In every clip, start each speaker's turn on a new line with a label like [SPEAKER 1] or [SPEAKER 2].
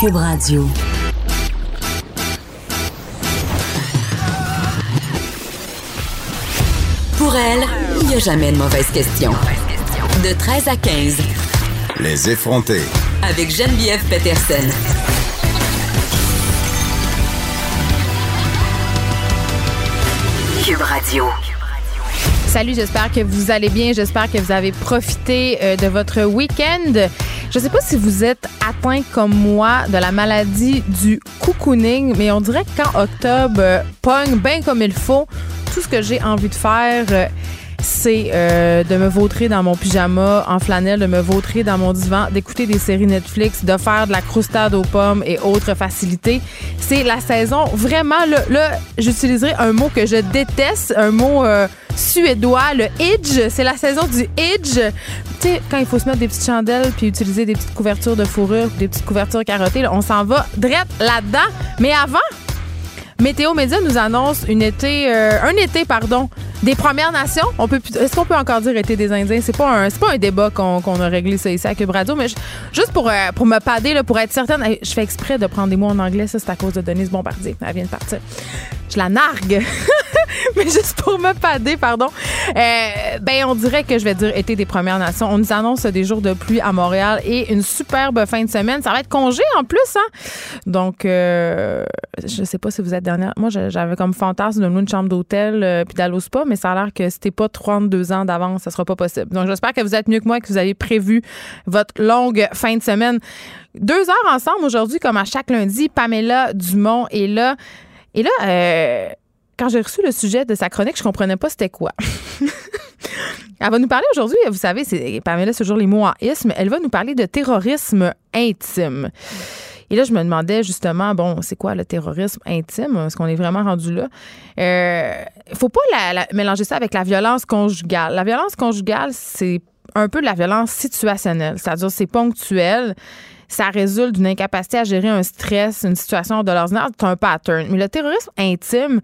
[SPEAKER 1] Cube Radio. Pour elle, il n'y a jamais de mauvaise question. De 13 à 15.
[SPEAKER 2] Les effronter.
[SPEAKER 1] Avec Geneviève Peterson. Cube Radio.
[SPEAKER 3] Salut, j'espère que vous allez bien. J'espère que vous avez profité euh, de votre week-end. Je ne sais pas si vous êtes atteint comme moi de la maladie du cocooning, mais on dirait que quand octobre euh, pogne bien comme il faut, tout ce que j'ai envie de faire, euh, c'est euh, de me vautrer dans mon pyjama en flanelle, de me vautrer dans mon divan, d'écouter des séries Netflix, de faire de la croustade aux pommes et autres facilités. C'est la saison vraiment là, j'utiliserai un mot que je déteste, un mot euh, suédois, le idge. C'est la saison du idge. Tu sais, quand il faut se mettre des petites chandelles puis utiliser des petites couvertures de fourrure, des petites couvertures carottées, on s'en va direct là-dedans. Mais avant, Météo Média nous annonce une été, euh, un été, pardon, des Premières Nations. On peut, est-ce qu'on peut encore dire été des Indiens? C'est pas un, c'est pas un débat qu'on, qu'on a réglé ça ici à Cube Radio, mais juste pour euh, pour me pader là, pour être certaine, je fais exprès de prendre des mots en anglais. Ça c'est à cause de Denise Bombardier. Elle vient de partir. Je la nargue. mais juste pour me pader, pardon. Euh, ben, on dirait que je vais dire été des Premières Nations. On nous annonce des jours de pluie à Montréal et une superbe fin de semaine. Ça va être congé en plus, hein? Donc, euh, je sais pas si vous êtes dernière. Moi, j'avais comme fantasme de louer une chambre d'hôtel euh, puis d'aller au spa, mais ça a l'air que c'était pas 32 ans d'avance, ça sera pas possible. Donc, j'espère que vous êtes mieux que moi et que vous avez prévu votre longue fin de semaine. Deux heures ensemble aujourd'hui, comme à chaque lundi. Pamela Dumont est là. Et là, euh, quand j'ai reçu le sujet de sa chronique, je comprenais pas c'était quoi. Elle va nous parler aujourd'hui, vous savez, c'est Pamela, c'est toujours les mots en isme. Elle va nous parler de terrorisme intime. Et là, je me demandais justement, bon, c'est quoi le terrorisme intime? Est-ce qu'on est vraiment rendu là? Il faut pas la- mélanger ça avec la violence conjugale. La violence conjugale, c'est un peu de la violence situationnelle, c'est-à-dire c'est ponctuel. Ça résulte d'une incapacité à gérer un stress, une situation de l'ordinaire, c'est un pattern. Mais le terrorisme intime,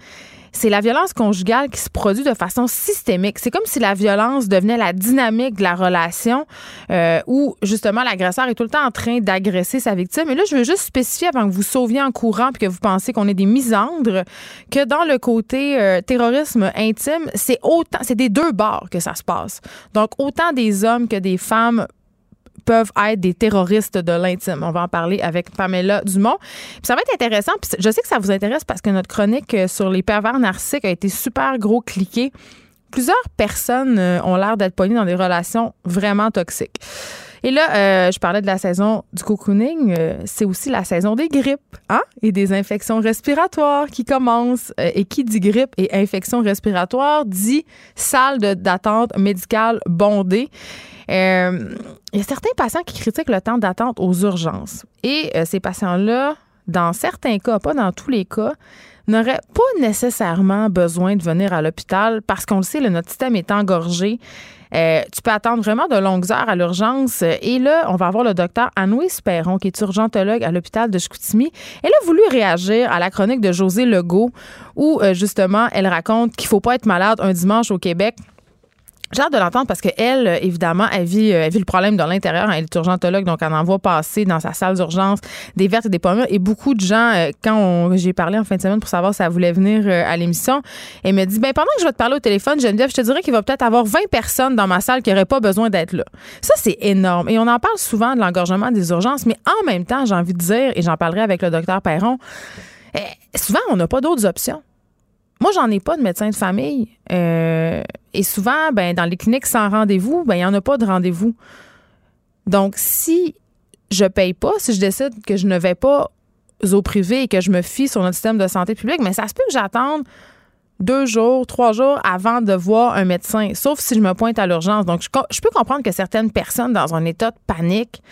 [SPEAKER 3] c'est la violence conjugale qui se produit de façon systémique. C'est comme si la violence devenait la dynamique de la relation euh, où justement l'agresseur est tout le temps en train d'agresser sa victime. Et là, je veux juste spécifier avant que vous sauviez en courant puis que vous pensez qu'on est des misandres que dans le côté euh, terrorisme intime, c'est autant, c'est des deux bords que ça se passe. Donc autant des hommes que des femmes peuvent être des terroristes de l'intime. On va en parler avec Pamela Dumont. Puis ça va être intéressant. Puis je sais que ça vous intéresse parce que notre chronique euh, sur les pervers narcissiques a été super gros cliquée. Plusieurs personnes euh, ont l'air d'être pognées dans des relations vraiment toxiques. Et là, euh, je parlais de la saison du cocooning. c'est aussi la saison des grippes hein? et des infections respiratoires qui commencent. Et qui dit grippe et infection respiratoire dit salle d'attente médicale bondée. Euh, il y a certains patients qui critiquent le temps d'attente aux urgences. Et euh, ces patients-là, dans certains cas, pas dans tous les cas, n'auraient pas nécessairement besoin de venir à l'hôpital parce qu'on le sait, là, notre système est engorgé. Euh, tu peux attendre vraiment de longues heures à l'urgence. Et là, on va avoir le docteur Anouise Perron, qui est urgentologue à l'hôpital de Chicoutimi. Elle a voulu réagir à la chronique de José Legault, où justement, elle raconte qu'il faut pas être malade un dimanche au Québec. J'ai hâte de l'entendre parce qu'elle, euh, évidemment, euh, elle vit le problème dans l'intérieur. Elle est urgentologue, donc elle en voit passer dans sa salle d'urgence des vertes et des pommes. Et beaucoup de gens, euh, quand j'ai parlé en fin de semaine pour savoir si elle voulait venir à l'émission, elle me dit, ben pendant que je vais te parler au téléphone, Geneviève, je te dirais qu'il va peut-être avoir 20 personnes dans ma salle qui n'auraient pas besoin d'être là. Ça, c'est énorme. Et on en parle souvent de l'engorgement des urgences, mais en même temps, j'ai envie de dire, et j'en parlerai avec le docteur Perron, euh, souvent, on n'a pas d'autres options. Moi, j'en ai pas de médecin de famille. Euh, et souvent, ben, dans les cliniques sans rendez-vous, ben, il n'y en a pas de rendez-vous. Donc, si je paye pas, si je décide que je ne vais pas au privé et que je me fie sur notre système de santé publique, mais ça se peut que j'attende deux jours, trois jours avant de voir un médecin, sauf si je me pointe à l'urgence. Donc, je peux comprendre que certaines personnes dans un état de panique,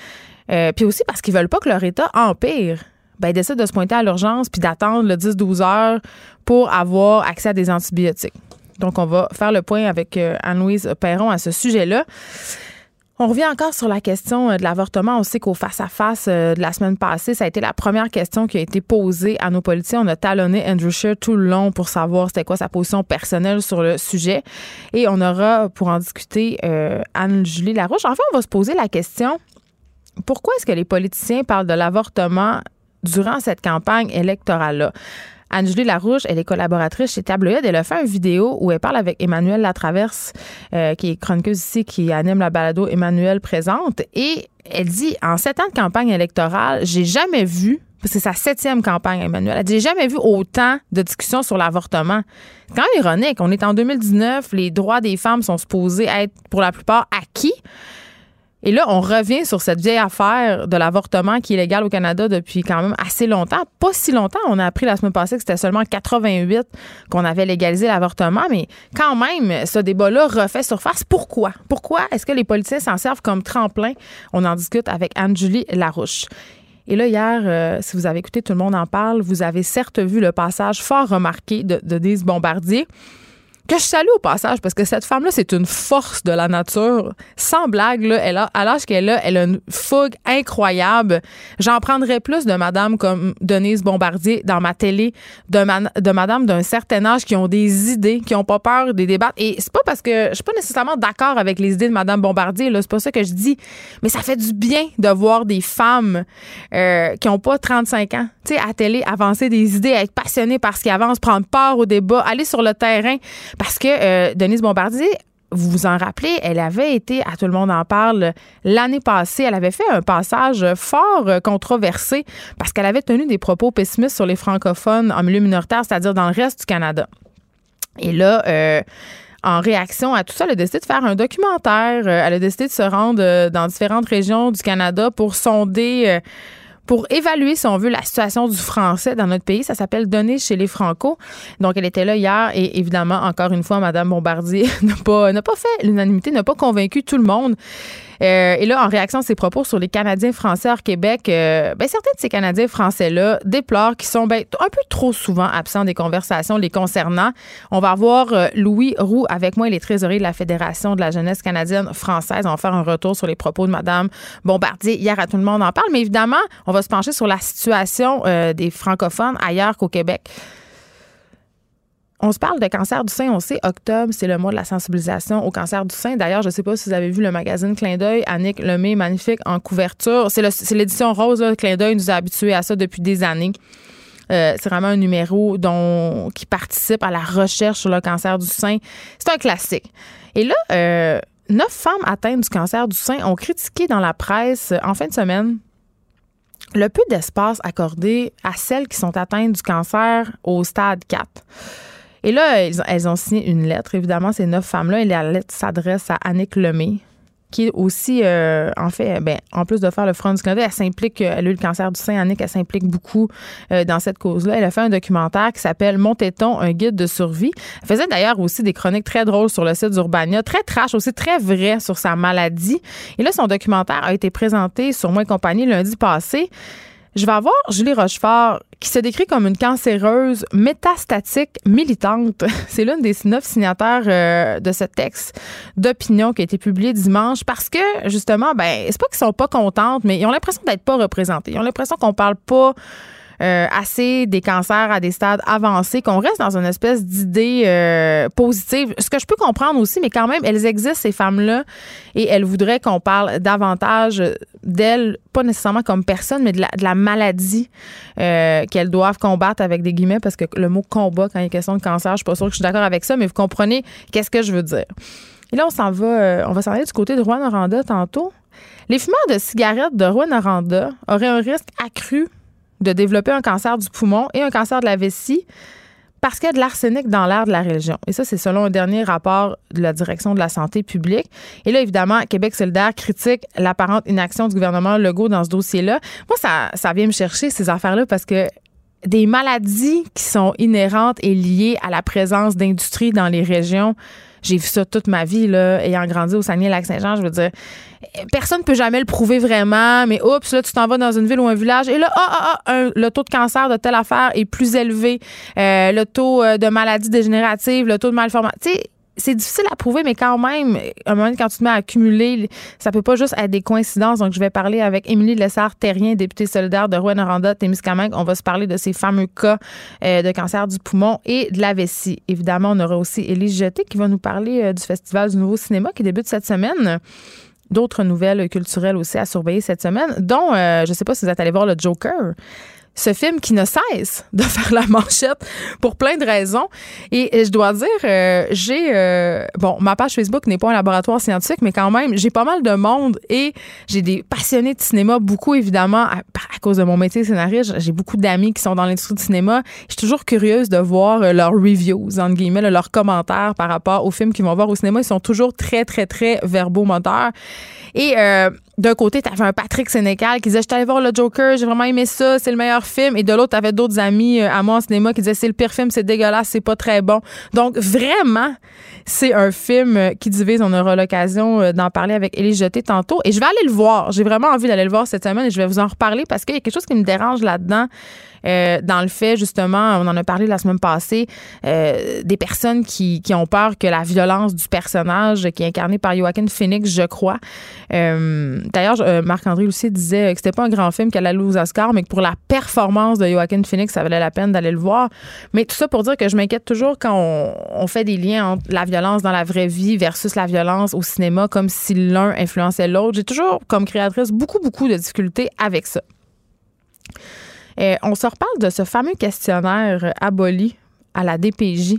[SPEAKER 3] euh, puis aussi parce qu'ils veulent pas que leur état empire, ben, de se pointer à l'urgence puis d'attendre le 10-12 heures pour avoir accès à des antibiotiques. Donc, on va faire le point avec euh, Anne-Louise Perron à ce sujet-là. On revient encore sur la question euh, de l'avortement. On sait qu'au face-à-face euh, de la semaine passée, ça a été la première question qui a été posée à nos politiciens. On a talonné Andrew Scheer tout le long pour savoir c'était quoi sa position personnelle sur le sujet. Et on aura, pour en discuter, Anne-Julie Larouche. Enfin, on va se poser la question pourquoi est-ce que les politiciens parlent de l'avortement durant cette campagne électorale-là? Anne-Julie Larouche, elle est collaboratrice chez Tabloïd. Elle a fait une vidéo où elle parle avec Emmanuel Latraverse, euh, qui est chroniqueuse ici, qui anime la balado Emmanuel présente. Et elle dit, en sept ans de campagne électorale, j'ai jamais vu c'est sa septième campagne, Emmanuel. Elle dit, j'ai jamais vu autant de discussions sur l'avortement. C'est quand même ironique. On est en 2019, les droits des femmes sont supposés être pour la plupart acquis. Et là, on revient sur cette vieille affaire de l'avortement qui est légal au Canada depuis quand même assez longtemps. Pas si longtemps. On a appris la semaine passée que c'était seulement en 88 qu'on avait légalisé l'avortement. Mais quand même, ce débat-là refait surface. Pourquoi? Pourquoi est-ce que les politiciens s'en servent comme tremplin? On en discute avec Anne-Julie Larouche. Et là, hier, euh, si vous avez écouté Tout le monde en parle, vous avez certes vu le passage fort remarqué de, de Bombardier que je salue au passage parce que cette femme-là, c'est une force de la nature. Sans blague, là, elle a, à l'âge qu'elle a, elle a une fougue incroyable. J'en prendrais plus de madame comme Denise Bombardier dans ma télé, de, de madame d'un certain âge qui ont des idées, qui ont pas peur des débats. Et c'est pas parce que je suis pas nécessairement d'accord avec les idées de madame Bombardier, là, c'est pas ça que je dis. Mais ça fait du bien de voir des femmes euh, qui ont pas 35 ans, tu sais, à télé, avancer des idées, être passionnées par ce qui avance, prendre part au débat, aller sur le terrain. Parce que euh, Denise Bombardier, vous vous en rappelez, elle avait été, à tout le monde en parle, l'année passée, elle avait fait un passage fort euh, controversé parce qu'elle avait tenu des propos pessimistes sur les francophones en milieu minoritaire, c'est-à-dire dans le reste du Canada. Et là, euh, en réaction à tout ça, elle a décidé de faire un documentaire. Elle a décidé de se rendre dans différentes régions du Canada pour sonder pour évaluer, si on veut, la situation du français dans notre pays. Ça s'appelle Donner chez les Franco. Donc, elle était là hier et évidemment, encore une fois, Mme Bombardier n'a pas, n'a pas fait l'unanimité, n'a pas convaincu tout le monde. Euh, et là, en réaction à ses propos sur les Canadiens français hors Québec, euh, ben, certains de ces Canadiens français-là déplorent qu'ils sont ben, un peu trop souvent absents des conversations les concernant. On va voir euh, Louis Roux avec moi, il est trésorier de la Fédération de la jeunesse canadienne française. On va faire un retour sur les propos de Mme Bombardier. Hier, à tout le monde en parle, mais évidemment, on va se pencher sur la situation des francophones ailleurs qu'au Québec. On se parle de cancer du sein, on sait, octobre, c'est le mois de la sensibilisation au cancer du sein. D'ailleurs, je ne sais pas si vous avez vu le magazine Clin d'œil, Annick Lemay, magnifique en couverture. C'est l'édition rose, là, Clin d'œil nous a habitués à ça depuis des années. Euh, c'est vraiment un numéro qui participe à la recherche sur le cancer du sein. C'est un classique. Et là, euh, neuf femmes atteintes du cancer du sein ont critiqué dans la presse en fin de semaine le peu d'espace accordé à celles qui sont atteintes du cancer au stade 4. Et là, elles, ont signé une lettre. Évidemment, ces neuf femmes-là, et la lettre s'adresse à Annick Lemay, qui est aussi, euh, en fait, ben, en plus de faire le Front du Canada, elle s'implique, elle a eu le cancer du sein, Annick, elle s'implique beaucoup euh, dans cette cause-là. Elle a fait un documentaire qui s'appelle Mon téton, un guide de survie? Elle faisait d'ailleurs aussi des chroniques très drôles sur le site d'Urbania, très trash, aussi très vrai sur sa maladie. Et là, son documentaire a été présenté sur Moi compagnie lundi passé. Je vais avoir Julie Rochefort qui se décrit comme une cancéreuse métastatique militante. C'est l'une des neuf signataires euh, de ce texte d'opinion qui a été publié dimanche parce que, justement, ben, c'est pas qu'ils sont pas contentes, mais ils ont l'impression d'être pas représentés. Ils ont l'impression qu'on parle pas euh, assez des cancers à des stades avancés, qu'on reste dans une espèce d'idée euh, positive. Ce que je peux comprendre aussi, mais quand même, elles existent, ces femmes-là, et elles voudraient qu'on parle davantage d'elles, pas nécessairement comme personne, mais de la, maladie euh, qu'elles doivent combattre avec des guillemets, parce que le mot combat, quand il est question de cancer, je suis pas sûre que je suis d'accord avec ça, mais vous comprenez qu'est-ce que je veux dire. Et là, on s'en va, on va s'en aller du côté de Rouen Noranda tantôt. Les fumeurs de cigarettes de Rouen Noranda auraient un risque accru de développer un cancer du poumon et un cancer de la vessie parce qu'il y a de l'arsenic dans l'air de la région. Et ça, c'est selon un dernier rapport de la direction de la santé publique. Et là, évidemment, Québec solidaire critique l'apparente inaction du gouvernement Legault dans ce dossier-là. Moi, ça, ça vient me chercher, ces affaires-là, parce que des maladies qui sont inhérentes et liées à la présence d'industries dans les régions, j'ai vu ça toute ma vie, là, ayant grandi au Saguenay-Lac-Saint-Jean. Je veux dire, personne ne peut jamais le prouver vraiment, mais oups, là, tu t'en vas dans une ville ou un village et là, ah, ah, ah le taux de cancer de telle affaire est plus élevé, euh, le taux euh, de maladie dégénérative, le taux de malformation. Tu sais, c'est difficile à prouver, mais quand même, un moment quand tu te mets à accumuler, ça peut pas juste être des coïncidences. Donc, je vais parler avec Émilie Lessard-Terrien, députée solidaire de Rouen-Noranda, Témiscamingue. On va se parler de ces fameux cas euh, de cancer du poumon et de la vessie. Évidemment, on aura aussi Élise Jeté qui va nous parler euh, du Festival du Nouveau Cinéma qui débute cette semaine. d'autres nouvelles culturelles aussi à surveiller cette semaine, dont, je ne sais pas si vous êtes allé voir le Joker ce film qui ne cesse de faire la manchette pour plein de raisons. Et, je dois dire, euh, j'ai euh, bon, ma page Facebook n'est pas un laboratoire scientifique, mais quand même, j'ai pas mal de monde et j'ai des passionnés de cinéma, beaucoup évidemment à, cause de mon métier scénariste. J'ai beaucoup d'amis qui sont dans l'industrie du cinéma. Je suis toujours curieuse de voir euh, leurs reviews, entre guillemets, leurs commentaires par rapport aux films qu'ils vont voir au cinéma. Ils sont toujours très, très, très verbomoteurs. Et d'un côté, tu avais un Patrick Sénécal qui disait Je allé voir le Joker, j'ai vraiment aimé ça, c'est le meilleur film. Et de l'autre, tu avais d'autres amis euh, à moi en cinéma qui disaient C'est le pire film, c'est dégueulasse, c'est pas très bon. Donc, vraiment, c'est un film euh, qui divise. On aura l'occasion euh, d'en parler avec Élie Jeté tantôt. Et je vais aller le voir. J'ai vraiment envie d'aller le voir cette semaine et je vais vous en reparler parce qu'il y a quelque chose qui me dérange là-dedans. Euh, dans le fait, justement, on en a parlé la semaine passée, euh, des personnes qui, ont peur que la violence du personnage qui est incarné par Joaquin Phoenix, je crois. Euh, d'ailleurs, Marc-André aussi disait que c'était pas un grand film qu'elle allait aux Oscars, mais que pour la performance de Joaquin Phoenix, ça valait la peine d'aller le voir. Mais tout ça pour dire que je m'inquiète toujours quand on, on fait des liens entre la violence dans la vraie vie versus la violence au cinéma, comme si l'un influençait l'autre. J'ai toujours, comme créatrice, beaucoup, beaucoup de difficultés avec ça. Euh, on se reparle de ce fameux questionnaire aboli à la DPJ.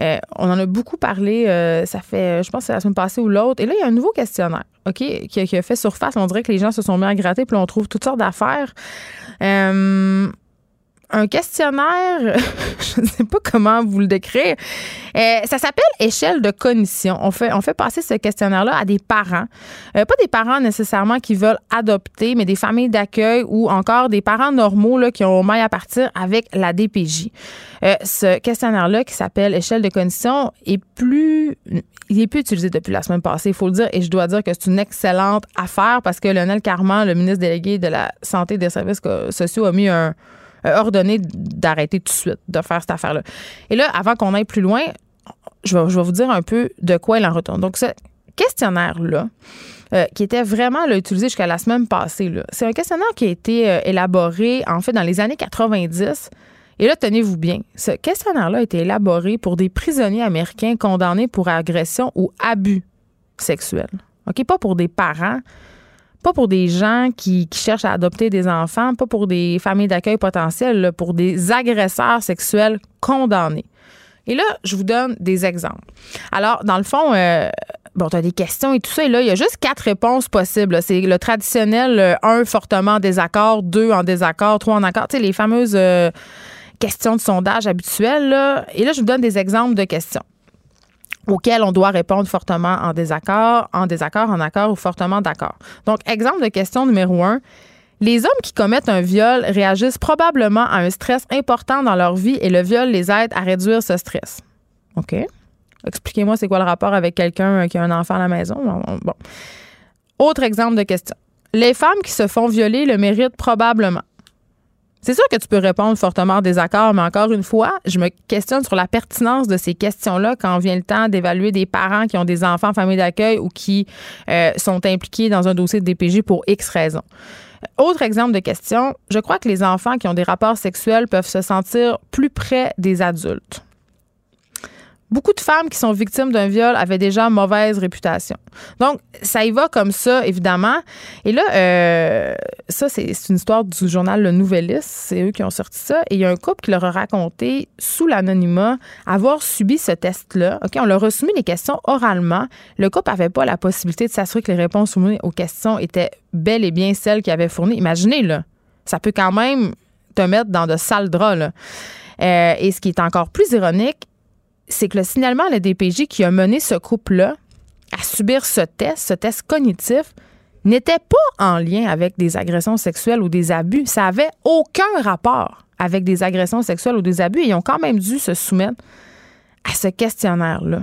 [SPEAKER 3] Euh, on en a beaucoup parlé, euh, ça fait, je pense, la semaine passée ou l'autre. Et là, il y a un nouveau questionnaire, OK, qui, a fait surface. On dirait que les gens se sont mis à gratter, puis on trouve toutes sortes d'affaires un questionnaire, je ne sais pas comment vous le décrire. Euh, ça s'appelle échelle de cognition. On fait, on fait passer ce questionnaire-là à des parents. Euh, pas des parents nécessairement qui veulent adopter, mais des familles d'accueil ou encore des parents normaux là, qui ont maille à partir avec la DPJ. Euh, ce questionnaire-là qui s'appelle échelle de cognition est plus il est plus utilisé depuis la semaine passée, il faut le dire, et je dois dire que c'est une excellente affaire parce que Lionel Carman, le ministre délégué de la Santé et des Services sociaux, a mis un, ordonné d'arrêter tout de suite de faire cette affaire-là. Et là, avant qu'on aille plus loin, je vais, vous dire un peu de quoi il en retourne. Donc, ce questionnaire-là, euh, qui était vraiment utilisé jusqu'à la semaine passée, c'est un questionnaire qui a été euh, élaboré, en fait, dans les années 90. Et là, tenez-vous bien, ce questionnaire-là a été élaboré pour des prisonniers américains condamnés pour agression ou abus sexuels. OK? Pas pour des parents, pas pour des gens qui, cherchent à adopter des enfants, pas pour des familles d'accueil potentielles, pour des agresseurs sexuels condamnés. Et là, je vous donne des exemples. Alors, dans le fond, euh, bon, tu as des questions et tout ça. Et là, il y a juste quatre réponses possibles. C'est le traditionnel euh, un, fortement en désaccord, deux, en désaccord, trois, en accord. Tu les fameuses euh, questions de sondage habituelles. Et là, je vous donne des exemples de questions auxquels on doit répondre fortement en désaccord, en désaccord, en accord ou fortement d'accord. Donc, exemple de question numéro un. Les hommes qui commettent un viol réagissent probablement à un stress important dans leur vie et le viol les aide à réduire ce stress. OK. Expliquez-moi c'est quoi le rapport avec quelqu'un qui a un enfant à la maison? Autre exemple de question. Les femmes qui se font violer le méritent probablement. C'est sûr que tu peux répondre fortement en désaccord, mais encore une fois, je me questionne sur la pertinence de ces questions-là quand vient le temps d'évaluer des parents qui ont des enfants en famille d'accueil ou qui euh, sont impliqués dans un dossier de DPJ pour X raisons. Autre exemple de question, je crois que les enfants qui ont des rapports sexuels peuvent se sentir plus près des adultes. Beaucoup de femmes qui sont victimes d'un viol avaient déjà mauvaise réputation. Donc, ça y va comme ça, évidemment. Et là, euh, ça, c'est une histoire du journal Le Nouvelliste. C'est eux qui ont sorti ça. Et il y a un couple qui leur a raconté, sous l'anonymat, avoir subi ce test-là. OK, on leur a soumis les questions oralement. Le couple n'avait pas la possibilité de s'assurer que les réponses soumises aux questions étaient bel et bien celles qu'ils avaient fournies. Imaginez, là, ça peut quand même te mettre dans de sales draps, là. Euh, et ce qui est encore plus ironique, c'est que le signalement à la DPJ qui a mené ce couple-là à subir ce test, ce test cognitif, n'était pas en lien avec des agressions sexuelles ou des abus. Ça avait aucun rapport avec des agressions sexuelles ou des abus et ils ont quand même dû se soumettre à ce questionnaire-là.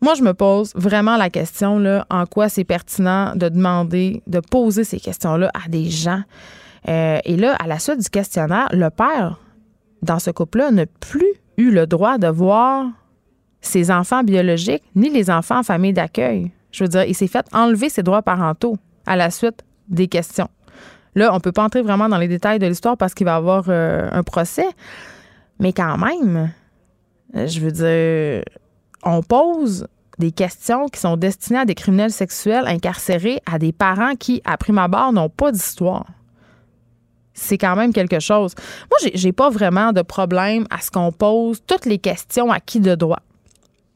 [SPEAKER 3] Moi, je me pose vraiment la question là, en quoi c'est pertinent de demander, de poser ces questions-là à des gens. Euh, et là, à la suite du questionnaire, le père, dans ce couple-là, n'a plus eu le droit de voir ses enfants biologiques ni les enfants en famille d'accueil. Je veux dire, il s'est fait enlever ses droits parentaux à la suite des questions. Là, on ne peut pas entrer vraiment dans les détails de l'histoire parce qu'il va y avoir euh, un procès. Mais quand même, je veux dire, on pose des questions qui sont destinées à des criminels sexuels incarcérés, à des parents qui, à prime abord, n'ont pas d'histoire. C'est quand même quelque chose. Moi, j'ai pas vraiment de problème à ce qu'on pose toutes les questions à qui de droit.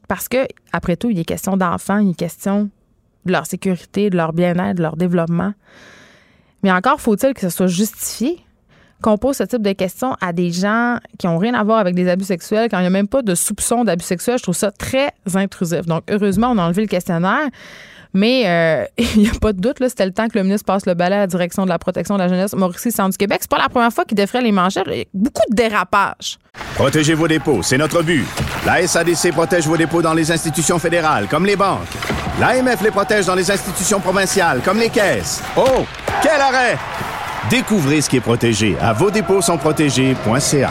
[SPEAKER 3] Parce que, après tout, il est question d'enfants, il est question de leur sécurité, de leur bien-être, de leur développement. Mais encore faut-il que ce soit justifié qu'on pose ce type de questions à des gens qui n'ont rien à voir avec des abus sexuels, quand il n'y a même pas de soupçon d'abus sexuels. Je trouve ça très intrusif. Donc, heureusement, on a enlevé le questionnaire. Mais euh, il n'y a pas de doute, là, c'était le temps que le ministre passe le balai à la direction de la protection de la jeunesse Mauricie Centre du Québec. C'est pas la première fois qu'il défrait les manchettes. Beaucoup de dérapages.
[SPEAKER 2] Protégez vos dépôts, c'est notre but. La SADC protège vos dépôts dans les institutions fédérales, comme les banques. L'AMF les protège dans les institutions provinciales, comme les caisses. Oh, quel arrêt! Découvrez ce qui est protégé à vos dépôts sont protégés.ca.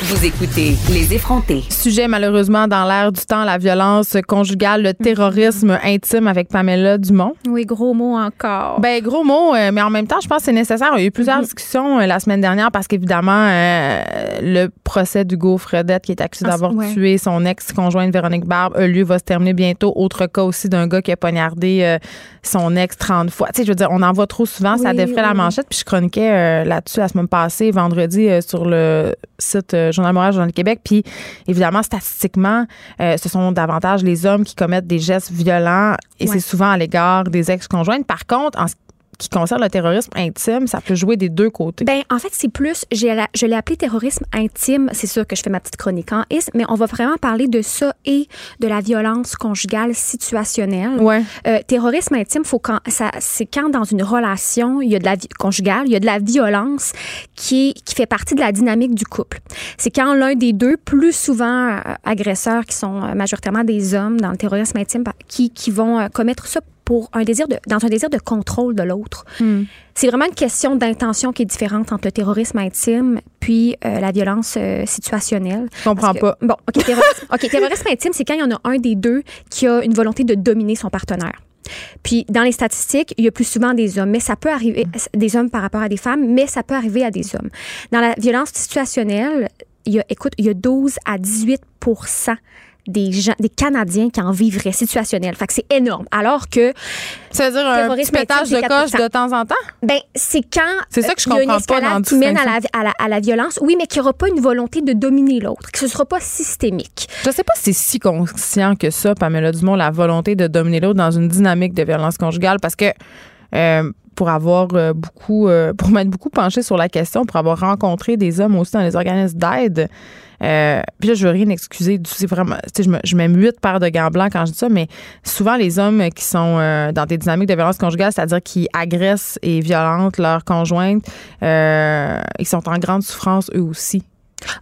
[SPEAKER 1] vous écoutez Les effrontés.
[SPEAKER 3] Sujet malheureusement dans l'air du temps, la violence conjugale, le terrorisme intime avec Pamela Dumont.
[SPEAKER 4] Oui, gros mot encore.
[SPEAKER 3] Ben gros mot, euh, mais en même temps, je pense que c'est nécessaire. Il y a eu plusieurs mm-hmm. discussions euh, la semaine dernière parce qu'évidemment, euh, le procès d'Hugo Fredette qui est accusé ah, d'avoir tué son ex-conjointe Véronique Barbe a lieu, va se terminer bientôt. Autre cas aussi d'un gars qui a poignardé son ex 30 fois. Tu sais, je veux dire, on en voit trop souvent, ça défrait la manchette. Puis je chroniquais là-dessus la semaine passée, vendredi, sur le site Journal Montréal, Journal Québec. Puis évidemment, statistiquement, euh, ce sont davantage les hommes qui commettent des gestes violents et c'est souvent à l'égard des ex-conjointes. Par contre, en ce qui concerne le terrorisme intime, ça peut jouer des deux côtés.
[SPEAKER 4] Ben en fait, c'est plus, je l'ai appelé terrorisme intime. C'est sûr que je fais ma petite chronique en is, mais on va vraiment parler de ça et de la violence conjugale situationnelle.
[SPEAKER 3] Ouais.
[SPEAKER 4] Euh, terrorisme intime, faut quand ça, c'est quand dans une relation, il y a de la conjugale, il y a de la violence qui qui fait partie de la dynamique du couple. C'est quand l'un des deux, plus souvent euh, agresseurs qui sont euh, majoritairement des hommes dans le terrorisme intime, qui qui vont commettre ça pour un désir de, dans un désir de contrôle de l'autre. Hmm. C'est vraiment une question d'intention qui est différente entre le terrorisme intime puis euh, la violence euh, situationnelle.
[SPEAKER 3] Je comprends pas.
[SPEAKER 4] Bon, OK, terrorisme, terrorisme intime, c'est quand il y en a un des deux qui a une volonté de dominer son partenaire. Puis dans les statistiques, il y a plus souvent des hommes, mais ça peut arriver des hommes par rapport à des femmes, mais ça peut arriver à des hommes. Dans la violence situationnelle, il y a écoute, il y a 12 à 18 des gens, des Canadiens qui en vivraient situationnel. Fait que c'est énorme. Alors que.
[SPEAKER 3] Ça veut dire un petit pétage de coche de temps en temps?
[SPEAKER 4] Ben, c'est quand.
[SPEAKER 3] C'est ça que je comprends pas dans
[SPEAKER 4] qui mène à la, à, la, à la, violence. Oui, mais qu'il n'y aura pas une volonté de dominer l'autre, que ce ne sera pas systémique.
[SPEAKER 3] Je sais pas si c'est si conscient que ça, Pamela Dumont, la volonté de dominer l'autre dans une dynamique de violence conjugale, parce que. Euh, pour avoir euh, beaucoup, euh, pour m'être beaucoup penché sur la question, pour avoir rencontré des hommes aussi dans les organismes d'aide. Euh, puis là, je veux rien excuser. C'est vraiment, je, me, je mets huit paires de gants blancs quand je dis ça, mais souvent les hommes qui sont dans des dynamiques de violence conjugale, c'est-à-dire qui agressent et violentent leur conjointe, ils sont en grande souffrance eux aussi.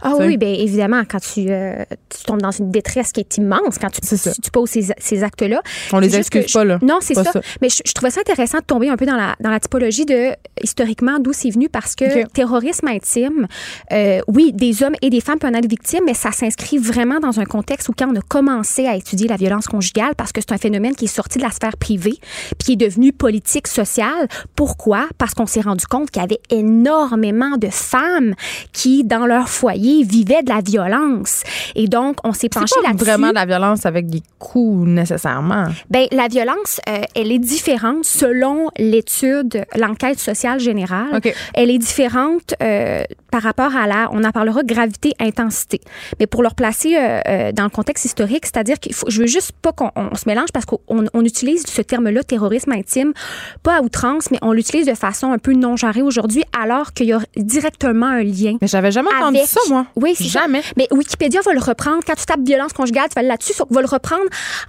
[SPEAKER 4] Ah oui, bien évidemment, quand tu, euh, tu, tombes dans une détresse qui est immense, quand tu, tu, poses ces, ces actes-là.
[SPEAKER 3] On les excuse pas, là.
[SPEAKER 4] Non, c'est ça. Mais je, trouvais ça intéressant de tomber un peu dans la, dans la typologie de, historiquement, d'où c'est venu, parce que terrorisme intime, euh, oui, des hommes et des femmes peuvent en être victimes, mais ça s'inscrit vraiment dans un contexte où quand on a commencé à étudier la violence conjugale, parce que c'est un phénomène qui est sorti de la sphère privée, puis qui est devenu politique, sociale. Pourquoi? Parce qu'on s'est rendu compte qu'il y avait énormément de femmes qui, dans leur foyer, vivaient de la violence. Et donc, on s'est penché là-dessus.
[SPEAKER 3] vraiment de la violence avec des coups nécessairement.
[SPEAKER 4] Ben, la violence, euh, elle est différente selon l'étude, l'enquête sociale générale. Elle est différente euh, par rapport à la, on en parlera, gravité, intensité. Mais pour le replacer euh, dans le contexte historique, c'est-à-dire qu'il faut, je veux juste pas qu'on se mélange parce qu'on on utilise ce terme-là, terrorisme intime, pas à outrance, mais on l'utilise de façon un peu non genrée aujourd'hui, alors qu'il y a directement un lien.
[SPEAKER 3] Mais j'avais jamais entendu ça
[SPEAKER 4] oui, c'est Jamais. Mais Wikipédia va le reprendre. Quand tu tapes violence conjugale, tu vas là-dessus, va le reprendre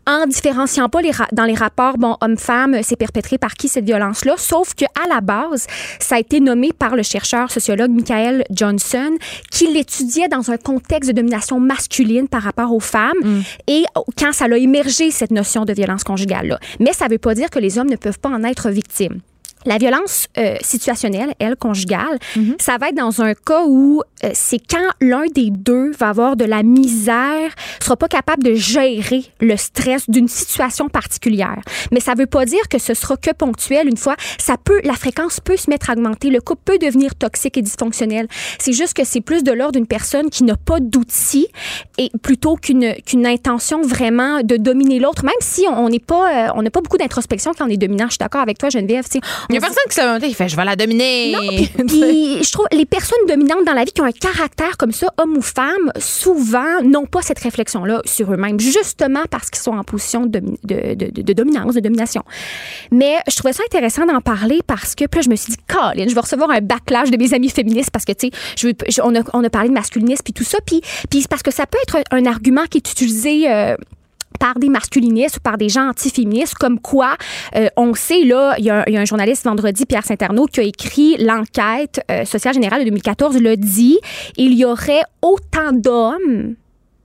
[SPEAKER 4] en différenciant pas les dans les rapports, bon, homme-femme, c'est perpétré par qui cette violence-là. Sauf que à la base, ça a été nommé par le chercheur sociologue Michael Johnson, qui l'étudiait dans un contexte de domination masculine par rapport aux femmes. Mm. Et quand ça a émergé, cette notion de violence conjugale-là. Mais ça veut pas dire que les hommes ne peuvent pas en être victimes. La violence euh, situationnelle, elle, conjugale, mm-hmm. ça va être dans un cas où euh, c'est quand l'un des deux va avoir de la misère, sera pas capable de gérer le stress d'une situation particulière. Mais ça veut pas dire que ce sera que ponctuel une fois. Ça peut, la fréquence peut se mettre à augmenter. Le couple peut devenir toxique et dysfonctionnel. C'est juste que c'est plus de l'ordre d'une personne qui n'a pas d'outils et plutôt qu'une qu'une intention vraiment de dominer l'autre, même si on n'est pas, euh, on n'a pas beaucoup d'introspection quand on est dominant. Je suis d'accord avec toi, Geneviève.
[SPEAKER 3] Il y a personne qui se qui fait je vais la dominer.
[SPEAKER 4] Non, je trouve les personnes dominantes dans la vie qui ont un caractère comme ça, homme ou femme, souvent n'ont pas cette réflexion-là sur eux-mêmes, justement parce qu'ils sont en position de, de, de, dominance, de domination. Mais je trouvais ça intéressant d'en parler parce que puis là, je me suis dit, Colin, je vais recevoir un backlash de mes amis féministes parce que, tu sais, on, a, on a parlé de masculinisme puis tout ça. Puis, puis parce que ça peut être un argument qui est utilisé. Euh, par des masculinistes ou par des gens anti-féministes, comme quoi euh, on sait, là, il y, a, un journaliste vendredi, Pierre Saint-Arnaud, qui a écrit l'enquête euh, sociale générale de 2014, le dit, il y aurait autant d'hommes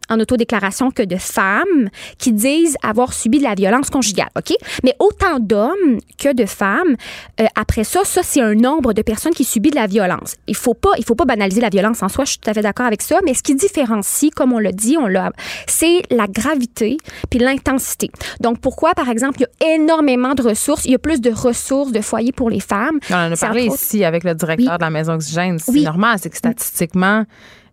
[SPEAKER 4] en autodéclaration que de femmes qui disent avoir subi de la violence conjugale, OK? Mais autant d'hommes que de femmes. Euh, après ça, ça, c'est un nombre de personnes qui subissent de la violence. Il faut pas, il faut pas banaliser la violence en soi, je suis tout à fait d'accord avec ça, mais ce qui différencie, comme on l'a dit, on l'a, c'est la gravité puis l'intensité. Donc, pourquoi, par exemple, il y a énormément de ressources, il y a plus de ressources de foyers pour les femmes?
[SPEAKER 3] On en a parlé ici avec le directeur de la Maison Oxygène. C'est normal, c'est que statistiquement,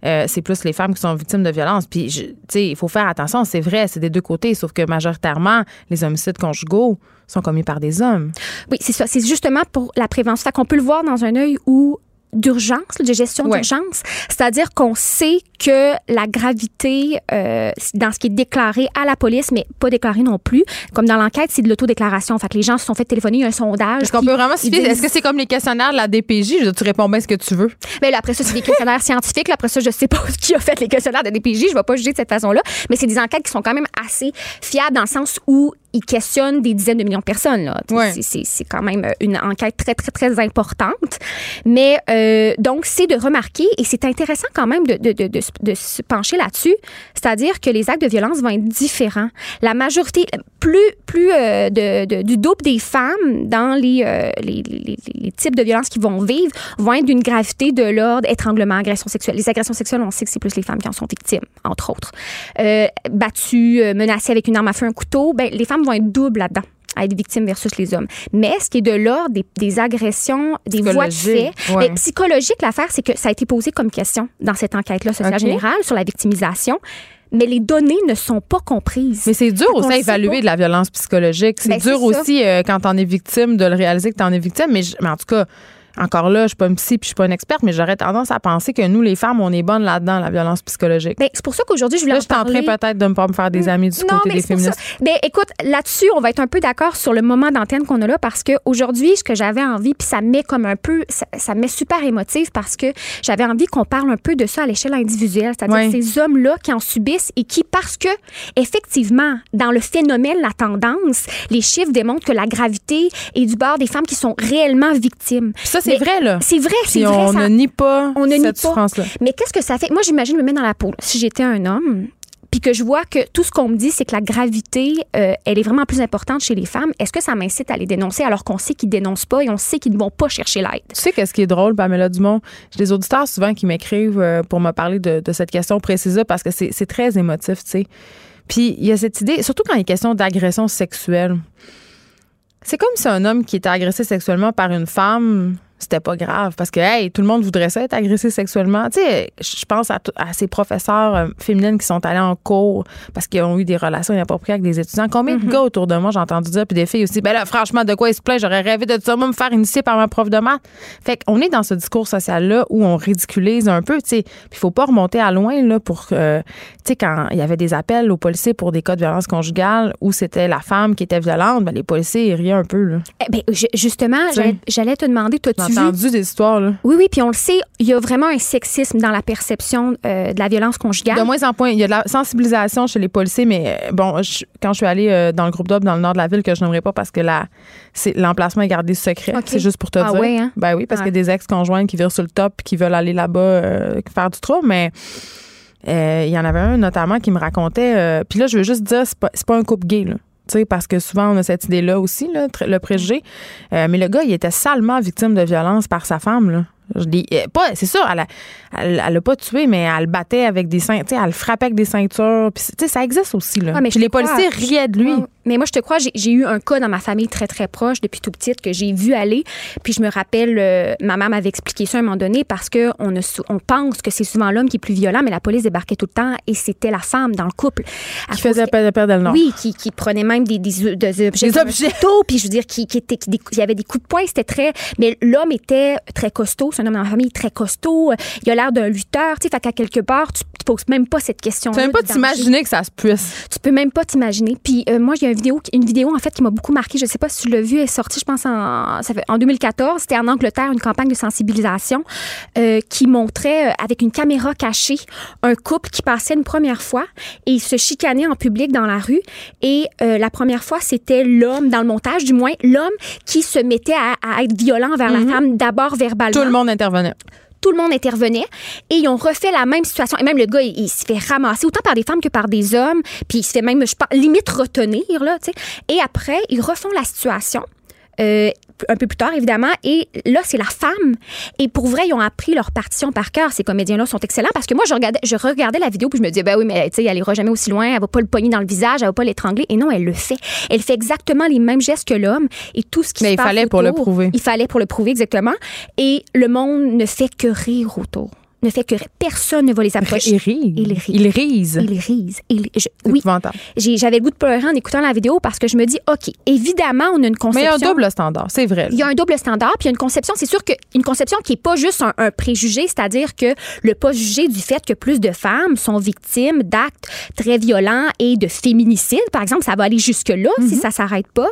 [SPEAKER 3] euh, c'est plus les femmes qui sont victimes de violences. Puis, tu sais, il faut faire attention, c'est vrai, c'est des deux côtés, sauf que majoritairement, les homicides conjugaux sont commis par des hommes.
[SPEAKER 4] Oui, c'est ça. C'est justement pour la prévention. Fait qu'on peut le voir dans un œil où d'urgence, de gestion d'urgence. C'est-à-dire qu'on sait que la gravité euh, dans ce qui est déclaré à la police, mais pas déclaré non plus, comme dans l'enquête, c'est de l'autodéclaration. En fait, les gens se sont fait téléphoner, il y a un sondage.
[SPEAKER 3] Est-ce qu'on peut vraiment se Est-ce que c'est comme les questionnaires de la DPJ? tu réponds bien ce que tu veux.
[SPEAKER 4] Mais là, après ça, c'est des questionnaires scientifiques. Là, après ça, je sais pas qui a fait les questionnaires de la DPJ. Je vais pas juger de cette façon-là. Mais c'est des enquêtes qui sont quand même assez fiables dans le sens où ils questionnent des dizaines de millions de personnes. Là. C'est, quand même une enquête très, très, très importante. Mais euh, donc, c'est de remarquer, et c'est intéressant quand même de, de, de, de se pencher là-dessus, c'est-à-dire que les actes de violence vont être différents. La majorité, plus, plus euh, de, du double des femmes dans les, euh, les, les, les, types de violences qu'ils vont vivre vont être d'une gravité de l'ordre étranglement, agression sexuelle. Les agressions sexuelles, on sait que c'est plus les femmes qui en sont victimes, entre autres. Euh, battues, menacées avec une arme à feu, un couteau, ben, les femmes vont être doubles là-dedans à être victimes versus les hommes. Mais ce qui est de l'ordre des, agressions, des voies de fait, mais psychologique, l'affaire, c'est que ça a été posé comme question dans cette enquête-là sociale générale sur la victimisation mais les données ne sont pas comprises.
[SPEAKER 3] Mais c'est dur aussi à évaluer de la violence psychologique. C'est ben, dur aussi euh, quand on est victime de le réaliser que tu en es victime. Mais, mais en tout cas, encore là, je suis pas une psy puis je suis pas une experte, mais j'aurais tendance à penser que nous, les femmes, on est bonnes là-dedans, la violence psychologique.
[SPEAKER 4] Ben, c'est pour ça qu'aujourd'hui, je voulais
[SPEAKER 3] là, je
[SPEAKER 4] en
[SPEAKER 3] train peut-être de ne pas me faire des amis du côté des féministes.
[SPEAKER 4] Ben, écoute, là-dessus, on va être un peu d'accord sur le moment d'antenne qu'on a là parce qu'aujourd'hui, ce que j'avais envie, puis ça met comme un peu, ça, met super émotif parce que j'avais envie qu'on parle un peu de ça à l'échelle individuelle, c'est-à-dire ces hommes-là qui en subissent et qui, parce que, effectivement, dans le phénomène, la tendance, les chiffres démontrent que la gravité est du bord des femmes qui sont réellement victimes.
[SPEAKER 3] ça, c'est vrai, là.
[SPEAKER 4] C'est vrai, c'est vrai.
[SPEAKER 3] On ne nie pas on ne cette souffrance-là.
[SPEAKER 4] Mais qu'est-ce que ça fait? Moi, j'imagine me mettre dans la peau. Si j'étais un homme, puis que je vois que tout ce qu'on me dit, c'est que la gravité, euh, elle est vraiment plus importante chez les femmes, est-ce que ça m'incite à les dénoncer alors qu'on sait qu'ils dénoncent pas et on sait qu'ils ne vont pas chercher l'aide?
[SPEAKER 3] Tu sais qu'est-ce qui est drôle, Pamela Dumont? J'ai des auditeurs souvent qui m'écrivent euh, pour me parler de, cette question précise parce que c'est très émotif, tu sais. Puis il y a cette idée, surtout quand il est question d'agression sexuelle. C'est comme si un homme qui était agressé sexuellement par une femme c'était pas grave parce que hey, tout le monde voudrait ça être agressé sexuellement. Tu sais, je pense à, à, ces professeurs euh, féminines qui sont allées en cours parce qu'ils ont eu des relations inappropriées avec des étudiants. Combien de mm-hmm. gars autour de moi j'ai entendu dire puis des filles aussi. Ben là, franchement, de quoi ils se plaint J'aurais rêvé de ça, moi me faire initier par ma prof de maths. Fait qu'on est dans ce discours social là où on ridiculise un peu. Tu sais, il faut pas remonter à loin là pour euh, tu sais quand il y avait des appels aux policiers pour des cas de violence conjugale où c'était la femme qui était violente, ben les policiers ils riaient un peu là.
[SPEAKER 4] Eh ben, justement, j'allais te demander, toi, tu
[SPEAKER 3] entendu des histoires, là.
[SPEAKER 4] Oui, oui, puis on le sait, il y a vraiment un sexisme dans la perception euh, de la violence conjugale.
[SPEAKER 3] De moins en moins, il y a de la sensibilisation chez les policiers, mais euh, bon, quand je suis allée euh, dans le groupe d'hommes dans le nord de la ville, que je n'aimerais pas parce que l'emplacement est gardé secret. C'est juste pour te
[SPEAKER 4] ah,
[SPEAKER 3] dire.
[SPEAKER 4] Oui, hein?
[SPEAKER 3] Ben oui, parce qu'il y a des ex-conjoints qui virent sur le top et qui veulent aller là-bas faire du trouble, mais. il y en avait un notamment qui me racontait. puis là, je veux juste dire, c'est pas, pas un couple gay. Là parce que souvent, on a cette idée-là aussi, là, le préjugé. Euh, mais le gars, il était salement victime de violence par sa femme, là. Je dis, euh, pas, c'est sûr, elle a, elle, l'a pas tué, mais elle le battait avec des ceintures, elle le frappait avec des ceintures. Puis, ça existe aussi, là. mais les policiers riaient de lui.
[SPEAKER 4] Mais moi, je te crois, j'ai eu un cas dans ma famille très, très proche depuis tout petite que j'ai vu aller. Puis je me rappelle, euh, ma mère m'avait expliqué ça à un moment donné parce qu'on on pense que c'est souvent l'homme qui est plus violent, mais la police débarquait tout le temps et c'était la femme dans le couple.
[SPEAKER 3] Qui faisait appel de le nom.
[SPEAKER 4] Oui, qui, qui, prenait même des, des, des objets.
[SPEAKER 3] Des objets.
[SPEAKER 4] puis je veux dire, qui, qui était, il y avait des coups de poing, c'était très. Mais l'homme était très costaud. C'est un homme dans ma famille très costaud. Il a l'air d'un lutteur. Tu sais, fait qu'à quelque part, tu, tu poses même pas cette question.
[SPEAKER 3] Tu peux même pas t'imaginer que ça se puisse.
[SPEAKER 4] Tu peux même pas t'imaginer. Puis euh, moi, une vidéo, une vidéo en fait qui m'a beaucoup marqué. Je sais pas si tu l'as vu, elle est sortie, je pense en, ça fait, en 2014. C'était en Angleterre, une campagne de sensibilisation euh, qui montrait euh, avec une caméra cachée un couple qui passait une première fois et se chicanait en public dans la rue. Et la première fois, c'était l'homme dans le montage, du moins l'homme qui se mettait à, être violent envers la mm-hmm. femme, d'abord verbalement.
[SPEAKER 3] Tout le monde intervenait
[SPEAKER 4] tout le monde intervenait et ils ont refait la même situation. Et même le gars, il, se fait ramasser autant par des femmes que par des hommes, puis il se fait même, je limite retenir, là, tu. Et après, ils refont la situation. Euh, un peu plus tard, évidemment. Et là, c'est la femme. Et pour vrai, ils ont appris leur partition par cœur. Ces comédiens-là sont excellents parce que moi, je regardais, je regardais la vidéo puis je me disais, ben oui, mais tu sais, elle ira jamais aussi loin. Elle va pas le pogner dans le visage, elle va pas l'étrangler. Et non, elle le fait. Elle fait exactement les mêmes gestes que l'homme et tout ce qui
[SPEAKER 3] mais il fallait pour le prouver.
[SPEAKER 4] Il fallait pour le prouver, exactement. Et le monde ne fait que rire autour ne fait que personne ne va les approcher.
[SPEAKER 3] Il rit. Il rit. Il rise.
[SPEAKER 4] Il rise. Il, je, oui. J'avais le goût de pleurer en écoutant la vidéo parce que je me dis, OK, évidemment, on a une conception.
[SPEAKER 3] Mais il y a un double standard, c'est vrai.
[SPEAKER 4] Il y a un double standard, puis il y a une conception. C'est sûr qu'une conception qui n'est pas juste un, préjugé, c'est-à-dire que le pas jugé du fait que plus de femmes sont victimes d'actes très violents et de féminicide, par exemple, ça va aller jusque-là si mhm. ça s'arrête pas.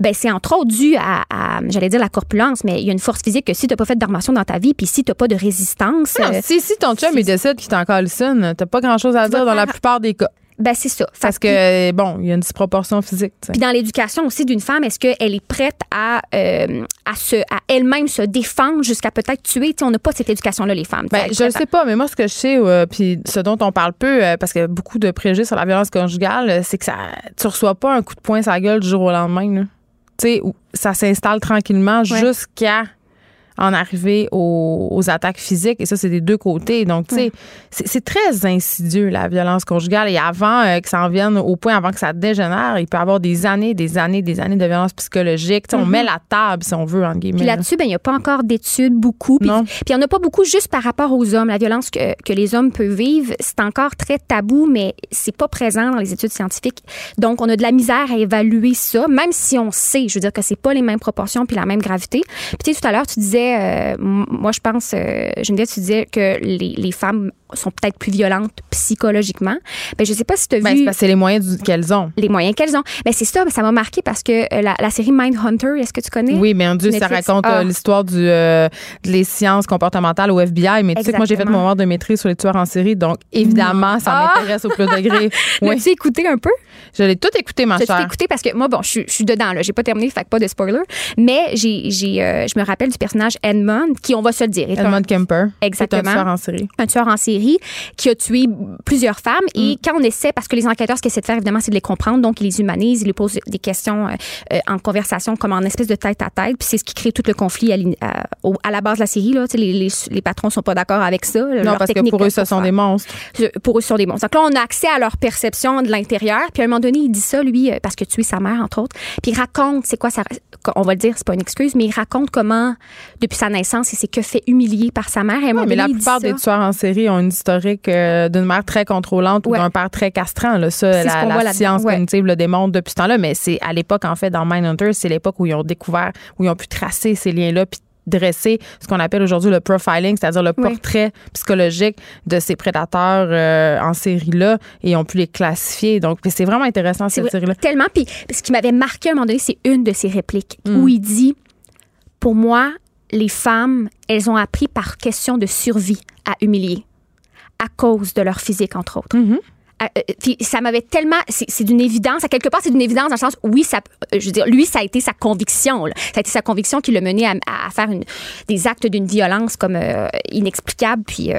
[SPEAKER 4] Ben, c'est entre autres dû à, j'allais dire la corpulence, mais il y a une force physique que si tu n'as pas fait d'armation dans ta vie, puis si tu n'as pas de résistance.
[SPEAKER 3] Euh, si, ton chum il décide qu'il t'en tu t'as pas grand-chose à dire dans la plupart des cas.
[SPEAKER 4] Ben, c'est ça.
[SPEAKER 3] Parce que, bon, il y a une disproportion physique.
[SPEAKER 4] Puis dans l'éducation aussi d'une femme, est-ce qu'elle est prête à, euh, à, se, à elle-même se défendre jusqu'à peut-être tuer? on n'a pas cette éducation-là, les femmes.
[SPEAKER 3] Ben, je ne sais pas, mais moi, ce que je sais, euh, puis ce dont on parle peu, euh, parce qu'il y a beaucoup de préjugés sur la violence conjugale, c'est que ça, tu reçois pas un coup de poing sur la gueule du jour au lendemain. Tu sais, ça s'installe tranquillement jusqu'à en arriver aux, attaques physiques. Et ça, c'est des deux côtés. Donc, tu sais, c'est très insidieux, la violence conjugale. Et avant euh, que ça en vienne au point, avant que ça dégénère, il peut y avoir des années, des années, des années de violence psychologique. On mm-hmm. met la table, si on veut, en guillemets.
[SPEAKER 4] Puis là-dessus, ben, il n'y a pas encore d'études, beaucoup. Puis il n'y en a pas beaucoup juste par rapport aux hommes. La violence que, que les hommes peuvent vivre, c'est encore très tabou, mais c'est pas présent dans les études scientifiques. Donc, on a de la misère à évaluer ça, même si on sait, je veux dire que c'est pas les mêmes proportions puis la même gravité. Puis tu sais, tout à l'heure, tu disais euh, moi, je pense, euh, Geneviève, tu disais que les femmes sont peut-être plus violentes psychologiquement. Ben, je sais pas si tu as
[SPEAKER 3] ben,
[SPEAKER 4] vu.
[SPEAKER 3] C'est les moyens qu'elles ont.
[SPEAKER 4] Les moyens qu'elles ont. Ben, c'est ça, mais ça m'a marqué parce que euh, la, la, série Mindhunter, est-ce que tu connais?
[SPEAKER 3] Oui, mais en Dieu, ça raconte euh, ah. l'histoire du, euh, des sciences comportementales au FBI. Mais tu sais que moi, j'ai fait mon moment de maîtrise sur les tueurs en série. Donc, évidemment, ça ah! m'intéresse au plus degré.
[SPEAKER 4] Oui. L'as-tu écouté un peu?
[SPEAKER 3] Je l'ai tout écouté, ma chère.
[SPEAKER 4] J'ai écouté parce que moi, bon, je, suis dedans, là. J'ai pas terminé, fait que pas de spoiler. Mais j'ai, j'ai, je me rappelle du personnage Edmund, qui, on va se le dire,
[SPEAKER 3] Edmund Kemper.
[SPEAKER 4] Exactement.
[SPEAKER 3] un tueur en série.
[SPEAKER 4] Un tueur en série qui a tué plusieurs femmes. Et mm. quand on essaie, parce que les enquêteurs, ce qu'ils essaient de faire, évidemment, c'est de les comprendre. Donc, ils les humanisent, ils lui posent des questions euh, euh, en conversation, comme en espèce de tête à tête. Puis c'est ce qui crée tout le conflit à, à, la base de la série. Là. Les, les, les patrons sont pas d'accord avec ça.
[SPEAKER 3] Non, parce que pour eux, ce sont des monstres.
[SPEAKER 4] Pour eux, ce sont des monstres. Donc là, on a accès à leur perception de l'intérieur. Puis à un moment donné, il dit ça, lui, euh, parce que tuer sa mère, entre autres. Puis il raconte, c'est quoi ça. On va le dire, c'est pas une excuse, mais il raconte comment, depuis sa naissance, il s'est que fait humilier par sa mère. Et
[SPEAKER 3] mais la plupart des tueurs en série ont une historique d'une mère très contrôlante ou d'un père très castrant. Là. Ça, la, science cognitive le démontre depuis ce temps-là. Mais c'est à l'époque, en fait, dans Mindhunter, c'est l'époque où ils ont découvert, où ils ont pu tracer ces liens-là, puis dresser ce qu'on appelle aujourd'hui le profiling, c'est-à-dire le portrait psychologique de ces prédateurs euh, en série-là et ont pu les classifier. Donc, c'est vraiment intéressant cette série-là.
[SPEAKER 4] Tellement. Puis, ce qui m'avait marqué à un moment donné, c'est une de ses répliques mm. où il dit Pour moi, les femmes, elles ont appris par question de survie à humilier à cause de leur physique, entre autres. Mm-hmm. Euh, euh, ça m'avait tellement. C'est d'une évidence. À quelque part, c'est d'une évidence dans le sens, oui, ça, euh, je veux dire, lui, ça a été sa conviction. Ça a été sa conviction qui l'a mené à, faire une, des actes d'une violence comme inexplicable. Puis,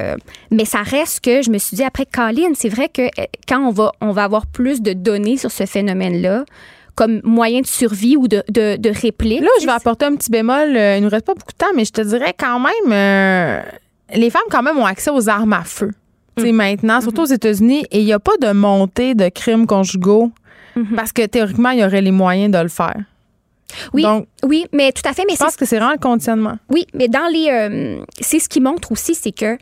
[SPEAKER 4] mais ça reste que je me suis dit après, Colin, c'est vrai que quand on va, on va avoir plus de données sur ce phénomène-là, comme moyen de survie ou de, de, réplique.
[SPEAKER 3] Là, je vais apporter un petit bémol. Il nous reste pas beaucoup de temps, mais je te dirais quand même, euh, les femmes quand même ont accès aux armes à feu. Mm. Maintenant, surtout aux États-Unis, et il n'y a pas de montée de crimes conjugaux mm-hmm. parce que théoriquement, il y aurait les moyens de le faire.
[SPEAKER 4] Oui, oui, mais tout à fait. Mais
[SPEAKER 3] je pense que c'est vraiment le conditionnement.
[SPEAKER 4] Oui, mais dans les, euh, c'est ce qui montre aussi, c'est que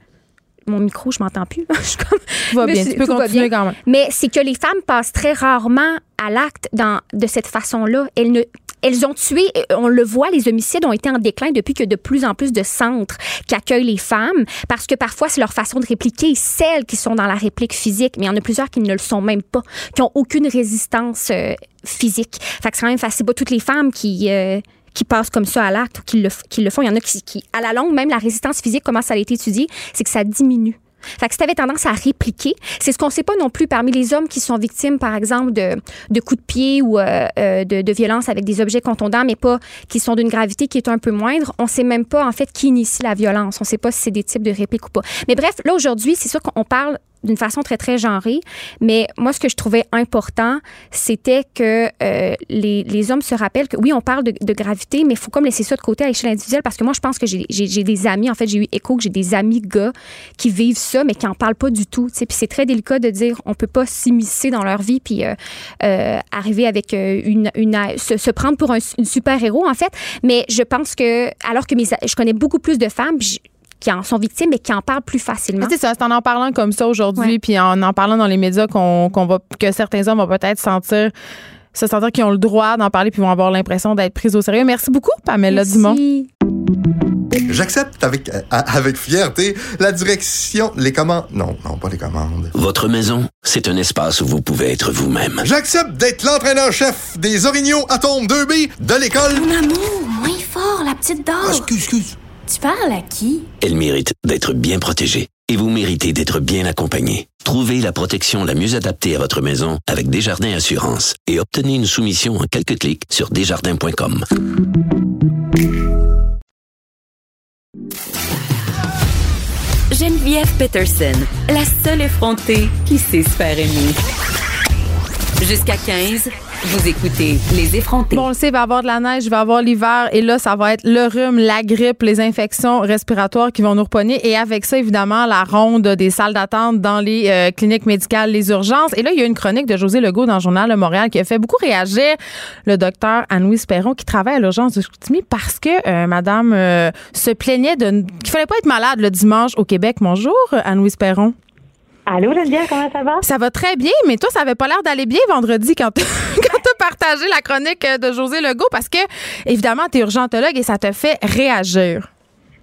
[SPEAKER 4] mon micro, je m'entends plus. je suis comme,
[SPEAKER 3] tout va bien, tu peux continuer quand même.
[SPEAKER 4] Mais c'est que les femmes passent très rarement à l'acte de cette façon-là. Elles ne, elles ont tué, on le voit, les homicides ont été en déclin depuis que de plus en plus de centres qui accueillent les femmes, parce que parfois c'est leur façon de répliquer celles qui sont dans la réplique physique, mais il y en a plusieurs qui ne le sont même pas, qui ont aucune résistance euh, physique. Fait que c'est quand même facile. Pas toutes les femmes qui euh, qui passent comme ça à l'acte ou qui le, qui le font. Il y en a qui, qui, à la longue, même la résistance physique, comment ça a été étudié, c'est que ça diminue. Fait que si tu avais tendance à répliquer, c'est ce qu'on sait pas non plus parmi les hommes qui sont victimes, par exemple, de, de coups de pied ou euh, euh, de, de violence avec des objets contondants, mais pas qui sont d'une gravité qui est un peu moindre. On sait même pas, en fait, qui initie la violence. On sait pas si c'est des types de répliques ou pas. Mais bref, là, aujourd'hui, c'est sûr qu'on parle d'une façon très, très genrée. Mais moi, ce que je trouvais important, c'était que euh, les, les, hommes se rappellent que oui, on parle de, gravité, mais il faut comme laisser ça de côté à l'échelle individuelle parce que moi, je pense que j'ai des amis, en fait, j'ai eu écho que j'ai des amis gars qui vivent ça, mais qui n'en parlent pas du tout. Puis c'est très délicat de dire on peut pas s'immiscer dans leur vie puis euh, euh, arriver avec une. une se, prendre pour un super-héros, en fait. Mais je pense que, alors que je connais beaucoup plus de femmes, qui en sont victimes et qui en parlent plus facilement.
[SPEAKER 3] C'est ça, c'est en en parlant comme ça aujourd'hui, puis en en parlant dans les médias qu'on va que certains hommes vont peut-être sentir se sentir qu'ils ont le droit d'en parler puis vont avoir l'impression d'être pris au sérieux. Merci beaucoup, Pamela Merci. Dumont.
[SPEAKER 5] J'accepte avec, euh, avec fierté la direction, les commandes. Non, non, pas les commandes.
[SPEAKER 6] Votre maison, c'est un espace où vous pouvez être vous-même.
[SPEAKER 5] J'accepte d'être l'entraîneur-chef des Orignaux Atomes 2B de l'école.
[SPEAKER 7] Mon amour, moins fort, la petite dame.
[SPEAKER 5] Ah, excuse, excuse.
[SPEAKER 7] Tu parles à qui?
[SPEAKER 6] Elle mérite d'être bien protégée et vous méritez d'être bien accompagné. Trouvez la protection la mieux adaptée à votre maison avec Desjardins Assurance et obtenez une soumission en quelques clics sur desjardins.com.
[SPEAKER 1] Geneviève Peterson, la seule effrontée qui sait se faire aimer. Jusqu'à 15. Vous écoutez Les effrontés.
[SPEAKER 3] Bon, on le sait, il va y avoir de la neige, il va avoir l'hiver, et là, ça va être le rhume, la grippe, les infections respiratoires qui vont nous repogner. Et avec ça, évidemment, la ronde des salles d'attente dans les euh, cliniques médicales, les urgences. Et là, il y a une chronique de José Legault dans le Journal de Montréal qui a fait beaucoup réagir le docteur Anne-Louise Perron qui travaille à l'urgence de Chicoutimi parce que euh, madame euh, se plaignait de qu'il fallait pas être malade le dimanche au Québec. Bonjour, Anne-Louise Perron.
[SPEAKER 8] Allô, Geneviève, comment ça va?
[SPEAKER 3] Ça va très bien, mais toi, ça avait pas l'air d'aller bien vendredi quand tu as partagé la chronique de José Legault parce que, évidemment, tu es urgentologue et ça te fait réagir.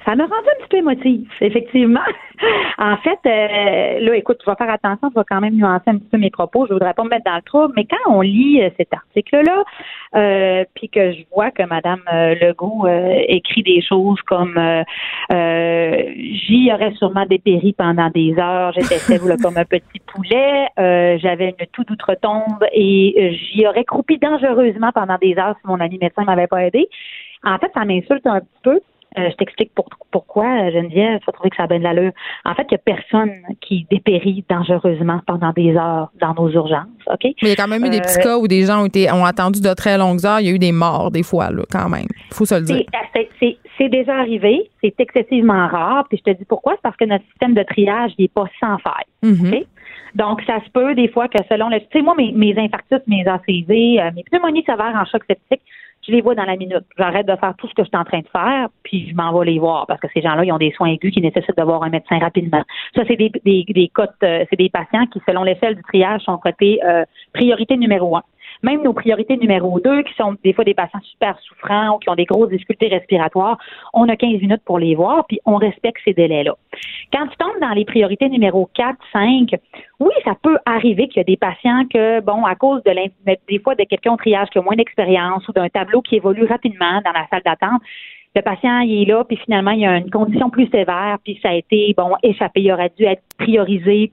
[SPEAKER 8] Ça m'a rendu un petit peu émotive, effectivement. en fait, euh, là, écoute, tu vas faire attention, tu vas quand même nuancer un petit peu mes propos. Je voudrais pas me mettre dans le trouble, mais quand on lit euh, cet article-là, euh, puis que je vois que Madame Legault écrit des choses comme j'y aurais sûrement dépéri pendant des heures, j'étais faible comme un petit poulet, j'avais une toute outre-tombe et j'y aurais croupi dangereusement pendant des heures si mon ami médecin m'avait pas aidé. En fait, ça m'insulte un petit peu euh, je t'explique pourquoi, Geneviève, tu vas trouver que ça a bien de l'allure. En fait, il n'y a personne qui dépérit dangereusement pendant des heures dans nos urgences, OK? Mais
[SPEAKER 3] il y a quand même eu des petits euh, cas où des gens ont, été, ont attendu de très longues heures. Il y a eu des morts, des fois, là, quand même. Il faut se le dire.
[SPEAKER 8] C'est déjà arrivé. C'est excessivement rare. Puis je te dis pourquoi? C'est parce que notre système de triage n'est pas sans faille. Mm-hmm. Donc, ça se peut des fois que selon le... Tu sais, moi, mes, mes infarctus, mes ACV, euh, mes pneumonies sévères en choc septique, je les vois dans la minute. J'arrête de faire tout ce que je suis en train de faire, puis je m'en vais les voir parce que ces gens-là, ils ont des soins aigus qui nécessitent de voir un médecin rapidement. Ça, c'est des, des, cotes, euh, c'est des patients qui, selon l'échelle du triage, sont cotés euh, priorité numéro un même nos priorités numéro deux, qui sont des fois des patients super souffrants ou qui ont des grosses difficultés respiratoires, on a 15 minutes pour les voir, puis on respecte ces délais-là. Quand tu tombes dans les priorités numéro 4, 5, oui, ça peut arriver qu'il y a des patients que, bon, à cause de des fois de quelqu'un au triage qui a moins d'expérience ou d'un tableau qui évolue rapidement dans la salle d'attente, le patient il est là, puis finalement, il y a une condition plus sévère, puis ça a été, bon, échappé. Il aurait dû être priorisé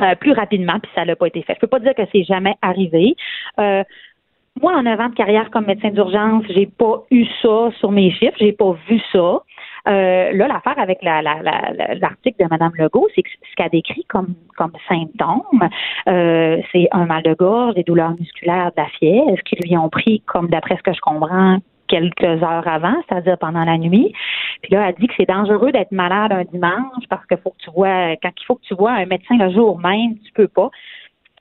[SPEAKER 8] euh, plus rapidement, puis ça n'a pas été fait. Je peux pas dire que c'est jamais arrivé. Euh, moi, en avant de carrière comme médecin d'urgence, j'ai pas eu ça sur mes chiffres, j'ai pas vu ça. Euh, là, l'affaire avec l'article de Mme Legault, c'est que ce qu'elle décrit comme, comme symptômes, euh, c'est un mal de gorge, des douleurs musculaires, de la fièvre, qui lui ont pris, comme d'après ce que je comprends, quelques heures avant, c'est-à-dire pendant la nuit. Puis là, elle dit que c'est dangereux d'être malade un dimanche parce que faut que tu vois, quand il faut que tu vois un médecin le jour même, tu peux pas.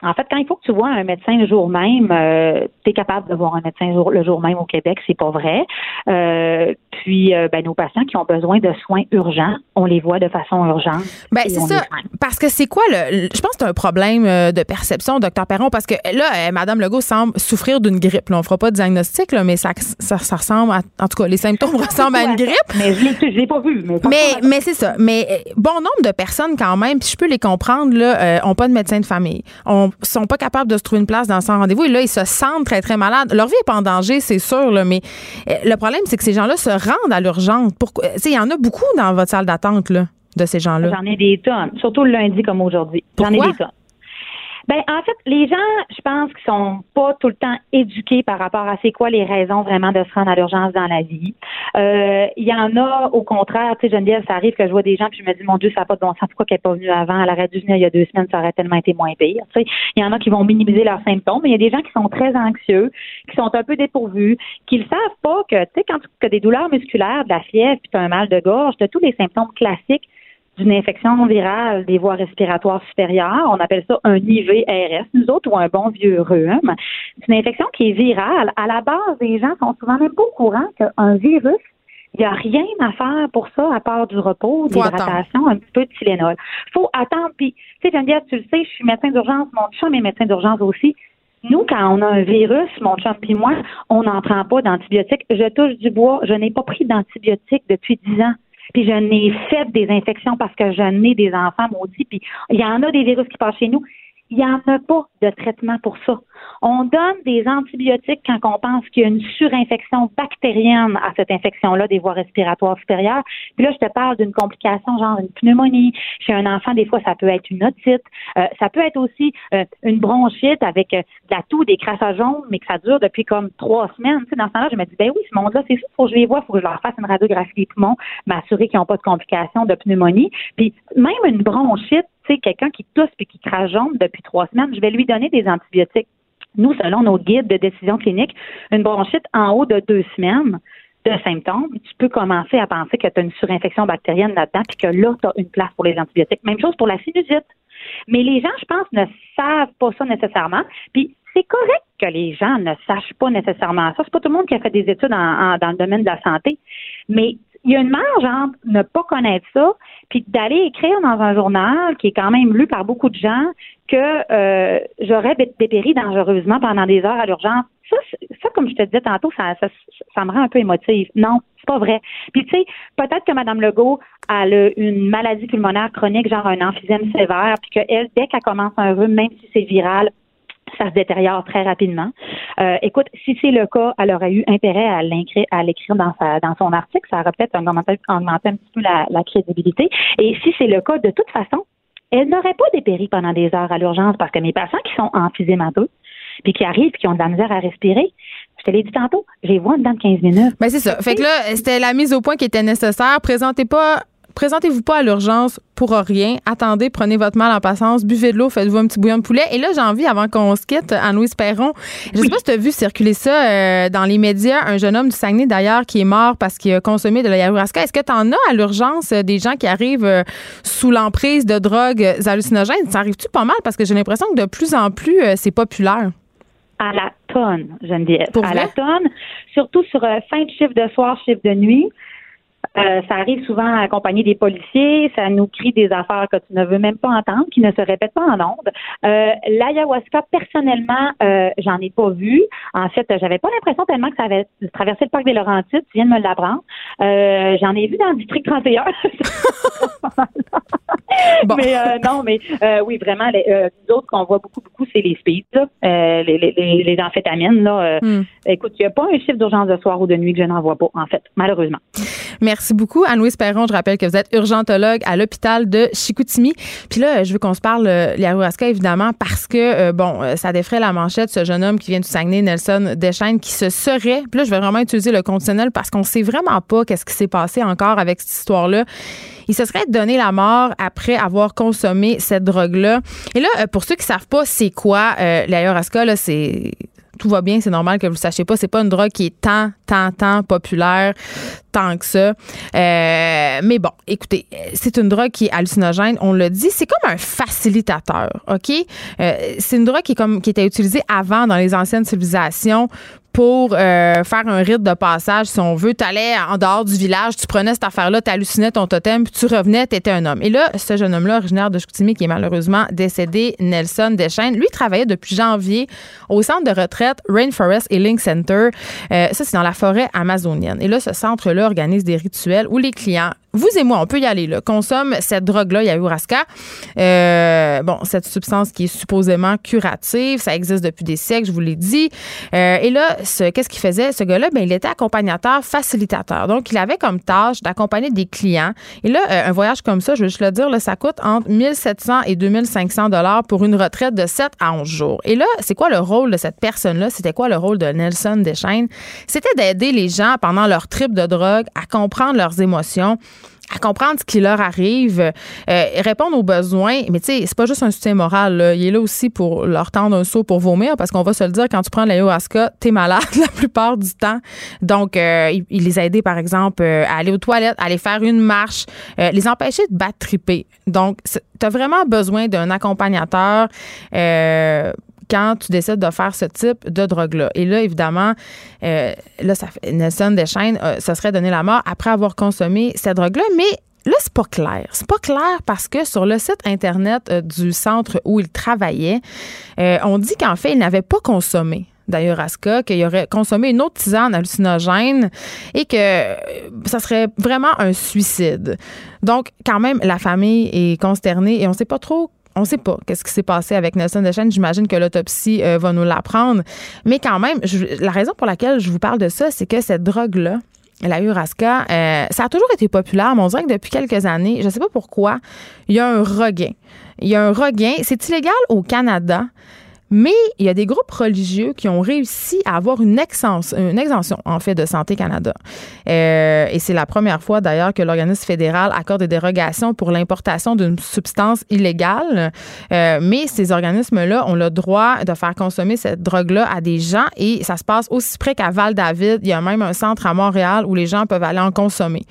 [SPEAKER 8] En fait, quand il faut que tu vois un médecin le jour même, euh, tu es capable de voir un médecin le jour même au Québec, c'est pas vrai. Euh, puis, euh, ben, nos patients qui ont besoin de soins urgents, on les voit de façon urgente.
[SPEAKER 3] Ben, c'est ça. Parce que c'est quoi le. Je pense que c'est un problème de perception, docteur Perron, parce que là, Mme Legault semble souffrir d'une grippe. Là, on fera pas de diagnostic, là, mais ça, ça, ressemble à. En tout cas, les symptômes ressemblent à une grippe.
[SPEAKER 8] Mais je l'ai pas vu.
[SPEAKER 3] Mais, mais, c'est ça. Mais bon nombre de personnes, quand même, puis je peux les comprendre, là, ont pas de médecin de famille. On sont pas capables de se trouver une place dans son rendez-vous. Et là, ils se sentent très, très malades. Leur vie n'est pas en danger, c'est sûr, là, mais euh, le problème, c'est que ces gens-là se rendent à l'urgence. Il y en a beaucoup dans votre salle d'attente là, de ces gens-là.
[SPEAKER 8] J'en ai des tonnes, surtout le lundi comme aujourd'hui. J'en ai des tonnes. Ben, en fait, les gens, je pense qu'ils sont pas tout le temps éduqués par rapport à c'est quoi les raisons vraiment de se rendre à l'urgence dans la vie. Euh, il y en a, au contraire, tu sais, Geneviève, ça arrive que je vois des gens puis je me dis, mon Dieu, ça n'a pas de bon sens. Pourquoi qu'elle n'est pas venue avant? Elle aurait dû venir il y a deux semaines, ça aurait tellement été moins pire. Tu sais, il y en a qui vont minimiser leurs symptômes, mais il y a des gens qui sont très anxieux, qui sont un peu dépourvus, qui ne savent pas que, tu sais, quand tu as des douleurs musculaires, de la fièvre, puis tu as un mal de gorge, tu as tous les symptômes classiques d'une infection virale des voies respiratoires supérieures. On appelle ça un IVRS, nous autres, ou un bon vieux rhume. C'est une infection qui est virale. À la base, les gens sont souvent même pas au courant qu'un virus, il n'y a rien à faire pour ça à part du repos, d'hydratation, un petit peu de Tylenol. faut attendre. Puis, tu sais, Geneviève, tu le sais, je suis médecin d'urgence, mon chum est médecin d'urgence aussi. Nous, quand on a un virus, mon chum et moi, on n'en prend pas d'antibiotiques. Je touche du bois. Je n'ai pas pris d'antibiotiques depuis dix ans. Puis je n'ai fait des infections parce que je n'ai des enfants maudits. Puis il y en a des virus qui passent chez nous. Il n'y en a pas de traitement pour ça. On donne des antibiotiques quand on pense qu'il y a une surinfection bactérienne à cette infection-là des voies respiratoires supérieures. Puis là, je te parle d'une complication genre une pneumonie. Chez un enfant, des fois, ça peut être une otite. Euh, ça peut être aussi euh, une bronchite avec euh, de la toux, des crassages jaunes, mais que ça dure depuis comme trois semaines. Tu sais, dans ce temps-là, je me dis, ben oui, ce monde-là, c'est ça, faut que je les vois, faut que je leur fasse une radiographie des poumons, m'assurer qu'ils n'ont pas de complications de pneumonie. Puis même une bronchite, quelqu'un qui tousse puis qui crache jaune depuis trois semaines, je vais lui donner des antibiotiques. Nous, selon nos guides de décision clinique, une bronchite en haut de deux semaines de symptômes, tu peux commencer à penser que tu as une surinfection bactérienne là-dedans, puis que là, tu as une place pour les antibiotiques. Même chose pour la sinusite. Mais les gens, je pense, ne savent pas ça nécessairement. Puis c'est correct que les gens ne sachent pas nécessairement ça. C'est pas tout le monde qui a fait des études dans le domaine de la santé. Mais il y a une marge entre ne pas connaître ça, puis d'aller écrire dans un journal qui est quand même lu par beaucoup de gens que euh, j'aurais dépéri dangereusement pendant des heures à l'urgence. Ça, ça, comme je te disais tantôt, ça, ça, ça me rend un peu émotive. Non, c'est pas vrai. Puis tu sais, peut-être que Mme Legault a une maladie pulmonaire chronique, genre un emphysème sévère, puis qu'elle, dès qu'elle commence un rhume, même si c'est viral, ça se détériore très rapidement. Euh, écoute, si c'est le cas, elle aurait eu intérêt à l'écrire, à l'écrire dans, sa, dans son article. Ça aurait peut-être augmenté, un petit peu la, crédibilité. Et si c'est le cas, de toute façon, elle n'aurait pas dépéri pendant des heures à l'urgence parce que mes patients qui sont emphysémateux, puis qui arrivent, qui ont de la misère à respirer, je te l'ai dit tantôt, j'ai vois dans 15 minutes.
[SPEAKER 3] Ben c'est ça. Fait que là, c'était la mise au point qui était nécessaire. Présentez pas présentez-vous pas à l'urgence pour rien. Attendez, prenez votre mal en patience, buvez de l'eau, faites-vous un petit bouillon de poulet. Et là, j'ai envie, avant qu'on se quitte, Anne-Louise Perron, je sais pas si tu as vu circuler ça euh, dans les médias, un jeune homme du Saguenay d'ailleurs qui est mort parce qu'il a consommé de l'ayahuasca. Est-ce que tu en as à l'urgence euh, des gens qui arrivent euh, sous l'emprise de drogues hallucinogènes? Ça arrive-tu pas mal? Parce que j'ai l'impression que de plus en plus, c'est populaire
[SPEAKER 8] à la tonne, Geneviève. Pour à la tonne, surtout sur fin de chiffre de soir, chiffre de nuit. Euh, ça arrive souvent accompagné des policiers, ça nous crie des affaires que tu ne veux même pas entendre, qui ne se répètent pas en ondes. Euh, L'ayahuasca, personnellement, euh, j'en ai pas vu. En fait, j'avais pas l'impression tellement que ça avait traversé le parc des Laurentides. Tu viens de me l'apprendre. Euh, j'en ai vu dans le district 31. Mais euh, non, mais oui, vraiment, les, autres qu'on voit beaucoup, beaucoup, c'est les speeds, les, les, les, amphétamines. Là, hmm. Écoute, il n'y a pas un chiffre d'urgence de soir ou de nuit que je n'en vois pas, en fait, malheureusement.
[SPEAKER 3] Merci Merci beaucoup. Anne-Louise Perron, je rappelle que vous êtes urgentologue à l'hôpital de Chicoutimi. Puis là, je veux qu'on se parle, euh, Liarousaka, évidemment, parce que, euh, bon, euh, ça défrait la manchette, ce jeune homme qui vient du Saguenay, Nelson Deschaines, qui se serait, puis là, je vais vraiment utiliser le conditionnel parce qu'on sait vraiment pas qu'est-ce qui s'est passé encore avec cette histoire-là. Il se serait donné la mort après avoir consommé cette drogue-là. Et là, pour ceux qui savent pas c'est quoi euh, l'ayahuasca, là, c'est tout va bien, c'est normal que vous ne sachiez pas. C'est pas une drogue qui est tant, tant, tant populaire, tant que ça. Euh, mais bon, écoutez, c'est une drogue qui est hallucinogène. On l'a dit, c'est comme un facilitateur, ok? Euh, C'est une drogue qui est comme qui était utilisée avant dans les anciennes civilisations pour euh, faire un rite de passage, si on veut. Tu allais en dehors du village, tu prenais cette affaire-là, tu hallucinais ton totem, puis tu revenais, tu un homme. Et là, ce jeune homme-là, originaire de Chicoutimi, qui est malheureusement décédé, Nelson Deschaines, lui travaillait depuis janvier au centre de retraite Rainforest Healing Center. Euh, ça, c'est dans la forêt amazonienne. Et là, ce centre-là organise des rituels où les clients vous et moi, on peut y aller, là, consomme cette drogue-là, ayahuasca. Euh, bon, cette substance qui est supposément curative, ça existe depuis des siècles, je vous l'ai dit. Euh, et là, qu'est-ce qu'il faisait? Ce gars-là, ben, il était accompagnateur, facilitateur. Donc, il avait comme tâche d'accompagner des clients. Et là, euh, un voyage comme ça, je veux juste le dire, là, ça coûte entre 1700 et 2500 dollars pour une retraite de 7 à 11 jours. Et là, c'est quoi le rôle de cette personne-là? C'était quoi le rôle de Nelson Deschaines? C'était d'aider les gens pendant leur trip de drogue à comprendre leurs émotions à comprendre ce qui leur arrive, euh, répondre aux besoins. Mais tu sais, c'est pas juste un soutien moral. Il est là aussi pour leur tendre un saut pour vomir, parce qu'on va se le dire, quand tu prends l'ayahuasca, t'es malade la plupart du temps. Donc, euh, il, les a par exemple, euh, à aller aux toilettes, à aller faire une marche, les empêcher de battre triper. Donc, tu as vraiment besoin d'un accompagnateur quand tu décides de faire ce type de drogue-là. Et là, évidemment, euh, là, Nelson Deschaines, euh, ça serait donné la mort après avoir consommé cette drogue-là, mais Là, c'est pas clair. C'est pas clair parce que sur le site Internet euh, du centre où il travaillait, on dit qu'en fait, il n'avait pas consommé d'ayahuasca, qu'il aurait consommé une autre tisane hallucinogène et que ça serait vraiment un suicide. Donc, quand même, la famille est consternée et on sait pas trop on ne sait pas qu'est-ce qui s'est passé avec Nelson Deschênes. J'imagine que l'autopsie euh, va nous l'apprendre. Mais quand même, la raison pour laquelle je vous parle de ça, c'est que cette drogue-là, la Urasca, euh, ça a toujours été populaire, mais on dirait que depuis quelques années, je ne sais pas pourquoi, il y a un regain. Il y a un regain. C'est illégal au Canada. Mais il y a des groupes religieux qui ont réussi à avoir une, une exemption, en fait, de Santé Canada. Euh, et c'est la première fois, d'ailleurs, que l'organisme fédéral accorde des dérogations pour l'importation d'une substance illégale. Euh, mais ces organismes-là ont le droit de faire consommer cette drogue-là à des gens et ça se passe aussi près qu'à Val-David. Il y a même un centre à Montréal où les gens peuvent aller en consommer.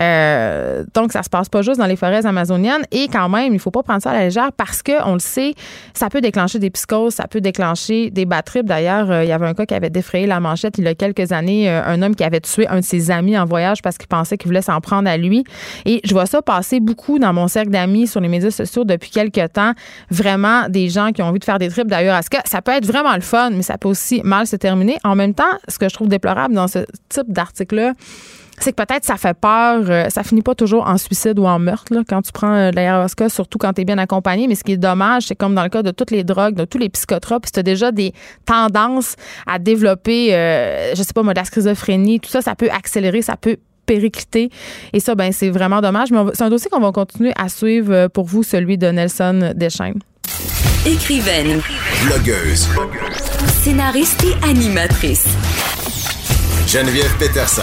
[SPEAKER 3] Euh, donc, ça se passe pas juste dans les forêts amazoniennes. Et quand même, il faut pas prendre ça à la légère parce que, on le sait, ça peut déclencher des psychoses, ça peut déclencher des bad trips. D'ailleurs, euh, il y avait un cas qui avait défrayé la manchette il y a quelques années, euh, un homme qui avait tué un de ses amis en voyage parce qu'il pensait qu'il voulait s'en prendre à lui. Et je vois ça passer beaucoup dans mon cercle d'amis sur les médias sociaux depuis quelques temps. Vraiment, des gens qui ont envie de faire des trips d'ailleurs. ce que ça peut être vraiment le fun, mais ça peut aussi mal se terminer. En même temps, ce que je trouve déplorable dans ce type d'article-là, c'est que peut-être ça fait peur. Euh, ça finit pas toujours en suicide ou en meurtre quand tu prends euh, l'ayahuasca, surtout quand tu es bien accompagné. Mais ce qui est dommage, c'est comme dans le cas de toutes les drogues, de tous les psychotropes, si tu as déjà des tendances à développer, euh, je sais pas moi, de la schizophrénie, tout ça, ça peut accélérer, ça peut péricliter. Et ça, ben, c'est vraiment dommage. Mais c'est un dossier qu'on va continuer à suivre pour vous, celui de Nelson Deschaines.
[SPEAKER 1] Écrivaine.
[SPEAKER 9] Blogueuse.
[SPEAKER 1] Scénariste et animatrice.
[SPEAKER 9] Geneviève Peterson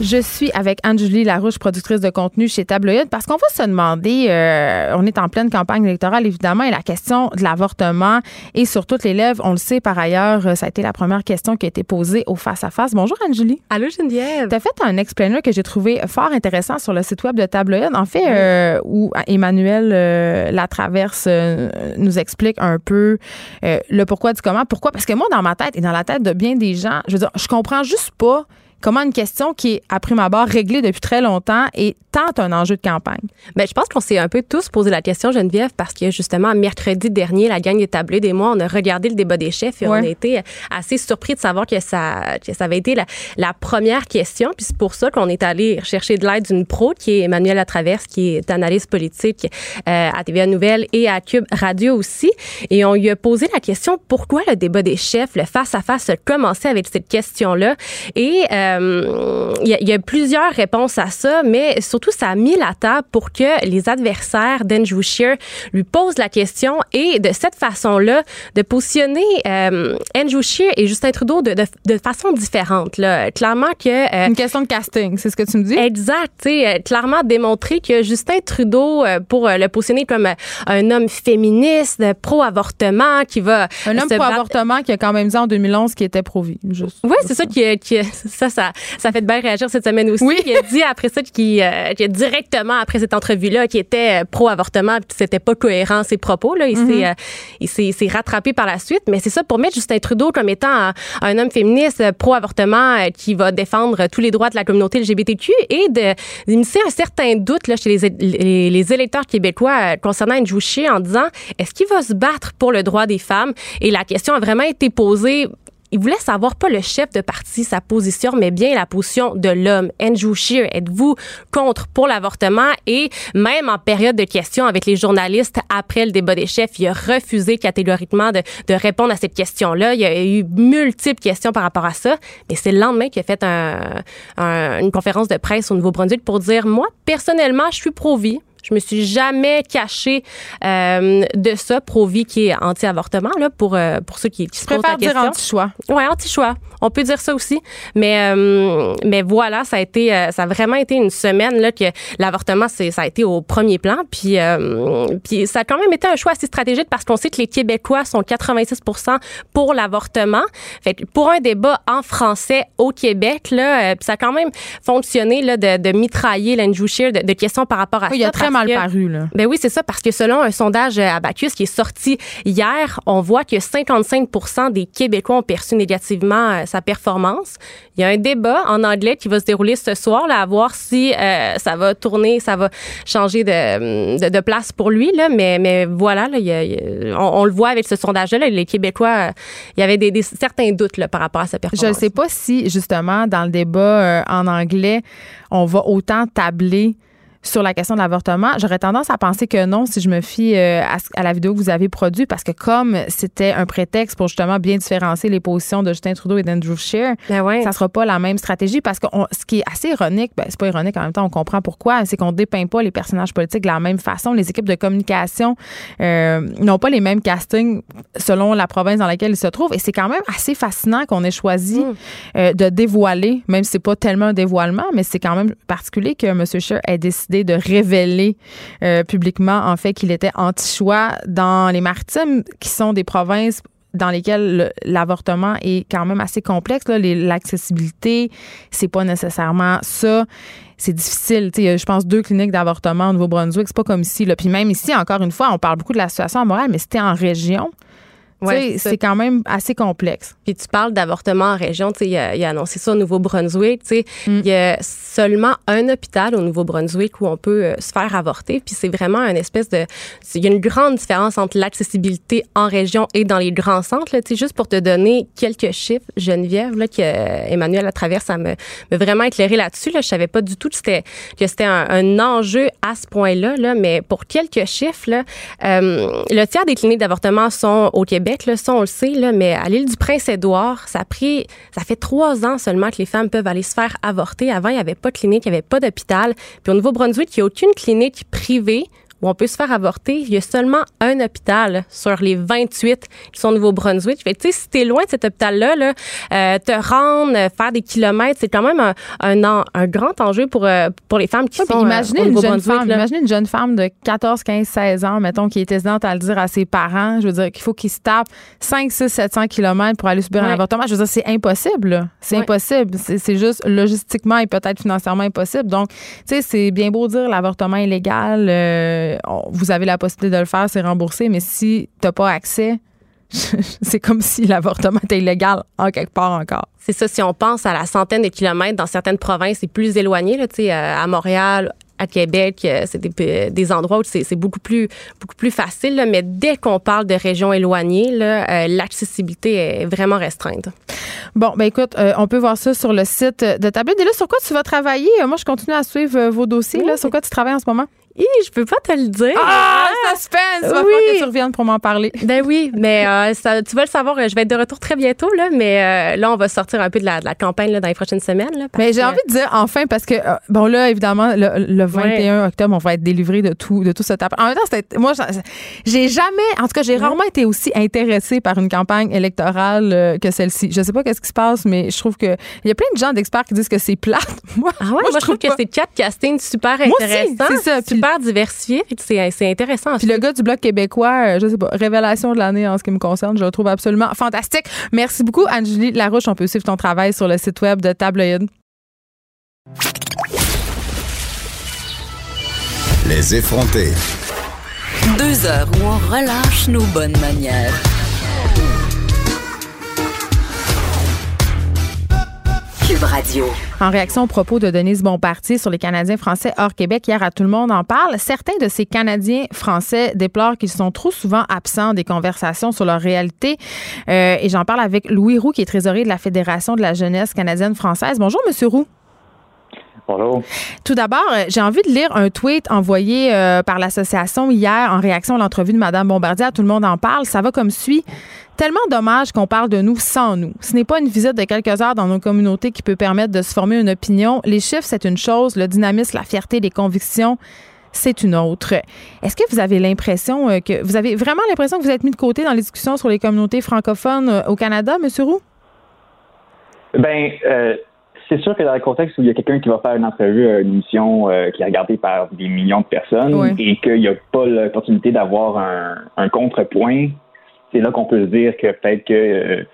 [SPEAKER 3] Je suis avec Anne-Julie Larouche, productrice de contenu chez Tabloïd, parce qu'on va se demander, euh, on est en pleine campagne électorale évidemment, et la question de l'avortement est sur toutes les lèvres. On le sait par ailleurs, euh, ça a été la première question qui a été posée au face-à-face. Bonjour Anne-Julie.
[SPEAKER 10] Allô Geneviève.
[SPEAKER 3] Tu as fait un explainer que j'ai trouvé fort intéressant sur le site web de Tabloïd, en fait, euh, où Emmanuel Latraverse nous explique un peu le pourquoi du comment. Pourquoi? Parce que moi, dans ma tête et dans la tête de bien des gens, je veux dire, je comprends juste pas comment une question qui est, à prime abord, réglée depuis très longtemps est tant un enjeu de campagne?
[SPEAKER 10] Bien, je pense qu'on s'est un peu tous posé la question, Geneviève, parce que justement, mercredi dernier, la gang des tablés des mois, on a regardé le débat des chefs et on a été assez surpris de savoir que ça, que ça avait été la, la première question. Puis c'est pour ça qu'on est allé chercher de l'aide d'une pro qui est Emmanuel Latraverse, qui est analyste politique euh, à TVA Nouvelle et à Cube Radio aussi. Et on lui a posé la question pourquoi le débat des chefs, le face-à-face, a commencé avec cette question-là? Et euh, il y, y, a plusieurs réponses à ça, mais surtout, ça a mis la table pour que les adversaires d'Andrew Scheer lui posent la question et de cette façon-là, de positionner euh, Andrew Scheer et Justin Trudeau de, de, de façon différente. Là. Clairement que...
[SPEAKER 3] Euh, Une question de casting, c'est ce que tu me dis?
[SPEAKER 10] Exact. Euh, clairement démontrer que Justin Trudeau, euh, pour le positionner comme un homme féministe, pro-avortement, qui va...
[SPEAKER 3] Un homme pro-avortement qui a quand même dit en 2011 qu'il était pro-vie.
[SPEAKER 10] Oui, c'est ça qui, qui ça, ça, ça fait de bien réagir cette semaine aussi.
[SPEAKER 3] Oui.
[SPEAKER 10] Il a dit après ça qu'il a directement après cette entrevue-là qu'il était pro-avortement, puis c'était pas cohérent ses propos. Là. Il mm-hmm. s'est il s'est rattrapé par la suite. Mais c'est ça, pour mettre Justin Trudeau comme étant un, un homme féministe pro-avortement qui va défendre tous les droits de la communauté LGBTQ et d'initier un certain doute là, chez les, les, les électeurs québécois concernant Andrew Scheer en disant est-ce qu'il va se battre pour le droit des femmes? Et la question a vraiment été posée il voulait savoir pas le chef de parti, sa position, mais bien la position de l'homme. Andrew Scheer, êtes-vous contre pour l'avortement? Et même en période de questions avec les journalistes après le débat des chefs, il a refusé catégoriquement de, répondre à cette question-là. Il y a eu multiples questions par rapport à ça. Mais c'est le lendemain qu'il a fait un, un, une conférence de presse au Nouveau-Brunswick pour dire, moi, personnellement, je suis pro-vie. Je me suis jamais cachée euh, de ça, Provi qui est anti-avortement là pour euh, pour ceux qui, qui se posent la
[SPEAKER 3] question. dire anti-choix.
[SPEAKER 10] Ouais, anti-choix. On peut dire ça aussi, mais euh, mais voilà, ça a été euh, ça a vraiment été une semaine là que l'avortement c'est ça a été au premier plan, puis euh, puis ça a quand même été un choix assez stratégique parce qu'on sait que les Québécois sont 86% pour l'avortement. Fait pour un débat en français au Québec là, ça a quand même fonctionné là de, de mitrailler l'Andrew Scheer de, de, questions par rapport à
[SPEAKER 3] oui,
[SPEAKER 10] ça.
[SPEAKER 3] Il a très mal
[SPEAKER 10] que,
[SPEAKER 3] paru là.
[SPEAKER 10] Ben oui, c'est ça parce que selon un sondage Abacus qui est sorti hier, on voit que 55% des Québécois ont perçu négativement sa performance. Il y a un débat en anglais qui va se dérouler ce soir, là, à voir si euh, ça va tourner, ça va changer de, de, de place pour lui. Là, mais, mais voilà, là, il y a, il y a, on, on, le voit avec ce sondage-là, les Québécois, il y avait des, des, certains doutes là, par rapport à sa performance.
[SPEAKER 3] Je ne sais pas si, justement, dans le débat euh, en anglais, on va autant tabler sur la question de l'avortement. J'aurais tendance à penser que non si je me fie euh, à, à, la vidéo que vous avez produite parce que comme c'était un prétexte pour justement bien différencier les positions de Justin Trudeau et d'Andrew Scheer,
[SPEAKER 10] ben ouais.
[SPEAKER 3] ça sera pas la même stratégie parce que on, ce qui est assez ironique, ben c'est pas ironique en même temps, on comprend pourquoi, c'est qu'on dépeint pas les personnages politiques de la même façon. Les équipes de communication euh, n'ont pas les mêmes castings selon la province dans laquelle ils se trouvent et c'est quand même assez fascinant qu'on ait choisi mm. euh, de dévoiler, même si c'est pas tellement un dévoilement, mais c'est quand même particulier que M. Scheer ait décidé de révéler euh, publiquement en fait qu'il était anti-choix dans les maritimes qui sont des provinces dans lesquelles l'avortement est quand même assez complexe. L'accessibilité, c'est pas nécessairement ça. C'est difficile. je pense deux cliniques d'avortement au Nouveau-Brunswick. C'est pas comme ici. Puis même ici, encore une fois, on parle beaucoup de la situation Montréal, mais c'était en région. Ouais, c'est quand même assez complexe.
[SPEAKER 10] Puis tu parles d'avortement en région, tu sais, il, a, il a annoncé ça au Nouveau-Brunswick, tu sais, mm. il y a seulement un hôpital au Nouveau-Brunswick où on peut euh, se faire avorter, puis c'est vraiment une espèce de il y a une grande différence entre l'accessibilité en région et dans les grands centres, tu sais, juste pour te donner quelques chiffres, Geneviève là que euh, Emmanuel à travers ça me, me vraiment éclairé là-dessus là, je savais pas du tout que c'était que c'était un, un, enjeu à ce point-là là, mais pour quelques chiffres là, euh, le tiers des cliniques d'avortement sont au Québec Là, ça, on le sait, mais à l'île du Prince-Édouard, ça ça fait trois ans seulement que les femmes peuvent aller se faire avorter. Avant, il n'y avait pas de clinique, il n'y avait pas d'hôpital. Puis au Nouveau-Brunswick, il n'y a aucune clinique privée où on peut se faire avorter. Il y a seulement un hôpital sur les 28 qui sont au Nouveau-Brunswick. Fait tu sais, si t'es loin de cet hôpital-là, là, euh, te rendre, faire des kilomètres, c'est quand même un, un, un, grand enjeu pour, euh, pour les femmes qui
[SPEAKER 3] oui,
[SPEAKER 10] sont
[SPEAKER 3] imaginez
[SPEAKER 10] euh, au
[SPEAKER 3] une jeune femme,
[SPEAKER 10] là.
[SPEAKER 3] Imaginez une jeune femme de 14, 15, 16 ans, mettons, qui est hésitante à le dire à ses parents. Je veux dire qu'il faut qu'ils se tapent 5, 6, 700 kilomètres pour aller subir un avortement. Je veux dire, c'est impossible. C'est impossible. C'est juste logistiquement et peut-être financièrement impossible. Donc, tu sais, c'est bien beau dire l'avortement illégal. Euh, vous avez la possibilité de le faire, c'est remboursé, mais si tu n'as pas accès, c'est comme si l'avortement était illégal en quelque part encore.
[SPEAKER 10] C'est ça, si on pense à la centaine de kilomètres dans certaines provinces, c'est plus éloigné, là, euh, à Montréal, à Québec, euh, c'est des, endroits où c'est beaucoup plus, beaucoup plus facile. mais dès qu'on parle de régions éloignées, euh, l'accessibilité est vraiment restreinte.
[SPEAKER 3] Bon, ben écoute, on peut voir ça sur le site de Tableau. Et là, sur quoi tu vas travailler? Moi, je continue à suivre vos dossiers. Là, sur quoi tu travailles en ce moment?
[SPEAKER 10] Je peux pas te le dire.
[SPEAKER 3] Ah, suspense! Il va falloir que tu reviennes pour m'en parler.
[SPEAKER 10] Ben oui, mais euh, ça, tu vas le savoir, je vais être de retour très bientôt, là, mais euh, là, on va sortir un peu de la, de la campagne là, dans les prochaines semaines. Là,
[SPEAKER 3] mais j'ai envie de dire enfin, parce que, euh, bon, là, évidemment, le, 21 octobre, on va être délivré de tout, de tout ce tapage. En même temps, moi, j'ai jamais, en tout cas, j'ai rarement été aussi intéressée par une campagne électorale que celle-ci. Je sais pas qu'est-ce qui se passe, mais je trouve que il y a plein de gens d'experts qui disent que c'est plate.
[SPEAKER 10] moi, ah ouais, moi, je, trouve, que c'est quatre castings super intéressants. c'est ça super diversifié. C'est intéressant.
[SPEAKER 3] Puis le gars du Bloc québécois, euh, je sais pas, révélation de l'année en ce qui me concerne, je le trouve absolument fantastique. Merci beaucoup, Angélie Larouche. On peut suivre ton travail sur le site web de Tabloïd.
[SPEAKER 9] Les effrontés.
[SPEAKER 1] Deux heures où on relâche nos bonnes manières.
[SPEAKER 3] En réaction aux propos de Denise Bompartier sur les Canadiens français hors Québec, hier à Tout le monde en parle, certains de ces Canadiens français déplorent qu'ils sont trop souvent absents des conversations sur leur réalité. Euh, et j'en parle avec Louis Roux, qui est trésorier de la Fédération de la jeunesse canadienne-française. Bonjour, Monsieur Roux.
[SPEAKER 11] Bonjour.
[SPEAKER 3] Tout d'abord, euh, j'ai envie de lire un tweet envoyé euh, par l'association hier en réaction à l'entrevue de Mme Bombardier. Tout le monde en parle. Ça va comme suit. Tellement dommage qu'on parle de nous sans nous. Ce n'est pas une visite de quelques heures dans nos communautés qui peut permettre de se former une opinion. Les chiffres, c'est une chose. Le dynamisme, la fierté, les convictions, c'est une autre. Est-ce que vous avez l'impression euh, que vous avez vraiment l'impression que vous êtes mis de côté dans les discussions sur les communautés francophones au Canada, M. Roux?
[SPEAKER 11] Ben, c'est sûr que dans le contexte où il y a quelqu'un qui va faire une entrevue à une émission euh, qui est regardée par des millions de personnes et qu'il n'y a pas l'opportunité d'avoir un, contrepoint, c'est là qu'on peut se dire que peut-être que euh,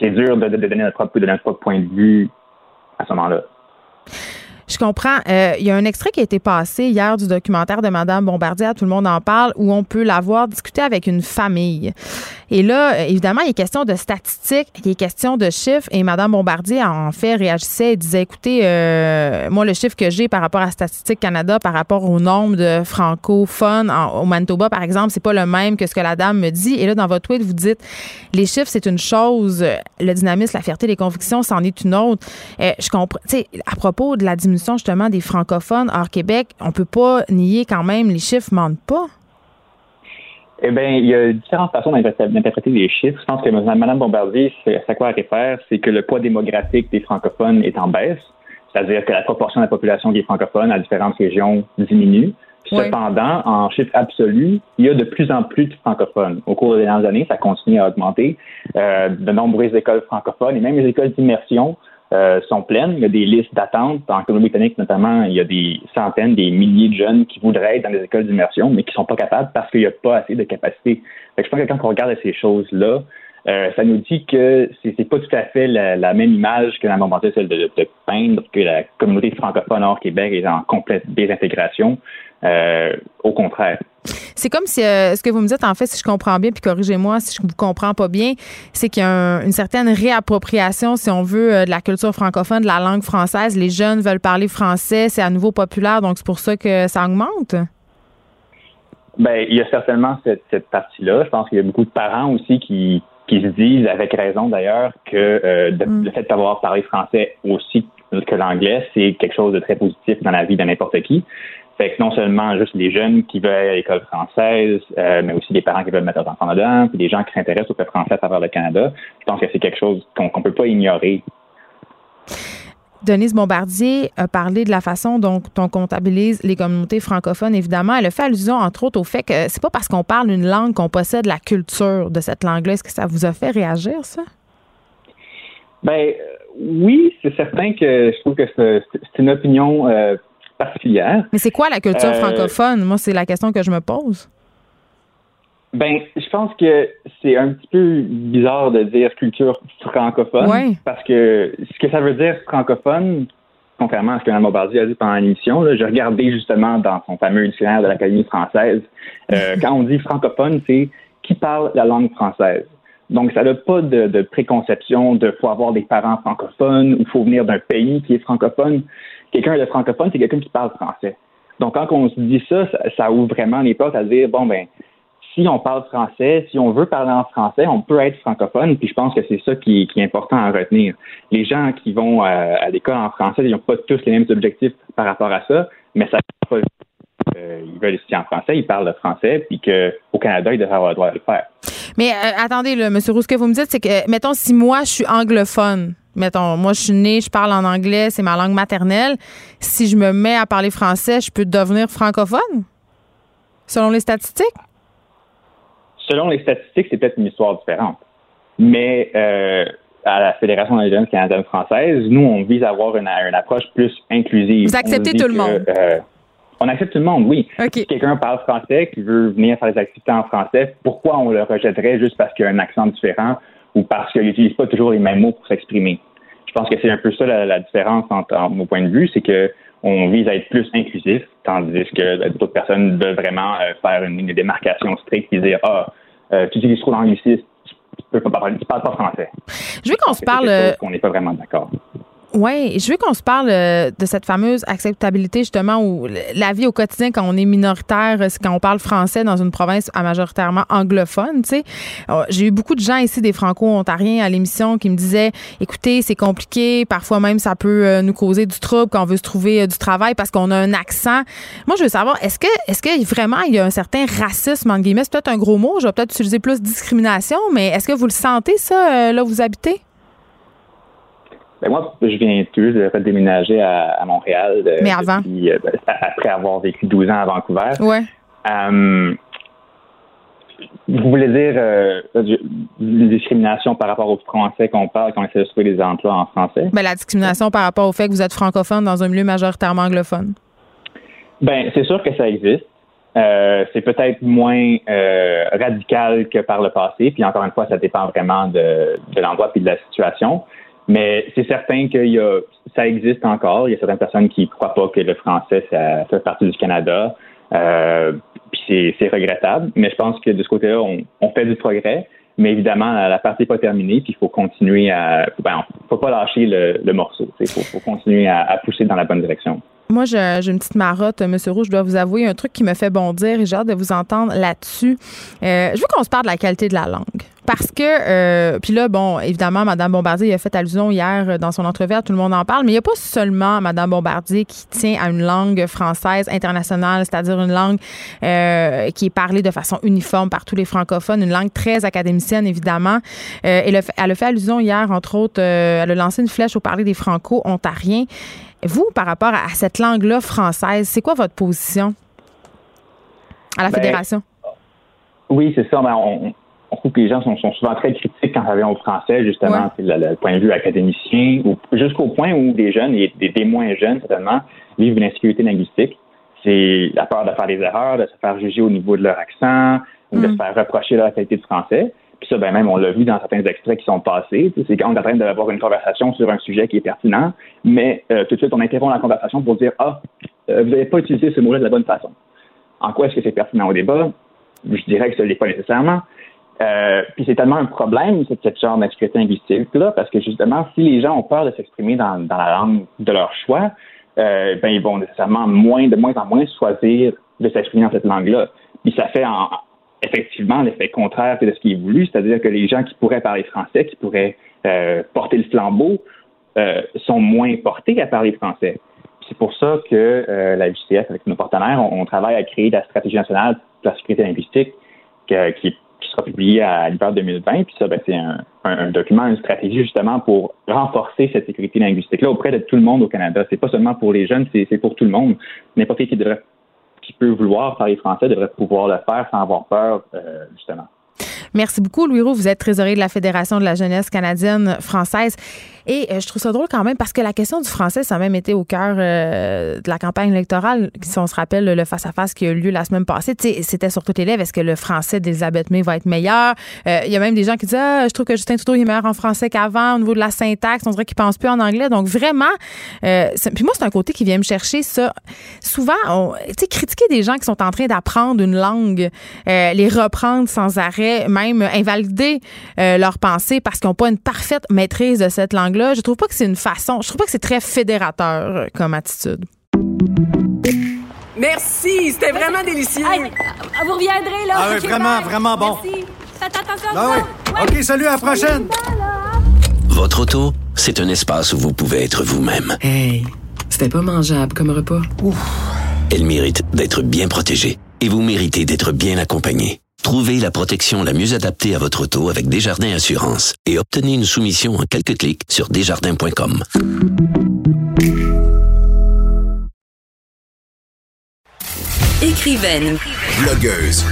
[SPEAKER 11] c'est dur de, donner notre propre, de notre propre point de vue à ce moment-là.
[SPEAKER 3] Je comprends. Euh, il y a un extrait qui a été passé hier du documentaire de Madame Bombardier, Tout le monde en parle, où on peut la voir discuter avec une famille. Et là, évidemment, il est question de statistiques, il est question de chiffres. Et Mme Bombardier, en fait, réagissait et disait, écoutez, euh, moi, le chiffre que j'ai par rapport à Statistique Canada, par rapport au nombre de francophones au Manitoba, par exemple, c'est pas le même que ce que la dame me dit. Et là, dans votre tweet, vous dites, les chiffres, c'est une chose, le dynamisme, la fierté, les convictions, c'en est une autre. Euh, je comprends, tu sais, à propos de la diminution, justement, des francophones hors Québec, on peut pas nier quand même, les chiffres mentent pas.
[SPEAKER 11] Eh bien, il y a différentes façons d'interpréter les chiffres. Je pense que Mme Bombardier, à quoi elle réfère, c'est que le poids démographique des francophones est en baisse, c'est-à-dire que la proportion de la population qui est francophone à différentes régions diminue. Cependant, en chiffre absolu, il y a de plus en plus de francophones. Au cours des dernières années, ça continue à augmenter. Euh, de nombreuses écoles francophones et même les écoles d'immersion euh, sont pleines. Il y a des listes d'attente. En Colombie-Britannique, notamment, il y a des centaines, des milliers de jeunes qui voudraient être dans des écoles d'immersion, mais qui sont pas capables parce qu'il n'y a pas assez de capacité. je pense que quand on regarde ces choses-là, euh, ça nous dit que c'est pas tout à fait la, même image que la momenté, celle de, de, peindre que la communauté francophone hors Québec est en complète désintégration. Euh, au contraire.
[SPEAKER 3] C'est comme si euh, ce que vous me dites, en fait, si je comprends bien, puis corrigez-moi si je vous comprends pas bien, c'est qu'il y a une certaine réappropriation, si on veut, euh, de la culture francophone, de la langue française. Les jeunes veulent parler français, c'est à nouveau populaire, donc c'est pour ça que ça augmente?
[SPEAKER 11] Ben, il y a certainement cette, partie-là. Je pense qu'il y a beaucoup de parents aussi qui, qui se disent, avec raison d'ailleurs, que mm. le fait d'avoir parlé français aussi que l'anglais, c'est quelque chose de très positif dans la vie de n'importe qui. Fait que non seulement juste les jeunes qui veulent aller à l'école française, euh, mais aussi des parents qui veulent mettre leurs enfants dedans, puis des gens qui s'intéressent au fait français à travers le Canada. Je pense que c'est quelque chose qu'on ne peut pas ignorer.
[SPEAKER 3] Denise Bombardier a parlé de la façon dont on comptabilise les communautés francophones. Évidemment, elle a fait allusion, entre autres, au fait que c'est pas parce qu'on parle une langue qu'on possède la culture de cette langue-là. Est-ce que ça vous a fait réagir, ça?
[SPEAKER 11] Ben oui, c'est certain que je trouve que c'est une opinion euh,
[SPEAKER 3] mais c'est quoi la culture euh, francophone? Moi, c'est la question que je me pose.
[SPEAKER 11] Ben, je pense que c'est un petit peu bizarre de dire culture francophone. Parce que ce que ça veut dire francophone, contrairement à ce que Mme Bombardier a dit pendant l'émission, j'ai regardé justement dans son fameux dictionnaire de l'Académie française. Euh, quand on dit francophone, c'est qui parle la langue française. Donc, ça n'a pas de, préconception de faut avoir des parents francophones ou faut venir d'un pays qui est francophone. Quelqu'un de francophone, c'est quelqu'un qui parle français. Donc, quand on se dit ça, ça, ouvre vraiment les portes à dire, bon, ben, si on parle français, si on veut parler en français, on peut être francophone. Puis je pense que c'est ça qui, est important à retenir. Les gens qui vont euh, à, l'école en français, ils n'ont pas tous les mêmes objectifs par rapport à ça, mais ça pas euh, ils veulent étudier en français, ils parlent le français, puis qu'au Canada, ils devraient avoir le droit de le faire.
[SPEAKER 3] Mais euh, attendez, là, M. Roux, ce que vous me dites, c'est que, mettons, si moi, je suis anglophone, mettons, moi, je suis née, je parle en anglais, c'est ma langue maternelle, si je me mets à parler français, je peux devenir francophone? Selon les statistiques?
[SPEAKER 11] Selon les statistiques, c'est peut-être une histoire différente. Mais euh, à la Fédération des jeunes canadiennes françaises, nous, on vise à avoir une, approche plus inclusive.
[SPEAKER 3] Vous acceptez tout le monde?
[SPEAKER 11] On accepte tout le monde, oui. Si quelqu'un parle français, qui veut venir faire des activités en français, pourquoi on le rejetterait juste parce qu'il a un accent différent? Ou parce qu'il n'utilise pas toujours les mêmes mots pour s'exprimer? Je pense que c'est un peu ça la, différence entre, mon point de vue, c'est que on vise à être plus inclusif, tandis que d'autres personnes veulent vraiment euh, faire une, démarcation stricte et dire Ah, euh, tu utilises trop l'anglicisme, tu ne parles pas français.
[SPEAKER 3] Je veux qu'on se parle. Euh,
[SPEAKER 11] on n'est pas vraiment d'accord.
[SPEAKER 3] Oui, je veux qu'on se parle euh, de cette fameuse acceptabilité, justement, où la vie au quotidien, quand on est minoritaire, c'est quand on parle français dans une province à majoritairement anglophone, tu sais. Euh, j'ai eu beaucoup de gens ici, des franco-ontariens à l'émission, qui me disaient, écoutez, c'est compliqué, parfois même ça peut euh, nous causer du trouble quand on veut se trouver du travail parce qu'on a un accent. Moi, je veux savoir, est-ce que, est-ce que vraiment il y a un certain racisme, entre guillemets, c'est peut-être un gros mot, je vais peut-être utiliser plus discrimination, mais est-ce que vous le sentez, ça, là où vous habitez?
[SPEAKER 11] Ben moi, je viens tout juste de redéménager à, Montréal.
[SPEAKER 3] Mais avant?
[SPEAKER 11] Euh, ben, après avoir vécu 12 ans à Vancouver.
[SPEAKER 3] Ouais.
[SPEAKER 11] Euh, vous voulez dire euh, une discrimination par rapport aux Français qu'on parle quand on essaie de trouver des emplois en français?
[SPEAKER 3] Ben, la discrimination par rapport au fait que vous êtes francophone dans un milieu majoritairement anglophone.
[SPEAKER 11] Ben, c'est sûr que ça existe. c'est peut-être moins radical que par le passé. Puis encore une fois, ça dépend vraiment de, de l'endroit et de la situation. Mais c'est certain que y a, ça existe encore. Il y a certaines personnes qui ne croient pas que le français, ça fait partie du Canada. Euh, puis c'est regrettable. Mais je pense que de ce côté-là, on, on, fait du progrès. Mais évidemment, la partie n'est pas terminée, puis il faut continuer à. Ben, faut pas lâcher le, le morceau. Il faut, faut, continuer à, à pousser dans la bonne direction.
[SPEAKER 3] Moi, j'ai une petite marotte, M. Roux, je dois vous avouer, un truc qui me fait bondir et j'ai hâte de vous entendre là-dessus. Euh, je veux qu'on se parle de la qualité de la langue. Parce que, euh, puis là, bon, évidemment, Mme Bombardier a fait allusion hier dans son entrevue, tout le monde en parle, mais il n'y a pas seulement Mme Bombardier qui tient à une langue française internationale, c'est-à-dire une langue euh, qui est parlée de façon uniforme par tous les francophones, une langue très académicienne, évidemment. elle, a fait, elle a fait allusion hier, entre autres, elle a lancé une flèche au parler des franco-ontariens. Vous, par rapport à cette langue-là française, c'est quoi votre position à la ben, Fédération?
[SPEAKER 11] Oui, c'est ça. Ben, on, trouve que les gens sont, souvent très critiques quand ça vient au français, justement, c'est le, point de vue académicien, jusqu'au point où des jeunes, et des, moins jeunes, certainement, vivent une insécurité linguistique. C'est la peur de faire des erreurs, de se faire juger au niveau de leur accent, ou de mm. se faire reprocher leur qualité de français. Puis ça, ben même, on l'a vu dans certains extraits qui sont passés. C'est quand on est en train d'avoir une conversation sur un sujet qui est pertinent, mais euh, tout de suite, on interrompt la conversation pour dire Ah, euh, vous n'avez pas utilisé ce mot-là de la bonne façon. En quoi est-ce que c'est pertinent au débat? Je dirais que ce n'est pas nécessairement. Euh, puis c'est tellement un problème, cette, cette genre linguistique-là, parce que justement, si les gens ont peur de s'exprimer dans, dans, la langue de leur choix, ben ils vont nécessairement moins, de moins en moins choisir de s'exprimer dans cette langue-là. Puis ça fait en, effectivement l'effet contraire de ce qui est voulu, c'est-à-dire que les gens qui pourraient parler français, qui pourraient euh, porter le flambeau, euh, sont moins portés à parler français. C'est pour ça que euh, la UCF, avec nos partenaires, on, travaille à créer la stratégie nationale de la sécurité linguistique qui, sera publiée à l'hiver 2020. Puis ça, ben, c'est un, document, une stratégie justement pour renforcer cette sécurité linguistique-là auprès de tout le monde au Canada. C'est pas seulement pour les jeunes, c'est pour tout le monde. N'importe qui devrait qui peut vouloir parler français devrait pouvoir le faire sans avoir peur, euh, justement.
[SPEAKER 3] Merci beaucoup, Louis Roux. Vous êtes trésorier de la Fédération de la jeunesse canadienne française. Et euh, je trouve ça drôle quand même parce que la question du français, ça a même été au cœur euh, de la campagne électorale. Si on se rappelle le face-à-face qui a eu lieu la semaine passée, c'était sur toutes les lèvres. Est-ce que le français d'Elisabeth May va être meilleur? Euh, il y a même des gens qui disent ah, je trouve que Justin Trudeau est meilleur en français qu'avant au niveau de la syntaxe. On dirait qu'il pense plus en anglais. Donc vraiment, puis moi, c'est un côté qui vient me chercher ça. Souvent, sais, critiquer des gens qui sont en train d'apprendre une langue, les reprendre sans arrêt, même invalider leurs pensées parce qu'ils n'ont pas une parfaite maîtrise de cette langue là Je trouve pas que c'est une façon, je trouve pas que c'est très fédérateur euh, comme attitude.
[SPEAKER 12] Merci, c'était vraiment délicieux.
[SPEAKER 13] vous reviendrez là.
[SPEAKER 12] Ah oui, vraiment, vraiment bon.
[SPEAKER 13] Merci. Faites attention.
[SPEAKER 12] Ah OK, salut, à la prochaine.
[SPEAKER 6] Votre auto, c'est un espace où vous pouvez être vous-même.
[SPEAKER 12] Hey, c'était pas mangeable comme repas. Ouf.
[SPEAKER 6] Elle mérite d'être bien protégée et vous méritez d'être bien accompagnée. Trouvez la protection la mieux adaptée à votre auto avec Desjardins Assurance et obtenez une soumission en quelques clics sur desjardins.com.
[SPEAKER 1] Écrivaine,
[SPEAKER 9] Blogueuse.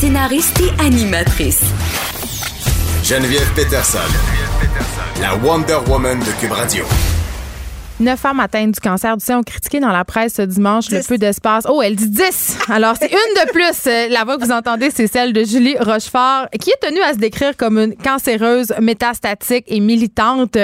[SPEAKER 1] scénariste et animatrice.
[SPEAKER 9] Geneviève Peterson. La Wonder Woman de Cube Radio.
[SPEAKER 3] Neuf femmes atteintes du cancer du sein ont critiqué dans la presse ce dimanche le peu d'espace. Oh, elle dit 10. Alors, c'est une de plus. Euh, la voix que vous entendez, c'est celle de Julie Rochefort, qui est tenue à se décrire comme une cancéreuse métastatique et militante.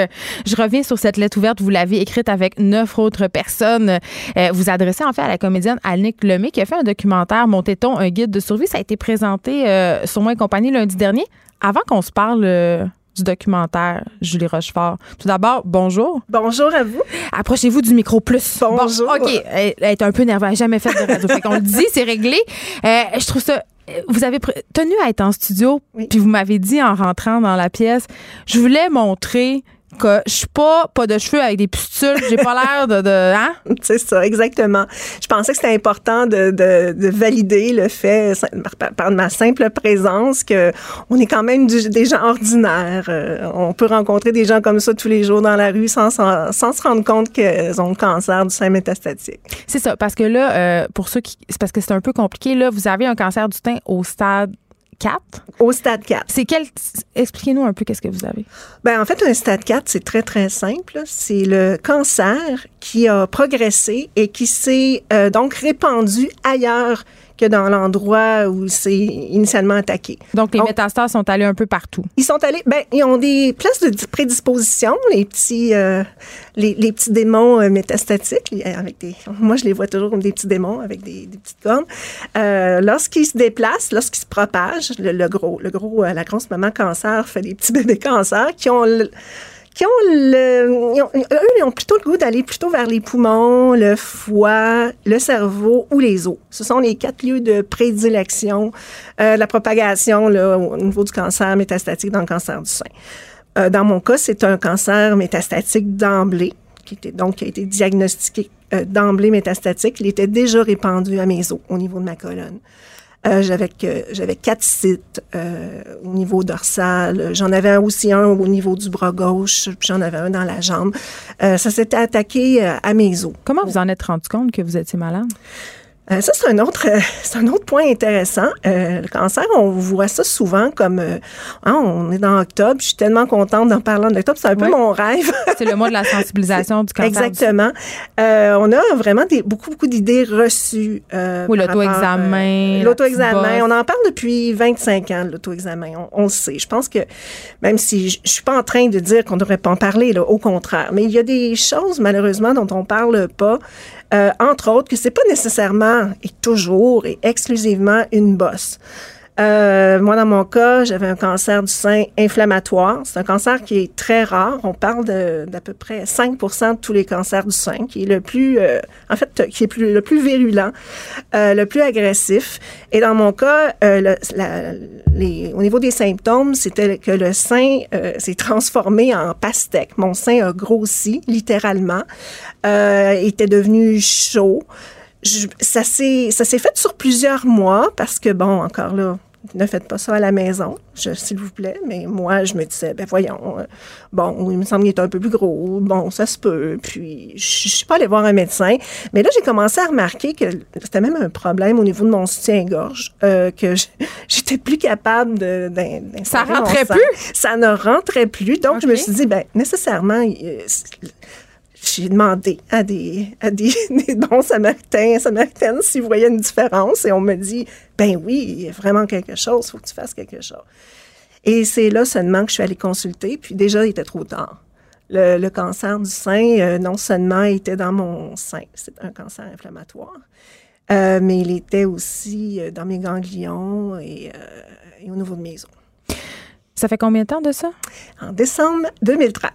[SPEAKER 3] Je reviens sur cette lettre ouverte. Vous l'avez écrite avec neuf autres personnes. Euh, vous adressez en fait à la comédienne Annick Lemay, qui a fait un documentaire Montait-on un guide de survie. Ça a été présenté euh, sur Moi et compagnie lundi dernier. Avant qu'on se parle du documentaire Julie Rochefort. Tout d'abord, bonjour.
[SPEAKER 14] Bonjour à vous.
[SPEAKER 3] Approchez-vous du micro plus.
[SPEAKER 14] Bonjour.
[SPEAKER 3] OK, elle, est un peu nerveuse, elle n'a jamais fait de radio. fait qu'on le dit, c'est réglé. Euh, je trouve ça vous avez tenu à être en studio, puis vous m'avez dit en rentrant dans la pièce, je voulais montrer que je suis pas pas de cheveux avec des pustules, j'ai pas l'air de, de hein?
[SPEAKER 14] C'est ça, exactement. Je pensais que c'était important de, de, de, valider le fait par, ma simple présence que on est quand même des gens ordinaires. Euh, on peut rencontrer des gens comme ça tous les jours dans la rue sans, sans, se rendre compte qu'ils ont le cancer du sein métastatique.
[SPEAKER 3] C'est ça, parce que là, euh, pour ceux qui, c'est parce que c'est un peu compliqué là, vous avez un cancer du sein au stade 4.
[SPEAKER 14] Au stade 4.
[SPEAKER 3] C'est quel. Expliquez-nous un peu qu'est-ce que vous avez.
[SPEAKER 14] Ben, en fait, un stade 4, c'est très, très simple. C'est le cancer qui a progressé et qui s'est euh, donc répandu ailleurs que dans l'endroit où c'est initialement attaqué.
[SPEAKER 3] Donc, les métastases sont allés un peu partout.
[SPEAKER 14] Ils sont allés, ben, ils ont des places de prédisposition, les petits, euh, les, les, petits démons euh, métastatiques, avec des, moi, je les vois toujours comme des petits démons avec des, des petites cornes. Euh, lorsqu'ils se déplacent, lorsqu'ils se propagent, le, le, gros, le gros, euh, la grosse maman cancer fait des petits bébés cancer qui ont le, qui ont le. eux, ils ont plutôt le goût d'aller plutôt vers les poumons, le foie, le cerveau ou les os. Ce sont les quatre lieux de prédilection euh, de la propagation là, au niveau du cancer métastatique dans le cancer du sein. Euh, dans mon cas, c'est un cancer métastatique d'emblée, qui était donc qui a été diagnostiqué euh, d'emblée métastatique. Il était déjà répandu à mes os au niveau de ma colonne. Euh, j'avais j'avais quatre sites euh, au niveau dorsal. J'en avais aussi un au niveau du bras gauche, puis j'en avais un dans la jambe. Euh, ça s'était attaqué à mes os.
[SPEAKER 3] Comment vous en êtes rendu compte que vous étiez malade?
[SPEAKER 14] Euh, ça, c'est un autre, c'est un autre point intéressant. Euh, le cancer, on voit ça souvent comme, euh, hein, on est dans octobre, je suis tellement contente d'en parler en octobre, c'est un peu mon rêve.
[SPEAKER 3] c'est le mois de la sensibilisation du cancer.
[SPEAKER 14] Exactement. on a vraiment des, beaucoup, beaucoup d'idées reçues.
[SPEAKER 3] oui, l'auto-examen.
[SPEAKER 14] l'auto-examen. On en parle depuis 25 ans, l'auto-examen. On, on, le sait. Je pense que même si je, je suis pas en train de dire qu'on devrait pas en parler, là, au contraire, mais il y a des choses, malheureusement, dont on parle pas. Euh, entre autres, que c'est pas nécessairement et toujours et exclusivement une bosse. Euh, moi, dans mon cas, j'avais un cancer du sein inflammatoire. C'est un cancer qui est très rare. On parle d'à peu près 5% de tous les cancers du sein, qui est le plus, euh, en fait, qui est le plus virulent, euh, le plus agressif. Et dans mon cas, au niveau des symptômes, c'était que le sein s'est transformé en pastèque. Mon sein a grossi, littéralement, était devenu chaud. Ça s'est fait sur plusieurs mois parce que bon encore là ne faites pas ça à la maison, s'il vous plaît. Mais moi, je me disais, ben voyons, euh, bon, il me semble qu'il est un peu plus gros, bon, ça se peut. Puis, je je suis pas allée voir un médecin. Mais là, j'ai commencé à remarquer que c'était même un problème au niveau de mon soutien-gorge, euh, que j'étais plus capable de. d'in-
[SPEAKER 3] Ça
[SPEAKER 14] d'insérer mon
[SPEAKER 3] rentrait plus?
[SPEAKER 14] Ça ne rentrait plus. Donc, je me suis dit, ben nécessairement, euh, j'ai demandé à des, à des, des bons samaritains, samaritaines s'ils voyaient une différence et on me dit, ben oui, il y a vraiment quelque chose, il faut que tu fasses quelque chose. Et c'est là seulement que je suis allée consulter, puis déjà, il était trop tard. Le, le cancer du sein, euh, non seulement était dans mon sein, c'est un cancer inflammatoire, euh, mais il était aussi euh, dans mes ganglions et, euh, et au niveau de mes os.
[SPEAKER 3] Ça fait combien de temps de ça?
[SPEAKER 14] En décembre 2013.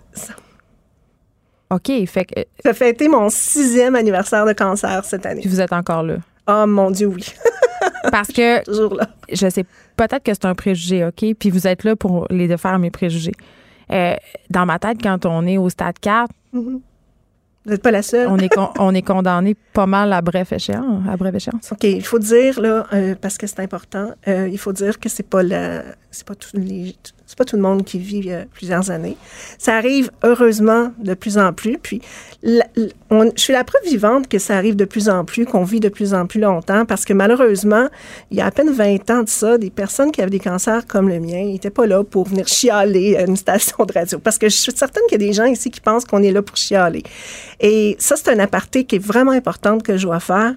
[SPEAKER 3] OK, fait que
[SPEAKER 14] Ça fait été mon sixième anniversaire de cancer cette année.
[SPEAKER 3] puis vous êtes encore là.
[SPEAKER 14] Oh mon Dieu, oui.
[SPEAKER 3] Parce que
[SPEAKER 14] Toujours là.
[SPEAKER 3] je sais peut-être que c'est un préjugé, OK? Puis vous êtes là pour les défaire mes préjugés. Euh, dans ma tête, quand on est au stade 4,
[SPEAKER 14] Mhm. Vous n'êtes pas la seule.
[SPEAKER 3] on est, con- on est condamné pas mal à bref échéance. À brève échéance.
[SPEAKER 14] OK, il faut dire, là, euh, parce que c'est important, euh, il faut dire que c'est pas la, c'est pas tous les, c'est pas tout le monde qui vit euh, plusieurs années. Ça arrive heureusement de plus en plus. Puis, je suis la preuve vivante que ça arrive de plus en plus, qu'on vit de plus en plus longtemps, parce que malheureusement, il y a à peine 20 ans de ça, des personnes qui avaient des cancers comme le mien n'étaient pas là pour venir chialer à une station de radio. Parce que je suis certaine qu'il y a des gens ici qui pensent qu'on est là pour chialer. Et ça, c'est un aparté qui est vraiment important que je dois faire.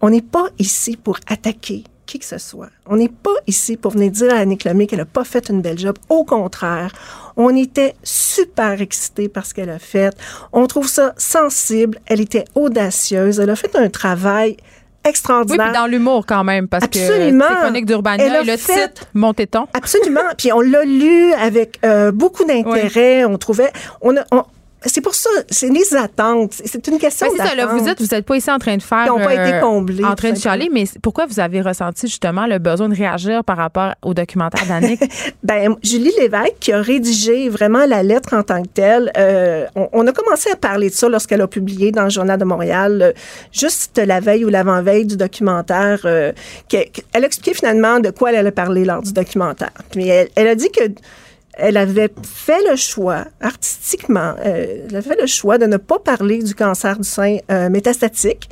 [SPEAKER 14] On n'est pas ici pour attaquer qui que ce soit. On n'est pas ici pour venir dire à Annick Lemay qu'elle n'a pas fait une belle job. Au contraire, on était super excités par ce qu'elle a fait. On trouve ça sensible. Elle était audacieuse. Elle a fait un travail
[SPEAKER 3] Oui,
[SPEAKER 14] extraordinaire.
[SPEAKER 3] puis dans l'humour quand même, parce
[SPEAKER 14] Absolument.
[SPEAKER 3] que c'est Chronique d'Urbania et le
[SPEAKER 14] fait-
[SPEAKER 3] titre, Montéton.
[SPEAKER 14] Absolument. Puis on l'a lu avec euh, beaucoup d'intérêt. On trouvait, on a, on- c'est pour ça, c'est les attentes. C'est une question
[SPEAKER 3] Ben, ça, là, vous
[SPEAKER 14] d'attente.
[SPEAKER 3] dites, vous n'êtes pas ici en train de faire.
[SPEAKER 14] Qui ont pas été comblés,
[SPEAKER 3] En train de chialer, mais pourquoi vous avez ressenti justement le besoin de réagir par rapport au documentaire d'Annick?
[SPEAKER 14] Ben, Julie Lévesque, qui a rédigé vraiment la lettre en tant que telle, euh, on, on a commencé à parler de ça lorsqu'elle a publié dans le Journal de Montréal, euh, juste la veille ou l'avant-veille du documentaire. euh, que- que- elle a expliqué finalement de quoi elle allait parler lors du documentaire. Puis elle, elle a dit que elle avait fait le choix, artistiquement, euh, elle avait fait le choix de ne pas parler du cancer du sein euh, métastatique.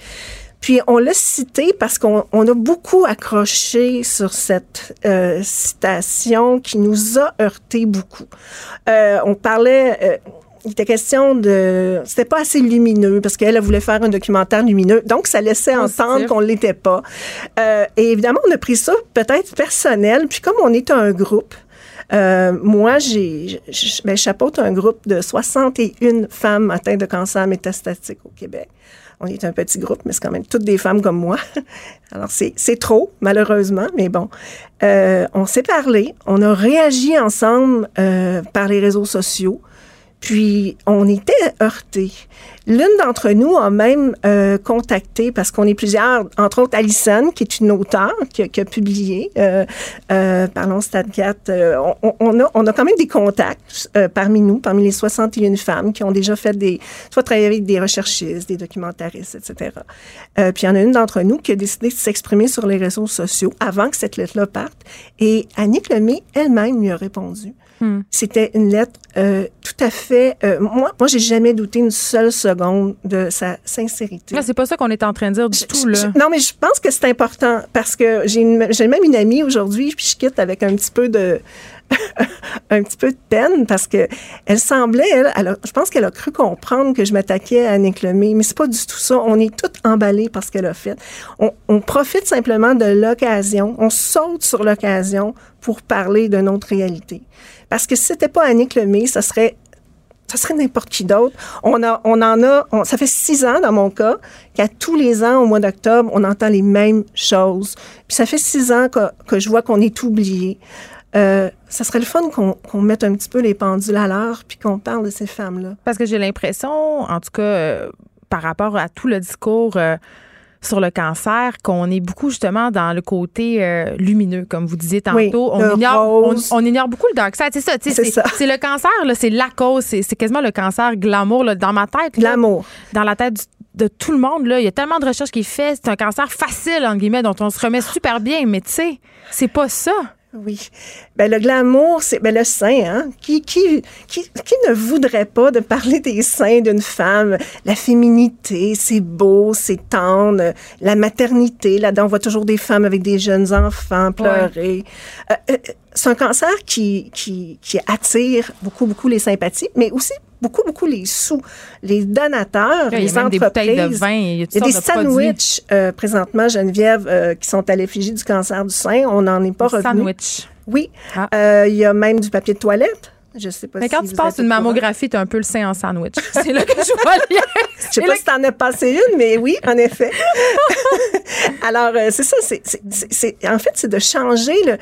[SPEAKER 14] Puis on l'a cité parce qu'on on a beaucoup accroché sur cette euh, citation qui nous a heurté beaucoup. Euh, on parlait, euh, il était question de, c'était pas assez lumineux parce qu'elle elle voulait faire un documentaire lumineux, donc ça laissait entendre qu'on l'était pas. Et évidemment, on a pris ça peut-être personnel. Puis comme on est un groupe. Euh, moi, j'ai, ben, chapeaute un groupe de 61 femmes atteintes de cancer métastatique au Québec. On est un petit groupe, mais c'est quand même toutes des femmes comme moi. Alors, c'est, c'est trop, malheureusement, mais bon. Euh, on s'est parlé, on a réagi ensemble euh, par les réseaux sociaux. Puis, on était heurtés. L'une d'entre nous a même euh, contacté, parce qu'on est plusieurs, entre autres Alison, qui est une auteure, qui, a- qui a publié, euh, euh, Parlons Stade 4, euh, on, on a, on a quand même des contacts euh, parmi nous, parmi les 61 femmes qui ont déjà fait des, soit travaillé avec des recherchistes, des documentaristes, etc. Euh, puis il y en a une d'entre nous qui a décidé de s'exprimer sur les réseaux sociaux avant que cette lettre-là parte. Et Annick Lemay elle-même lui a répondu.
[SPEAKER 3] Hmm.
[SPEAKER 14] C'était une lettre euh, tout à fait. euh, moi, moi, j'ai jamais douté une seule seconde de sa sincérité.
[SPEAKER 3] Là, c'est pas ça qu'on est en train de dire du tout, là.
[SPEAKER 14] Je- non, mais je pense que c'est important parce que j'ai même une amie aujourd'hui, puis je quitte avec un petit peu de un petit peu de peine parce que elle semblait, elle, elle a- je pense qu'elle a cru comprendre que je m'attaquais à Annick Lemay, mais c'est pas du tout ça. On est toutes emballées par ce qu'elle a fait. On, on profite simplement de l'occasion, on saute sur l'occasion pour parler de notre réalité. Parce que si c'était pas Annick Lemay, ça serait ça serait n'importe qui d'autre. On, a, on en a, ça fait six ans dans mon cas, qu'à tous les ans, au mois d'octobre, on entend les mêmes choses. Puis ça fait six ans que, je vois qu'on est oublié. Euh, ça serait le fun qu'on qu'on mette un petit peu les pendules à l'heure puis qu'on parle de ces femmes-là.
[SPEAKER 3] Parce que j'ai l'impression, en tout cas, euh, par rapport à tout le discours euh, sur le cancer, qu'on est beaucoup justement dans le côté euh, lumineux, comme vous disiez tantôt.
[SPEAKER 14] Oui,
[SPEAKER 3] on, ignore, on, ignore beaucoup le dark side. C'est ça, tu sais,
[SPEAKER 14] C'est
[SPEAKER 3] c'est
[SPEAKER 14] ça.
[SPEAKER 3] c'est le cancer, là, c'est la cause, c'est c'est quasiment le cancer glamour là, dans ma tête. là.
[SPEAKER 14] Glamour.
[SPEAKER 3] Dans la tête du- de tout le monde, là, il y a tellement de recherches qui est fait. C'est un cancer facile, entre guillemets, dont on se remet super bien, mais tu sais, c'est pas ça.
[SPEAKER 14] Oui. Ben, le glamour, c'est ben, le sein. Hein? Qui, qui, qui, qui ne voudrait pas de parler des seins d'une femme? La féminité, c'est beau, c'est tendre. La maternité, là-dedans, on voit toujours des femmes avec des jeunes enfants pleurer. Euh, euh, c'est un cancer qui, qui, qui attire beaucoup, beaucoup les sympathies, mais aussi beaucoup, beaucoup les sous. Les donateurs,
[SPEAKER 3] il y a
[SPEAKER 14] les
[SPEAKER 3] des
[SPEAKER 14] entreprises.
[SPEAKER 3] bouteilles de vin, il y a toutes
[SPEAKER 14] Il y a des
[SPEAKER 3] sortes de produits.
[SPEAKER 14] sandwichs euh, présentement, Geneviève, euh, qui sont à l'effigie du cancer du sein. On n'en est pas
[SPEAKER 3] Des
[SPEAKER 14] revenu.
[SPEAKER 3] sandwichs.
[SPEAKER 14] Oui. Euh, il y a même du papier de toilette. Je sais pas
[SPEAKER 3] Mais
[SPEAKER 14] si
[SPEAKER 3] quand tu passes une mammographie, t'as un peu le sein en sandwich. C'est là que je vois le lien.
[SPEAKER 14] Je sais pas si t'en as passé une, mais oui, en effet. Alors, c'est ça. c'est- en fait, c'est de changer le.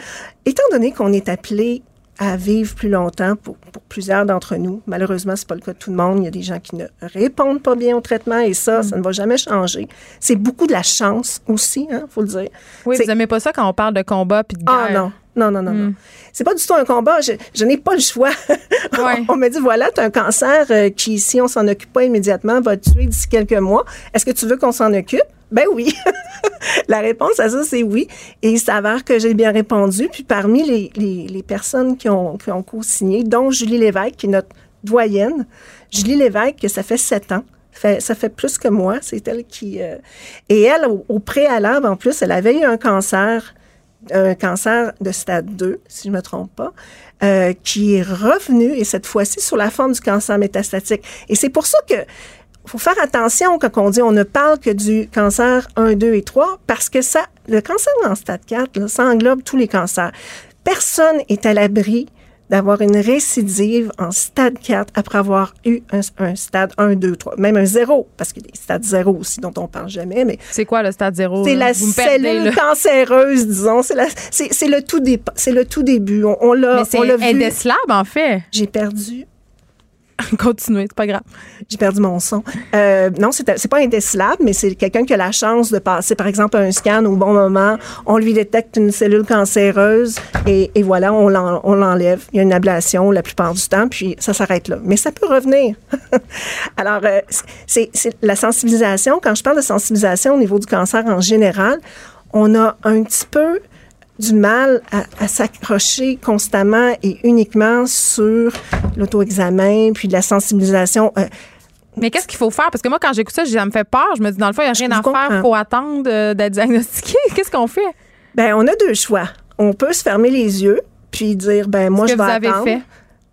[SPEAKER 14] Étant donné qu'on est appelé à vivre plus longtemps pour, pour plusieurs d'entre nous, malheureusement, c'est pas le cas de tout le monde. Il y a des gens qui ne répondent pas bien au traitement et ça, ça ne va jamais changer. C'est beaucoup de la chance aussi, hein, faut le dire.
[SPEAKER 3] Oui, vous aimez pas ça quand on parle de combat puis de guerre.
[SPEAKER 14] ah non, non, non, non,
[SPEAKER 3] Hmm.
[SPEAKER 14] non. C'est pas du tout un combat. Je, je n'ai pas le choix. on me dit, voilà, tu as un cancer euh, qui, si on s'en occupe pas immédiatement, va te tuer d'ici quelques mois. Est-ce que tu veux qu'on s'en occupe? Ben oui. La réponse à ça, c'est oui. Et il s'avère que j'ai bien répondu. Puis parmi les, les, personnes qui ont, qui ont co-signé, dont Julie Lévesque, qui est notre doyenne, Julie Lévesque, que ça fait sept ans, ça fait plus que moi, c'est elle qui... euh, et elle, au, au préalable, en plus, elle avait eu un cancer un cancer de stade 2, si je ne me trompe pas, euh, qui est revenu, et cette fois-ci sur la forme du cancer métastatique. Et c'est pour ça que faut faire attention quand on dit on ne parle que du cancer 1, 2 et 3, parce que ça, le cancer en stade 4, là, ça englobe tous les cancers. Personne est à l'abri d'avoir une récidive en stade 4 après avoir eu un, un stade 1, 2, 3, même un 0, parce qu'il y a des stades 0 aussi dont on parle jamais, mais
[SPEAKER 3] C'est quoi le stade zéro?
[SPEAKER 14] c'est
[SPEAKER 3] là?
[SPEAKER 14] la
[SPEAKER 3] Vous perdez,
[SPEAKER 14] cellule
[SPEAKER 3] là.
[SPEAKER 14] cancéreuse, disons. C'est la- c'est- c'est le tout dé- c'est le tout début. On, on l'a,
[SPEAKER 3] Mais c'est
[SPEAKER 14] on l'a vu.
[SPEAKER 3] indécelable, en fait.
[SPEAKER 14] J'ai perdu.
[SPEAKER 3] Continuez, c'est pas grave.
[SPEAKER 14] J'ai perdu mon son. Euh, non, c'est pas indécelable, mais c'est quelqu'un qui a la chance de passer, par exemple, un scan au bon moment. On lui détecte une cellule cancéreuse et, voilà, on l'en- on l'enlève. Il y a une ablation la plupart du temps, puis ça s'arrête là. Mais ça peut revenir. Alors, euh, c'est la sensibilisation. Quand je parle de sensibilisation au niveau du cancer en général, on a un petit peu du mal à, à s'accrocher constamment et uniquement sur l'auto-examen, puis de la sensibilisation. Euh,
[SPEAKER 3] Mais qu'est-ce qu'il faut faire? Parce que moi, quand j'écoute ça, ça me fait peur. Je me dis, dans le fond, il n'y a rien à faire. Il faut attendre euh, d'être diagnostiqué. Qu'est-ce qu'on fait?
[SPEAKER 14] Ben, on a deux choix. On peut se fermer les yeux puis dire, ben moi, je
[SPEAKER 3] que
[SPEAKER 14] vais
[SPEAKER 3] vous avez
[SPEAKER 14] attendre.
[SPEAKER 3] fait?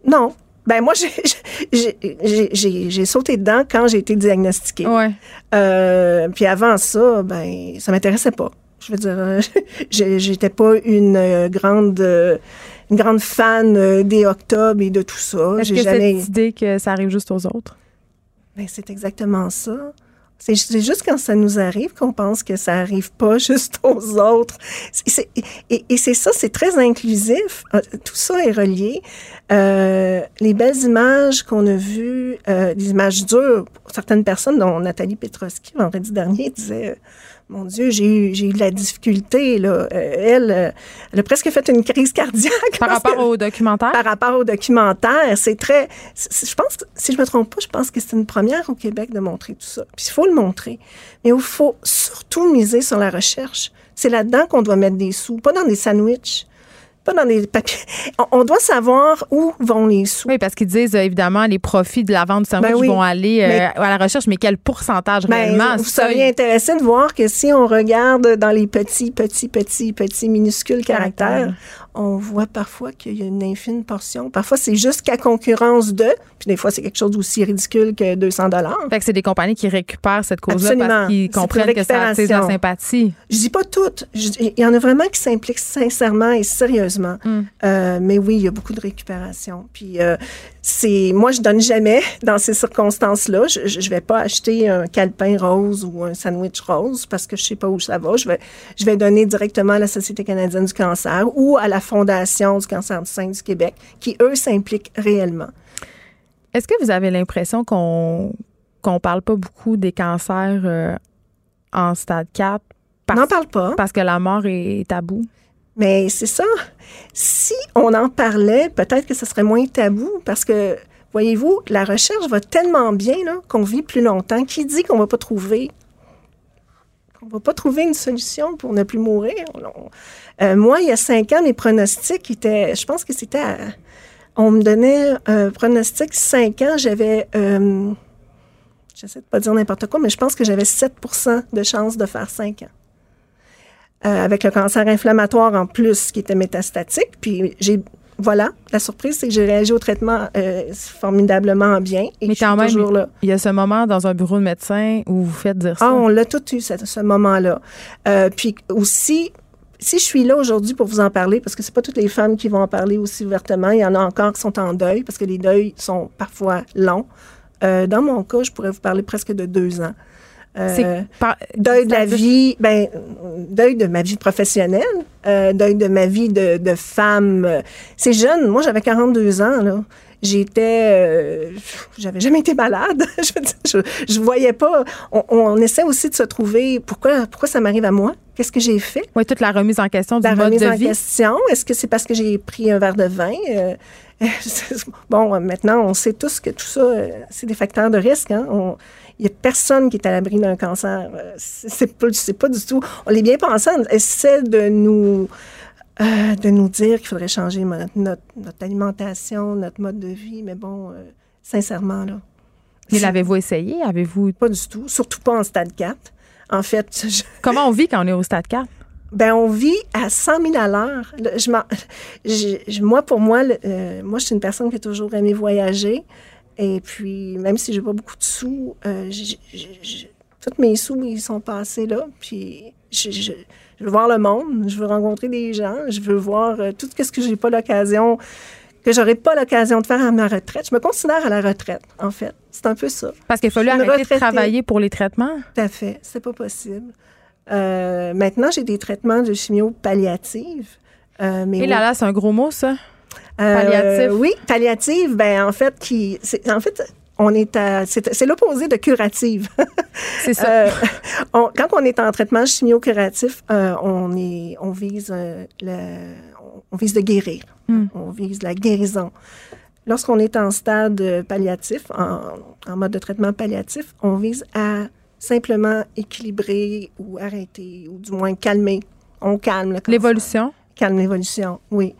[SPEAKER 14] Non. Ben moi, j'ai sauté dedans quand j'ai été diagnostiquée.
[SPEAKER 3] Ouais.
[SPEAKER 14] Euh, puis avant ça, ben ça m'intéressait pas. Je veux dire, euh, j'étais pas une euh, grande euh, une grande fan des octobres et de tout ça.
[SPEAKER 3] Est-ce
[SPEAKER 14] J'ai
[SPEAKER 3] que
[SPEAKER 14] jamais.
[SPEAKER 3] cette idée que ça arrive juste aux autres?
[SPEAKER 14] Ben, c'est exactement ça. C'est juste quand ça nous arrive qu'on pense que ça arrive pas juste aux autres. Et et c'est ça, c'est très inclusif. Euh, Tout ça est relié. Euh, les belles images qu'on a vues, euh, des images dures, pour certaines personnes, dont Nathalie Petroski, vendredi dernier, disait euh, Mon Dieu, j'ai eu, j'ai eu de la difficulté. Là. Euh, elle, euh, elle a presque fait une crise cardiaque.
[SPEAKER 3] Par rapport
[SPEAKER 14] que-
[SPEAKER 3] au documentaire?
[SPEAKER 14] par rapport au documentaire, c'est très. c'est- Je pense, si je me trompe pas, je pense que c'est une première au Québec de montrer tout ça. Puis il faut le montrer. Mais il faut surtout miser sur la recherche. C'est là-dedans qu'on doit mettre des sous, pas dans des sandwichs, pas dans des papiers. On, doit savoir où vont les sous.
[SPEAKER 3] Oui, parce qu'ils disent, euh, évidemment, les profits de la vente du sandwich
[SPEAKER 14] Ben oui.
[SPEAKER 3] vont aller euh,
[SPEAKER 14] Mais-
[SPEAKER 3] à la recherche, mais quel pourcentage
[SPEAKER 14] Ben,
[SPEAKER 3] réellement?
[SPEAKER 14] vous seriez intéressé de voir que si on regarde dans les petits, petits, petits, petits, minuscules caractères, on voit parfois qu'il y a une infime portion. Parfois, c'est juste qu'à concurrence de, puis des fois, c'est quelque chose d'aussi ridicule que 200 dollars.
[SPEAKER 3] Fait que c'est des compagnies qui récupèrent cette cause-là parce qu'ils comprennent que ça la sympathie.
[SPEAKER 14] Je dis pas toutes. Il y en a vraiment qui s'impliquent sincèrement et sérieusement.
[SPEAKER 3] Mm.
[SPEAKER 14] Euh, mais oui, il y a beaucoup de récupération. Puis euh, c'est, moi, je donne jamais dans ces circonstances-là. Je, je je vais pas acheter un calepin rose ou un sandwich rose parce que je sais pas où ça va. Je vais, je vais donner directement à la Société canadienne du cancer ou à la Fondation du cancer du sein du Québec, qui eux s'impliquent réellement.
[SPEAKER 3] Est-ce que vous avez l'impression qu'on qu'on parle pas beaucoup des cancers euh, en stade 4? Parce,
[SPEAKER 14] N'en parle pas.
[SPEAKER 3] Parce que la mort est tabou.
[SPEAKER 14] Mais c'est ça. Si on en parlait, peut-être que ce serait moins tabou parce que, voyez-vous, la recherche va tellement bien là, qu'on vit plus longtemps. Qui dit qu'on va pas trouver on va pas trouver une solution pour ne plus mourir. Euh, moi, il y a cinq ans, mes pronostics étaient, je pense que c'était, on me donnait un pronostic cinq ans, j'avais, euh, j'essaie de pas dire n'importe quoi, mais je pense que j'avais 7% de chance de faire cinq ans. Euh, avec le cancer inflammatoire en plus qui était métastatique. Puis j'ai voilà, la surprise, c'est que j'ai réagi au traitement euh, formidablement bien. Et
[SPEAKER 3] Mais quand même,
[SPEAKER 14] toujours là.
[SPEAKER 3] il y a ce moment dans un bureau de médecin où vous faites dire ça.
[SPEAKER 14] Ah, on l'a tout eu, ce, ce moment-là. Euh, puis aussi, si je suis là aujourd'hui pour vous en parler, parce que c'est pas toutes les femmes qui vont en parler aussi ouvertement, il y en a encore qui sont en deuil, parce que les deuils sont parfois longs. Euh, dans mon cas, je pourrais vous parler presque de deux ans. Euh,
[SPEAKER 3] C'est par-
[SPEAKER 14] deuil de la
[SPEAKER 3] c'est-à-dire-
[SPEAKER 14] vie, ben, deuil de ma vie professionnelle, euh, deuil de ma vie de, de femme. C'est jeune. Moi, j'avais 42 ans, là. J'étais, euh, j'avais jamais été malade. je, je, je voyais pas. On, on essaie aussi de se trouver. Pourquoi, pourquoi ça m'arrive à moi? Qu'est-ce que j'ai fait?
[SPEAKER 3] Oui, toute la remise en question du
[SPEAKER 14] La
[SPEAKER 3] mode
[SPEAKER 14] remise
[SPEAKER 3] de
[SPEAKER 14] en
[SPEAKER 3] vie.
[SPEAKER 14] question. Est-ce que c'est parce que j'ai pris un verre de vin? Euh, Bon, maintenant, on sait tous que tout ça, c'est des facteurs de risque. Hein? On- Il n'y a personne qui est à l'abri d'un cancer. Euh, C'est pas, pas du tout. On l'est bien pensé. On essaie de nous, euh, de nous dire qu'il faudrait changer notre, notre alimentation, notre mode de vie. Mais bon, euh, sincèrement, là.
[SPEAKER 3] Mais l'avez-vous essayé? Avez-vous.
[SPEAKER 14] Pas du tout. Surtout pas en stade 4. En fait, je-
[SPEAKER 3] Comment on vit quand on est au stade 4?
[SPEAKER 14] ben, on vit à 100 000 à l'heure. Je m'en- je- je- moi, pour moi, le- euh, moi, je suis une personne qui a toujours aimé voyager. Et puis, même si j'ai pas beaucoup de sous, euh, mes sous, ils sont passés là. Puis, je, veux voir le monde, je veux rencontrer des gens, je veux voir euh, tout ce que j'ai pas l'occasion, que j'aurais pas l'occasion de faire à ma retraite. Je me considère à la retraite, en fait. C'est un peu ça.
[SPEAKER 3] Parce qu'il a fallu arrêter de travailler pour les traitements?
[SPEAKER 14] Tout à fait. C'est pas possible. Euh, maintenant, j'ai des traitements de chimio palliative. Euh, mais
[SPEAKER 3] Et là, là, c'est un gros mot, ça.
[SPEAKER 14] Euh,
[SPEAKER 3] palliatif.
[SPEAKER 14] oui, palliative, ben en fait, qui, c'est- en fait, on est à, c'est, c'est l'opposé de curative.
[SPEAKER 3] C'est ça.
[SPEAKER 14] Euh, on- quand on est en traitement chimio-curatif, euh, on est, on vise euh, le, on vise de guérir.
[SPEAKER 3] Hmm.
[SPEAKER 14] On vise la guérison. Lorsqu'on est en stade euh, palliatif, en, en mode de traitement palliatif, on vise à simplement équilibrer ou arrêter, ou du moins calmer. On calme.
[SPEAKER 3] L'évolution.
[SPEAKER 14] Calme l'évolution, oui.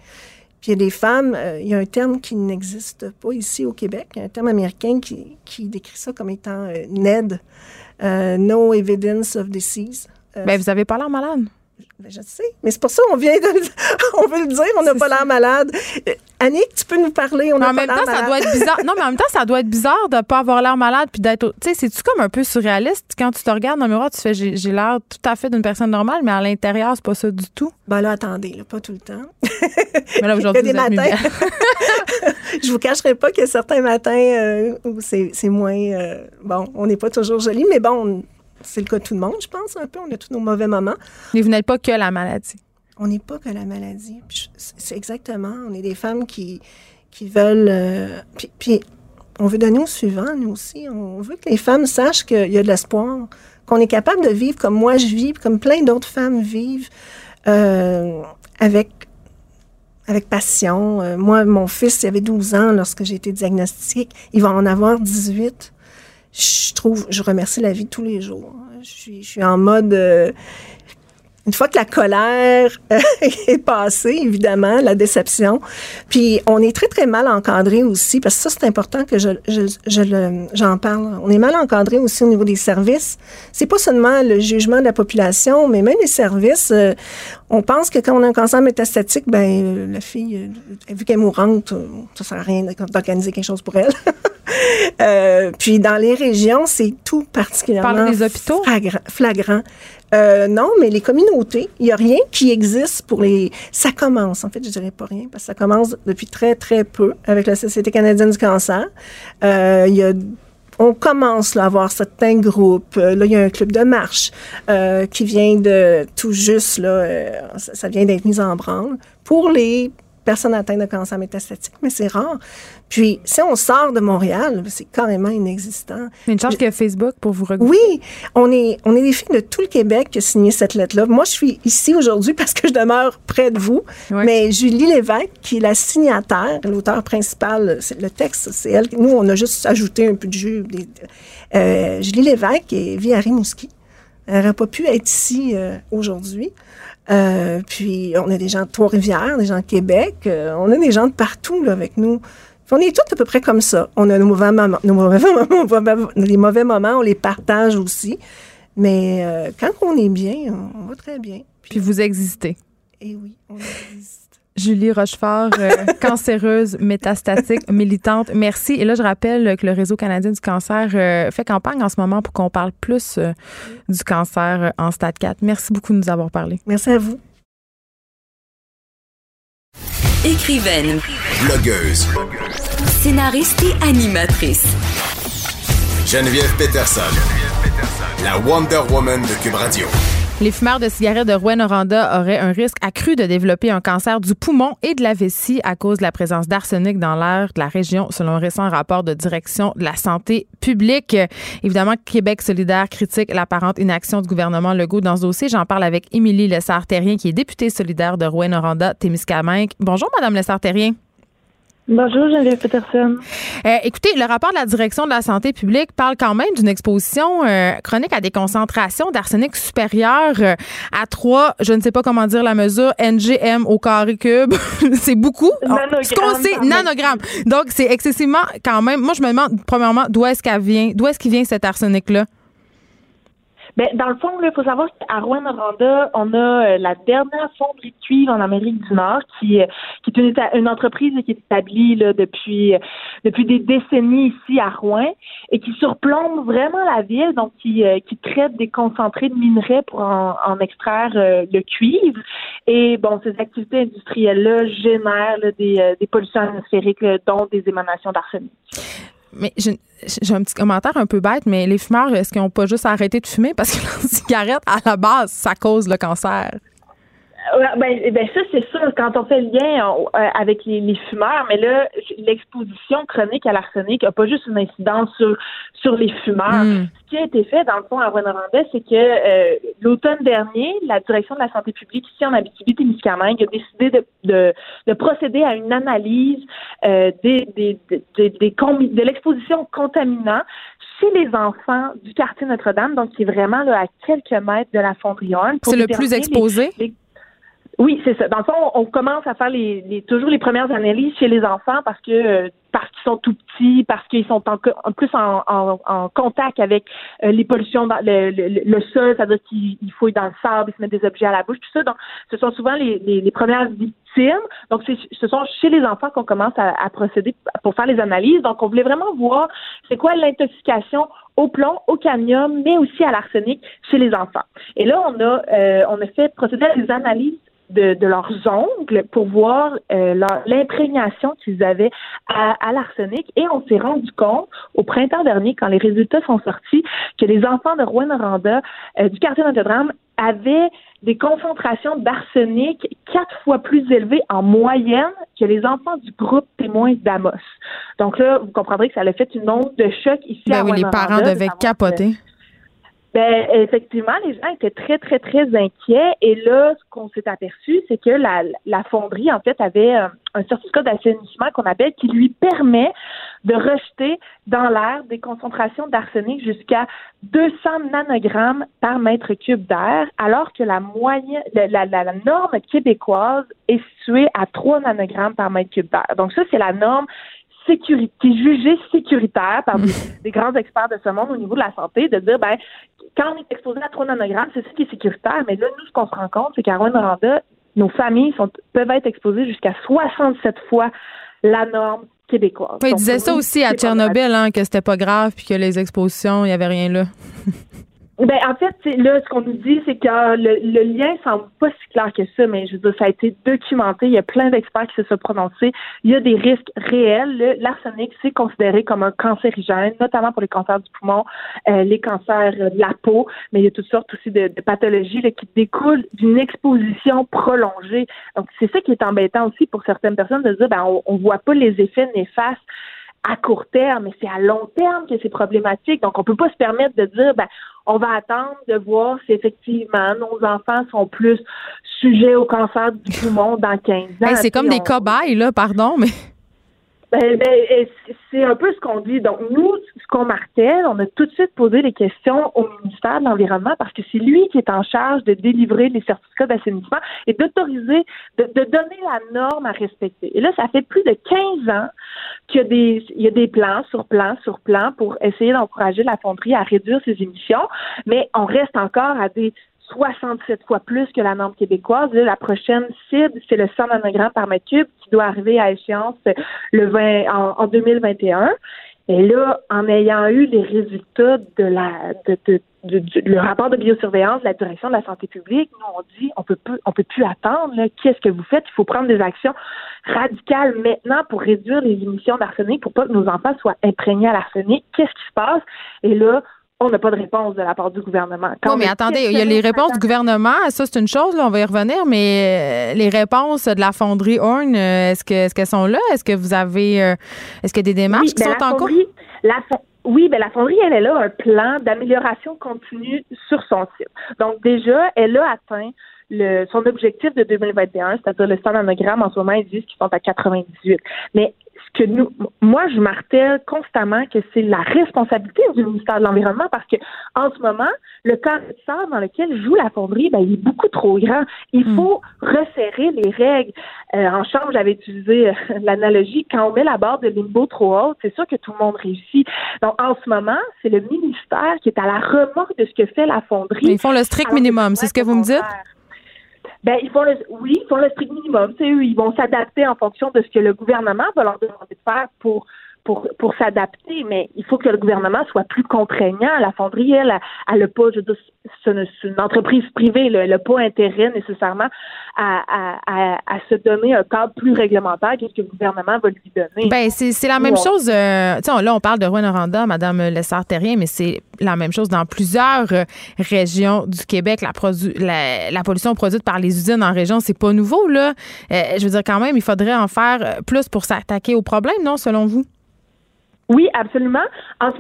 [SPEAKER 14] Puis il y a des femmes, euh, il y a un terme qui n'existe pas ici au Québec, un terme américain qui, qui décrit ça comme étant euh, NED, euh, No Evidence of Disease. Euh,
[SPEAKER 3] Ben, vous avez pas l'air malade.
[SPEAKER 14] Ben, je sais, mais c'est pour ça qu'on vient de le- on veut le dire, on n'a pas l'air malade. Euh, Annick, tu peux nous parler, on n'a
[SPEAKER 3] en
[SPEAKER 14] pas
[SPEAKER 3] même
[SPEAKER 14] l'air
[SPEAKER 3] temps, ça doit être bizarre. Non, mais en même temps, ça doit être bizarre de pas avoir l'air malade puis d'être. Tu sais, c'est-tu comme un peu surréaliste? Quand tu te regardes dans le miroir, tu fais j'ai j'ai l'air tout à fait d'une personne normale, mais à l'intérieur, c'est pas ça du tout.
[SPEAKER 14] Ben là, attendez, là, pas tout le temps.
[SPEAKER 3] Mais là, aujourd'hui,
[SPEAKER 14] des matins. je vous cacherai pas a certains matins euh, où c'est c'est moins... euh, bon, on n'est pas toujours joli, mais bon, on- c'est le cas de tout le monde, je pense, un peu. On a tous nos mauvais moments.
[SPEAKER 3] Mais vous n'êtes pas que la maladie.
[SPEAKER 14] On n'est pas que la maladie. C'est c'est exactement. On est des femmes qui, qui veulent. euh, puis, puis on veut donner au suivant, nous aussi. On veut que les femmes sachent qu'il y a de l'espoir, qu'on est capable de vivre comme moi je vis, comme plein d'autres femmes vivent, euh, avec, avec passion. Euh, moi, mon fils, il avait 12 ans lorsque j'ai été diagnostiquée. Il va en avoir 18. Je trouve, je remercie la vie tous les jours. Je suis, je suis en mode. euh, une fois que la colère euh, est passée, évidemment, la déception, puis on est très, très mal encadré aussi, parce que ça, c'est important que je, je, je le- j'en parle. On est mal encadré aussi au niveau des services. C'est pas seulement le jugement de la population, mais même les services. euh, on pense que quand on a un cancer métastatique, ben euh, la fille, vu qu'elle est mourante, ça sert à rien d'organiser quelque chose pour elle. Euh, puis dans les régions, c'est tout particulièrement
[SPEAKER 3] hôpitaux?
[SPEAKER 14] flagrant. flagrant. Euh, non, mais les communautés, il n'y a rien qui existe pour les. Ça commence, en fait, je dirais pas rien, parce que ça commence depuis très, très peu avec la Société canadienne du cancer. Euh, il y a on commence à avoir certains groupes. Euh, là, il y a un club de marche euh, qui vient de tout juste, là, euh, ça, ça vient d'être mis en branle pour les personnes atteintes de cancer métastatique, mais c'est rare. Puis, si on sort de Montréal, c'est carrément inexistant.
[SPEAKER 3] Mais une chance qu'il y a Facebook pour vous regrouper.
[SPEAKER 14] Oui, on est, on est des filles de tout le Québec qui a signé cette lettre-là. Moi, je suis ici aujourd'hui parce que je demeure près de vous. Mais Julie Lévesque, qui est la signataire, l'auteur principal, le texte, c'est elle. Nous, on a juste ajouté un peu de jus. des- euh, Julie Lévesque et vit à Rimouski. Elle n'aurait pas pu être ici euh, aujourd'hui. Euh, puis on a des gens de Trois-Rivières, des gens de Québec, euh, on a des gens de partout là, avec nous. Puis on est tous à peu près comme ça. On a nos mauvais moments, nos mauvais moments, les mauvais moments, on les partage aussi. Mais euh, quand on est bien, on, va très bien.
[SPEAKER 3] Puis, vous existez.
[SPEAKER 14] Eh oui, on existe.
[SPEAKER 3] Julie Rochefort, euh, cancéreuse, métastatique, militante. Merci. Et là, je rappelle que le Réseau canadien du cancer euh, fait campagne en ce moment pour qu'on parle plus euh, du cancer en stade 4. Merci beaucoup de nous avoir parlé.
[SPEAKER 14] Merci à vous.
[SPEAKER 1] Écrivaine,
[SPEAKER 9] Blogueuse.
[SPEAKER 1] scénariste et animatrice.
[SPEAKER 9] Geneviève Peterson. La Wonder Woman de Cube Radio.
[SPEAKER 3] Les fumeurs de cigarettes de Rouen-Noranda auraient un risque accru de développer un cancer du poumon et de la vessie à cause de la présence d'arsenic dans l'air de la région, selon un récent rapport de direction de la santé publique. Évidemment, Québec solidaire critique l'apparente inaction du gouvernement Legault dans ce dossier. J'en parle avec Émilie Lessard-Terrien, qui est députée solidaire de Rouen-Noranda, Témiscamingue. Bonjour, Madame Lessard-Terrien.
[SPEAKER 15] Bonjour, Geneviève Peterson.
[SPEAKER 3] Euh, écoutez, le rapport de la direction de la santé publique parle quand même d'une exposition euh, chronique à des concentrations d'arsenic supérieures euh, à 3, je ne sais pas comment dire la mesure, NGM au carré cube. c'est beaucoup.
[SPEAKER 15] Nanogramme,
[SPEAKER 3] Ce nanogramme. Donc, c'est excessivement quand même. Moi, je me demande, premièrement, d'où est-ce qu'elle vient, d'où est-ce qu'il vient cet arsenic-là?
[SPEAKER 15] Ben, dans le fond, il faut savoir qu'à Rouen-Noranda, on a euh, la dernière fonderie de cuivre en Amérique du Nord, qui, euh, est une, une entreprise qui est établie là, depuis, euh, depuis des décennies ici à Rouen et qui surplombe vraiment la ville, donc qui, qui traite des concentrés de minerais pour en, extraire le cuivre. Et bon, ces activités industrielles-là génèrent là, des, des pollutions atmosphériques, dont des émanations d'arsenic.
[SPEAKER 3] Mais j'ai un petit commentaire un peu bête, mais les fumeurs, est-ce qu'ils n'ont pas juste arrêté de fumer parce que la cigarette, à la base, ça cause le cancer?
[SPEAKER 15] Ouais, Ben, ben ça, c'est sûr, quand on fait le lien on- euh, avec les, les fumeurs, mais là, l'exposition chronique à l'arsenic n'a pas juste une incidence sur, sur les fumeurs.
[SPEAKER 3] Mm.
[SPEAKER 15] Ce qui a été fait, dans le fond, à Rouen-Noranda, c'est que euh, l'automne dernier, la direction de la santé publique ici en Abitibi-Témiscamingue a décidé de, de, de procéder à une analyse euh, des, des, de l'exposition aux contaminants chez les enfants du quartier Notre-Dame, donc qui est vraiment là, à quelques mètres de la pour
[SPEAKER 3] C'est le plus
[SPEAKER 15] les-
[SPEAKER 3] exposé?
[SPEAKER 15] les- oui, c'est ça. Dans le fond, on commence à faire les, les- toujours les premières analyses chez les enfants parce que euh, parce qu'ils sont tout petits, parce qu'ils sont en, en plus en, en- en contact avec euh, les pollutions dans le, le, le sol, c'est-à-dire qu'ils ils fouillent dans le sable, ils se mettent des objets à la bouche, tout ça. Donc, ce sont souvent les, les, les premières victimes. Donc, ce sont chez les enfants qu'on commence à, à procéder pour faire les analyses. Donc, on voulait vraiment voir c'est quoi l'intoxication au plomb, au cadmium, mais aussi à l'arsenic chez les enfants. Et là, on a euh, on a fait procéder à des analyses de, de leurs ongles pour voir euh, leur- l'imprégnation qu'ils avaient à, à l'arsenic et on s'est rendu compte au printemps dernier quand les résultats sont sortis que les enfants de Rouen-Noranda euh, du quartier Notre-Dame avaient des concentrations d'arsenic quatre fois plus élevées en moyenne que les enfants du groupe témoins d'Amos. Donc là, vous comprendrez que ça a fait une onde de choc ici à
[SPEAKER 3] Ben oui, les parents
[SPEAKER 15] de
[SPEAKER 3] devaient
[SPEAKER 15] que-
[SPEAKER 3] capoter.
[SPEAKER 15] Ben, effectivement, les gens étaient très, très, très inquiets. Et là, ce qu'on s'est aperçu, c'est que la, la fonderie, en fait, avait euh, un certificat d'assainissement qu'on appelle qui lui permet de rejeter dans l'air des concentrations d'arsenic jusqu'à 200 nanogrammes par mètre cube d'air, alors que la moyenne, la, la, norme québécoise est située à 3 nanogrammes par mètre cube d'air. Donc ça, c'est la norme sécurité, qui est jugée sécuritaire par des, des grands experts de ce monde au niveau de la santé, de dire, ben, quand on est exposé à 3 nanogrammes, c'est ça qui est sécuritaire. Mais là, nous, ce qu'on se rend compte, c'est qu'à Rwanda, nos familles sont, peuvent être exposées jusqu'à 67 fois la norme québécoise.
[SPEAKER 3] Oui, il disait ça aussi à Tchernobyl, hein, que c'était pas grave, puis que les expositions, il n'y avait rien là.
[SPEAKER 15] Ben, en fait, là, ce qu'on nous dit, c'est que euh, le, le lien semble pas si clair que ça, mais je veux dire, ça a été documenté. Il y a plein d'experts qui se sont prononcés. Il y a des risques réels. L'arsenic, c'est considéré comme un cancérigène, notamment pour les cancers du poumon, euh, les cancers de la peau, mais il y a toutes sortes aussi de, de pathologies là, qui découlent d'une exposition prolongée. Donc, c'est ça qui est embêtant aussi pour certaines personnes de dire, ben, on, on voit pas les effets néfastes à court terme, mais c'est à long terme que c'est problématique. Donc, on peut pas se permettre de dire, ben, on va attendre de voir si effectivement nos enfants sont plus sujets au cancer du poumon dans 15 ans.
[SPEAKER 3] Hey, c'est comme des cobayes, là, pardon, mais.
[SPEAKER 15] Ben, ben, c'est un peu ce qu'on dit. Donc, nous, ce qu'on martèle, on a tout de suite posé les questions au ministère de l'Environnement parce que c'est lui qui est en charge de délivrer les certificats d'assainissement et d'autoriser, de, donner la norme à respecter. Et là, ça fait plus de 15 ans qu'il y a des, y a des plans sur plans sur plans pour essayer d'encourager la fonderie à réduire ses émissions, mais on reste encore à des 67 fois plus que la norme québécoise. la prochaine cible, c'est le 100 nanogrammes par mètre cube qui doit arriver à échéance le 20, en, 2021. Et là, en ayant eu les résultats de la de, le rapport de biosurveillance de la direction de la santé publique, nous on dit on peut plus, on peut plus attendre. Qu'est-ce que vous faites? Il faut prendre des actions radicales maintenant pour réduire les émissions d'arsenic, pour pas que nos enfants soient imprégnés à l'arsenic. Qu'est-ce qui se passe? Et là, on n'a pas de réponse de la part du gouvernement.
[SPEAKER 3] non, mais attendez, il y a les réponses du gouvernement, ça c'est une chose, là, on va y revenir, mais euh, les réponses de la fonderie Horn, euh, est-ce que est-ce qu'elles sont là? Est-ce que vous avez euh, est-ce qu'il y a des démarches qui
[SPEAKER 15] ben,
[SPEAKER 3] sont en cours?
[SPEAKER 15] oui, ben la fonderie, elle, elle a un plan d'amélioration continue sur son site. Donc déjà, elle a atteint le, son objectif de 2021, c'est-à-dire le 100 nanogrammes, en ce moment, ils disent qu'ils sont à 98. Mais que nous, moi, je martèle constamment que c'est la responsabilité du ministère de l'Environnement parce que en ce moment, le corps dans lequel joue la fonderie, ben, il est beaucoup trop grand. Il hmm. faut resserrer les règles. Euh, en chambre, j'avais utilisé euh, l'analogie, quand on met la barre de limbo trop haute, c'est sûr que tout le monde réussit. Donc, en ce moment, c'est le ministère qui est à la remorque de ce que fait la fonderie.
[SPEAKER 3] ils font le strict minimum, c'est ce que vous me dites?
[SPEAKER 15] Ben, ils font le, oui, ils font le strict minimum. Eux, ils vont s'adapter en fonction de ce que le gouvernement va leur demander de faire pour pour, pour s'adapter, mais il faut que le gouvernement soit plus contraignant. La fonderie, elle, elle n'a pas, je veux dire, c'est une entreprise privée, elle n'a pas intérêt nécessairement à, à, à, se donner un cadre plus réglementaire que ce que le gouvernement va lui donner.
[SPEAKER 3] Ben, c'est la même chose. Euh, là, on parle de Rouen-Noranda, Mme Lessard-Terrien, mais c'est la même chose dans plusieurs euh, régions du Québec. La, la, la, pollution produite par les usines en région, c'est pas nouveau, là. Euh, je veux dire, quand même, il faudrait en faire plus pour s'attaquer au problème, non, selon vous?
[SPEAKER 15] Oui, absolument. En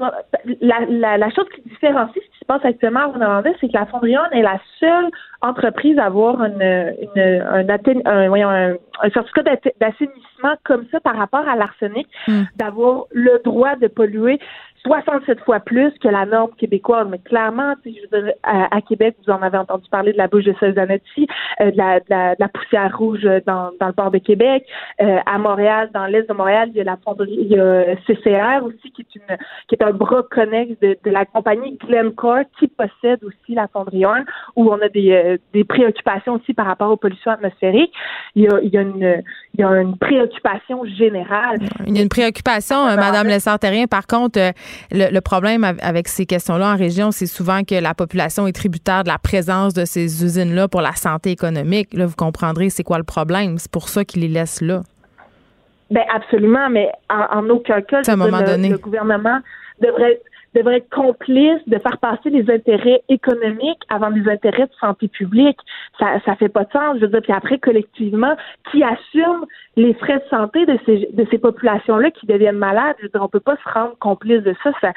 [SPEAKER 15] la, la, chose qui différencie ce qui se passe actuellement à Rwanda, c'est que la Fondrion est la seule entreprise à avoir une, une, un, un, certificat d'assainissement comme ça par rapport à l'arsenic, hmm. d'avoir le droit de polluer 67 fois plus que la norme québécoise. Mais clairement, je veux dire, à, Québec, vous en avez entendu parler de la bouche de Salzanetti, euh, de, la, de, de, la, poussière rouge dans, dans le port de Québec. Euh, à Montréal, dans l'est de Montréal, il y a la fonderie, il y a CCR aussi, qui est une qui est un bras connexe de, de la compagnie Glencore, qui possède aussi la fonderie 1, où on a des, euh, des préoccupations aussi par rapport aux pollutions atmosphériques. Il y a, il y a, une, il y a une préoccupation générale.
[SPEAKER 3] Il y a une préoccupation, Madame Lessard-Terrien, par contre, le, problème avec ces questions-là en région, c'est souvent que la population est tributaire de la présence de ces usines-là pour la santé économique. Là, vous comprendrez c'est quoi le problème. C'est pour ça qu'ils les laissent là.
[SPEAKER 15] Ben absolument, mais en, aucun cas, le, gouvernement devrait devrait être complice de faire passer les intérêts économiques avant les intérêts de santé publique. Ça ça fait pas de sens. Je veux dire, puis après collectivement, qui assume les frais de santé de ces de ces populations-là qui deviennent malades? Je veux dire, on peut pas se rendre complice de ça. Ça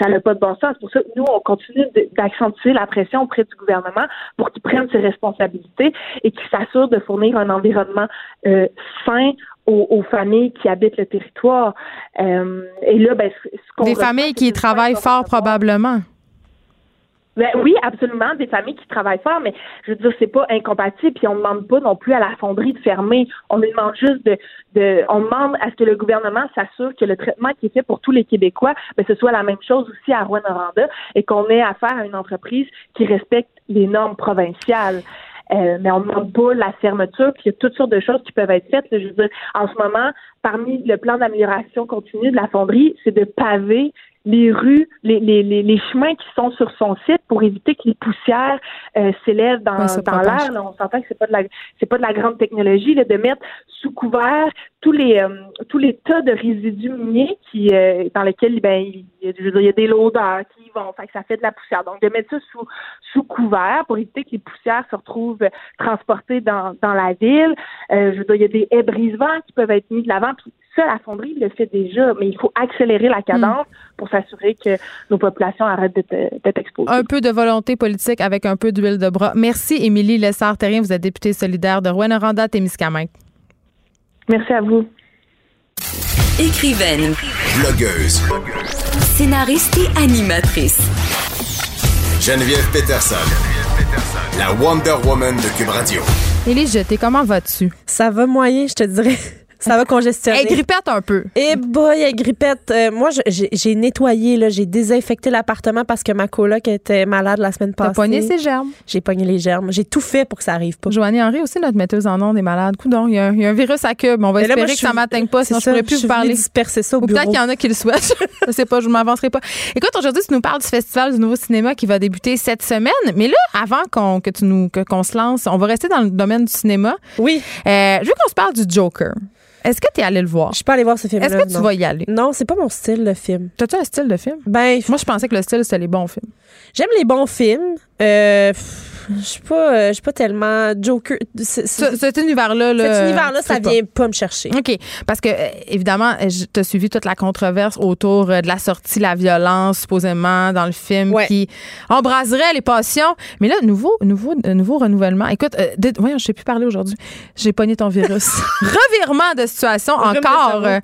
[SPEAKER 15] ça n'a pas de bon sens. Pour ça, nous, on continue d'accentuer la pression auprès du gouvernement pour qu'il prenne ses responsabilités et qu'il s'assure de fournir un environnement euh, sain aux, familles qui habitent le territoire. Euh, et là, ben,
[SPEAKER 3] ce Des familles qui travaillent fort, probablement.
[SPEAKER 15] Ben oui, absolument, des familles qui travaillent fort, mais je veux dire, c'est pas incompatible, puis on ne demande pas non plus à la fonderie de fermer. On demande juste de, de on demande à ce que le gouvernement s'assure que le traitement qui est fait pour tous les Québécois, ben, ce soit la même chose aussi à rouen et qu'on ait affaire à une entreprise qui respecte les normes provinciales. Euh, mais on ne pas la fermeture, puis il y a toutes sortes de choses qui peuvent être faites. je veux dire, en ce moment, parmi le plan d'amélioration continue de la fonderie, c'est de paver les rues, les, les, les, chemins qui sont sur son site pour éviter que les poussières euh, s'élèvent dans, dans l'air. On s'entend que c'est pas de la c'est pas de la grande technologie là, de mettre sous couvert tous les euh, tous les tas de résidus miniers qui euh, dans lesquels ben il, il y a des loaders qui vont fait que ça fait de la poussière. Donc de mettre ça sous sous couvert pour éviter que les poussières se retrouvent transportées dans, dans la ville. je veux dire, il y a des haies brise-vents qui peuvent être mis de l'avant. Puis ça, la fonderie le fait déjà, mais il faut accélérer la cadence hmm. pour s'assurer que nos populations arrêtent d'être exposées.
[SPEAKER 3] Un peu de volonté politique avec un peu d'huile de bras. Merci, Émilie Lessard-Terrien. Vous êtes députée solidaire de Rouen-Noranda, Témiscamingue.
[SPEAKER 15] Merci à vous.
[SPEAKER 1] Écrivaine,
[SPEAKER 9] Blogueuse.
[SPEAKER 1] scénariste et animatrice.
[SPEAKER 9] Geneviève Peterson. La Wonder Woman de Cube Radio.
[SPEAKER 3] Élise Jeté, comment vas-tu?
[SPEAKER 16] Ça va moyen, je te dirais. Ça va congestionner.
[SPEAKER 3] Elle grippette un peu.
[SPEAKER 16] Eh boy, elle grippette. Euh, moi, j'ai nettoyé, là, j'ai désinfecté l'appartement parce que ma coloc était malade la semaine passée.
[SPEAKER 3] T'as pogné ses germes?
[SPEAKER 16] J'ai pogné les germes. J'ai tout fait pour que ça arrive pas.
[SPEAKER 3] Joanie Henry aussi, notre metteuse en ondes, est malade. Coudon, il y, a un- il y a un virus à cube. On va
[SPEAKER 16] Mais là,
[SPEAKER 3] espérer
[SPEAKER 16] moi,
[SPEAKER 3] que
[SPEAKER 16] je
[SPEAKER 3] ça
[SPEAKER 16] suis-
[SPEAKER 3] m'atteigne pas, sinon
[SPEAKER 16] c'est
[SPEAKER 3] je
[SPEAKER 16] ça,
[SPEAKER 3] pourrais plus
[SPEAKER 16] je suis
[SPEAKER 3] vous parler.
[SPEAKER 16] disperser ça au
[SPEAKER 3] Ou peut-être qu'il y en a qui le souhaitent. je sais pas, je m'avancerai pas. Écoute, aujourd'hui, tu nous parles du Festival du Nouveau Cinéma qui va débuter cette semaine. Mais là, avant qu'on, que tu nous, qu'on se lance, on va rester dans le domaine du cinéma.
[SPEAKER 16] Oui.
[SPEAKER 3] Euh, je veux qu'on se parle du Joker. Est-ce que tu es allé le voir?
[SPEAKER 16] Je suis pas allée voir ce film-là.
[SPEAKER 3] Est-ce que tu
[SPEAKER 16] non.
[SPEAKER 3] vas y aller?
[SPEAKER 16] Non, c'est pas mon style, le film.
[SPEAKER 3] T'as-tu un style de film?
[SPEAKER 16] Ben,
[SPEAKER 3] Moi, je pensais que le style, c'était les bons films.
[SPEAKER 16] j'aime les bons films. Euh, pff, je suis pas, euh, je suis pas tellement Joker. C'est- c'est-
[SPEAKER 3] Ce- cet univers-là, là,
[SPEAKER 16] Cet univers-là, ça
[SPEAKER 3] pas.
[SPEAKER 16] vient pas me chercher.
[SPEAKER 3] OK. Parce que, euh, évidemment, euh, je- t'as suivi toute la controverse autour de la sortie, la violence, supposément, dans le film,
[SPEAKER 16] Ouais.
[SPEAKER 3] qui embraserait les passions. Mais là, nouveau, nouveau, nouveau renouvellement. Écoute, euh, dé- voyons, je sais plus parler aujourd'hui. J'ai pogné ton virus. Revirement de situation
[SPEAKER 16] de
[SPEAKER 3] encore. Euh,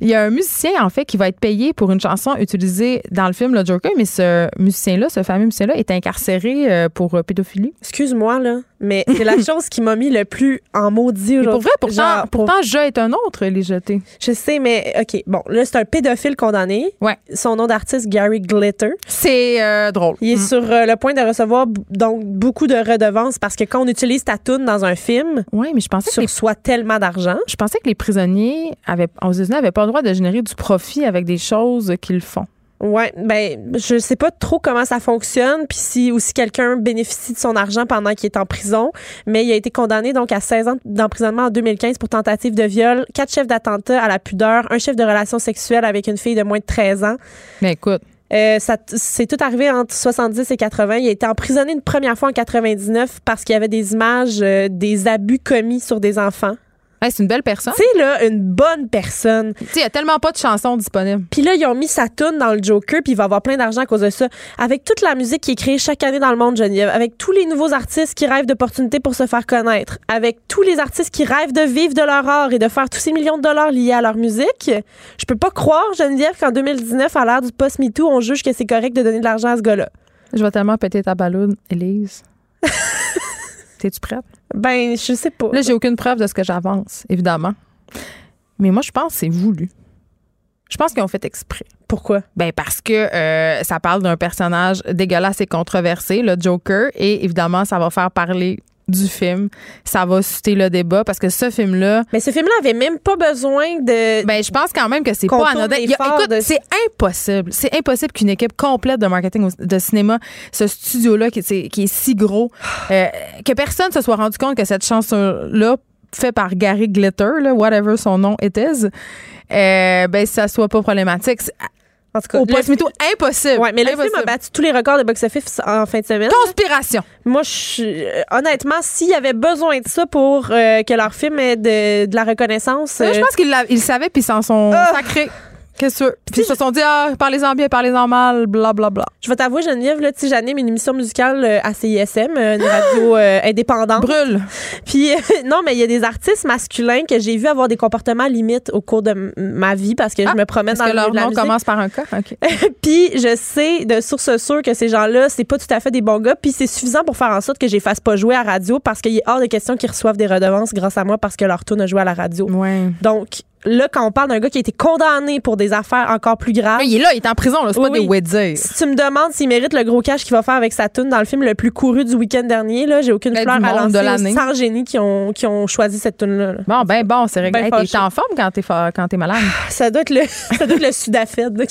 [SPEAKER 3] Il y a un musicien, en fait, qui va être payé pour une chanson utilisée dans le film Le Joker, mais ce musicien-là, ce fameux musicien-là, est incarcéré euh, pour euh, pédophilie?
[SPEAKER 16] Excuse-moi, là, mais c'est la chose qui m'a mis le plus en maudit aujourd'hui.
[SPEAKER 3] pour vrai, pourtant,
[SPEAKER 16] Genre, pour-
[SPEAKER 3] pourtant, je est un autre, les jetés.
[SPEAKER 16] Je sais, mais OK. Bon, là, c'est un pédophile condamné.
[SPEAKER 3] Ouais.
[SPEAKER 16] Son nom d'artiste, Gary Glitter.
[SPEAKER 3] C'est euh, drôle.
[SPEAKER 16] Il est
[SPEAKER 3] Mm.
[SPEAKER 16] sur euh, le point de recevoir donc beaucoup de redevances parce que quand on utilise ta toune dans un film,
[SPEAKER 3] Oui, mais je pensais que
[SPEAKER 16] tu
[SPEAKER 3] les
[SPEAKER 16] reçois tellement d'argent.
[SPEAKER 3] Je pensais que les prisonniers avaient, aux États-Unis n'avaient pas le droit de générer du profit avec des choses qu'ils font.
[SPEAKER 16] Ouais, ben je sais pas trop comment ça fonctionne puis si aussi quelqu'un bénéficie de son argent pendant qu'il est en prison, mais il a été condamné donc à 16 ans d'emprisonnement en 2015 pour tentative de viol, quatre chefs d'attentat à la pudeur, un chef de relation sexuelle avec une fille de moins de 13 ans.
[SPEAKER 3] Mais écoute,
[SPEAKER 16] Euh, ça c'est tout arrivé entre 70 et 80. Il a été emprisonné une première fois en 99 parce qu'il y avait des images euh, des abus commis sur des enfants.
[SPEAKER 3] Hey, c'est une belle personne.
[SPEAKER 16] Tu sais, là, une bonne personne.
[SPEAKER 3] Tu sais, il a tellement pas de chansons disponibles.
[SPEAKER 16] Puis là, ils ont mis sa toune dans le Joker, puis il va avoir plein d'argent à cause de ça. Avec toute la musique qui est créée chaque année dans le monde, Geneviève, avec tous les nouveaux artistes qui rêvent d'opportunités pour se faire connaître, avec tous les artistes qui rêvent de vivre de leur art et de faire tous ces millions de dollars liés à leur musique, je peux pas croire, Geneviève, qu'en 2019, à l'ère du post-MeToo, on juge que c'est correct de donner de l'argent à ce gars-là.
[SPEAKER 3] Je vais tellement péter ta balloune, Élise. T'es-tu prête?
[SPEAKER 16] Ben, je sais pas.
[SPEAKER 3] Là, j'ai aucune preuve de ce que j'avance, évidemment. Mais moi, je pense que c'est voulu. Je pense qu'ils ont fait exprès.
[SPEAKER 16] Pourquoi?
[SPEAKER 3] Ben parce que euh, ça parle d'un personnage dégueulasse et controversé, le Joker, et évidemment, ça va faire parler du film. Ça va susciter le débat parce que ce film-là.
[SPEAKER 16] Mais ce film-là avait même pas besoin de.
[SPEAKER 3] Ben, je pense quand même que c'est pas anodin. a- écoute,
[SPEAKER 16] de-
[SPEAKER 3] c'est impossible. C'est impossible qu'une équipe complète de marketing de cinéma, ce studio-là qui, est- qui est si gros, euh, que personne se soit rendu compte que cette chanson-là fait par Gary Glitter, là, whatever son nom était, euh, ben ça soit pas problématique.
[SPEAKER 16] En tout cas,
[SPEAKER 3] Au MeToo, impossible.
[SPEAKER 16] Ouais, mais le
[SPEAKER 3] Impossible.
[SPEAKER 16] film a battu tous les records de box-office en fin de semaine.
[SPEAKER 3] Conspiration.
[SPEAKER 16] Moi, je euh, honnêtement, s'il y avait besoin de ça pour euh, que leur film ait de, de la reconnaissance,
[SPEAKER 3] Moi, je
[SPEAKER 16] euh,
[SPEAKER 3] pense qu'ils le savaient puis ils s'en sont
[SPEAKER 16] Ah!
[SPEAKER 3] sacrés. Qu'est-ce que? Puis ils se sont dit, ah, parlez-en bien, parlez-en mal, bla, bla, bla.
[SPEAKER 16] je vais t'avouer, Geneviève, là, tu j'anime une émission musicale euh, à CISM, euh, une radio euh, indépendante.
[SPEAKER 3] Brûle.
[SPEAKER 16] Puis, euh, non, mais il y a des artistes masculins que j'ai vu avoir des comportements limites au cours de ma vie parce que je me promène dans
[SPEAKER 3] que
[SPEAKER 16] le
[SPEAKER 3] leur
[SPEAKER 16] de la
[SPEAKER 3] nom
[SPEAKER 16] musique.
[SPEAKER 3] commence par un K. OK.
[SPEAKER 16] puis je sais de source sûre que ces gens-là, c'est pas tout à fait des bons gars. Puis c'est suffisant pour faire en sorte que je les fasse pas jouer à radio parce qu'il est hors de question qu'ils reçoivent des redevances grâce à moi parce que leur tour a joué à la radio.
[SPEAKER 3] Ouais.
[SPEAKER 16] Donc là, quand on parle d'un gars qui a été condamné pour des affaires encore plus graves.
[SPEAKER 3] il est là, il est en prison, là. C'est
[SPEAKER 16] Oui,
[SPEAKER 3] pas des
[SPEAKER 16] oui.
[SPEAKER 3] wedges.
[SPEAKER 16] Si tu me demandes s'il mérite le gros cash qu'il va faire avec sa tune dans le film le plus couru du week-end dernier, là, j'ai aucune
[SPEAKER 3] Ben,
[SPEAKER 16] fleur à lancer
[SPEAKER 3] l'année.
[SPEAKER 16] aux 100 génies qui ont, qui ont choisi cette tune-là. là.
[SPEAKER 3] Bon, ben bon, c'est réglé.
[SPEAKER 16] Ben
[SPEAKER 3] Hey, t'es en forme quand t'es, fa- quand t'es malade.
[SPEAKER 16] Ça doit être le, ça doit être le Sudafed.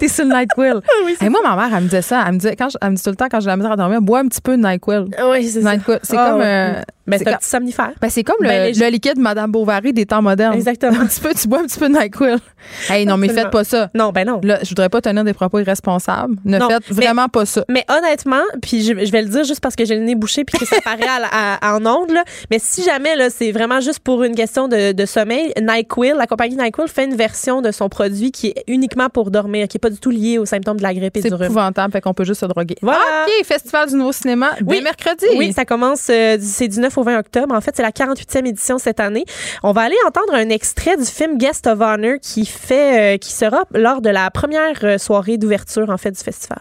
[SPEAKER 3] t'es sur le NyQuil. Et moi, ma mère, elle me disait ça. Elle me, disait, quand je- elle me dit tout le temps, quand j'ai la misère à dormir, bois un petit peu de NyQuil.
[SPEAKER 16] Oui, c'est ça.
[SPEAKER 3] NyQuil. C'est
[SPEAKER 16] Ah,
[SPEAKER 3] comme. euh, c'est
[SPEAKER 16] c'est un
[SPEAKER 3] comme-
[SPEAKER 16] petit somnifère.
[SPEAKER 3] ben, c'est comme le,
[SPEAKER 16] Ben, les-
[SPEAKER 3] le liquide Madame Bovary des temps modernes.
[SPEAKER 16] Exactement.
[SPEAKER 3] Un petit peu, tu bois un petit peu de NyQuil. Hey, non, mais faites pas ça.
[SPEAKER 16] Non, ben non.
[SPEAKER 3] Là, je voudrais pas tenir des propos irresponsables. Ne
[SPEAKER 16] Non,
[SPEAKER 3] faites
[SPEAKER 16] mais-
[SPEAKER 3] vraiment pas ça.
[SPEAKER 16] Mais honnêtement, puis je, je vais le dire juste parce que j'ai le nez bouché puis que ça paraît à, la- à- en ondes, là, mais si jamais là, c'est vraiment juste pour une question de, de sommeil, NyQuil, la compagnie NyQuil fait une version de son produit qui est uniquement pour dormir, qui est pas du tout lié aux symptômes de la grippe et
[SPEAKER 3] C'est
[SPEAKER 16] du rhume.
[SPEAKER 3] épouvantable, fait qu'on peut juste se droguer.
[SPEAKER 16] Voilà.
[SPEAKER 3] OK, Festival du Nouveau Cinéma, dès
[SPEAKER 16] Oui.
[SPEAKER 3] mercredi.
[SPEAKER 16] Oui, ça commence, euh, c'est du 9 19 au 20 octobre. En fait, c'est la 48e édition cette année. On va aller entendre un extrait du film Guest of Honor qui fait, euh, qui sera lors de la première euh, soirée d'ouverture en fait du festival.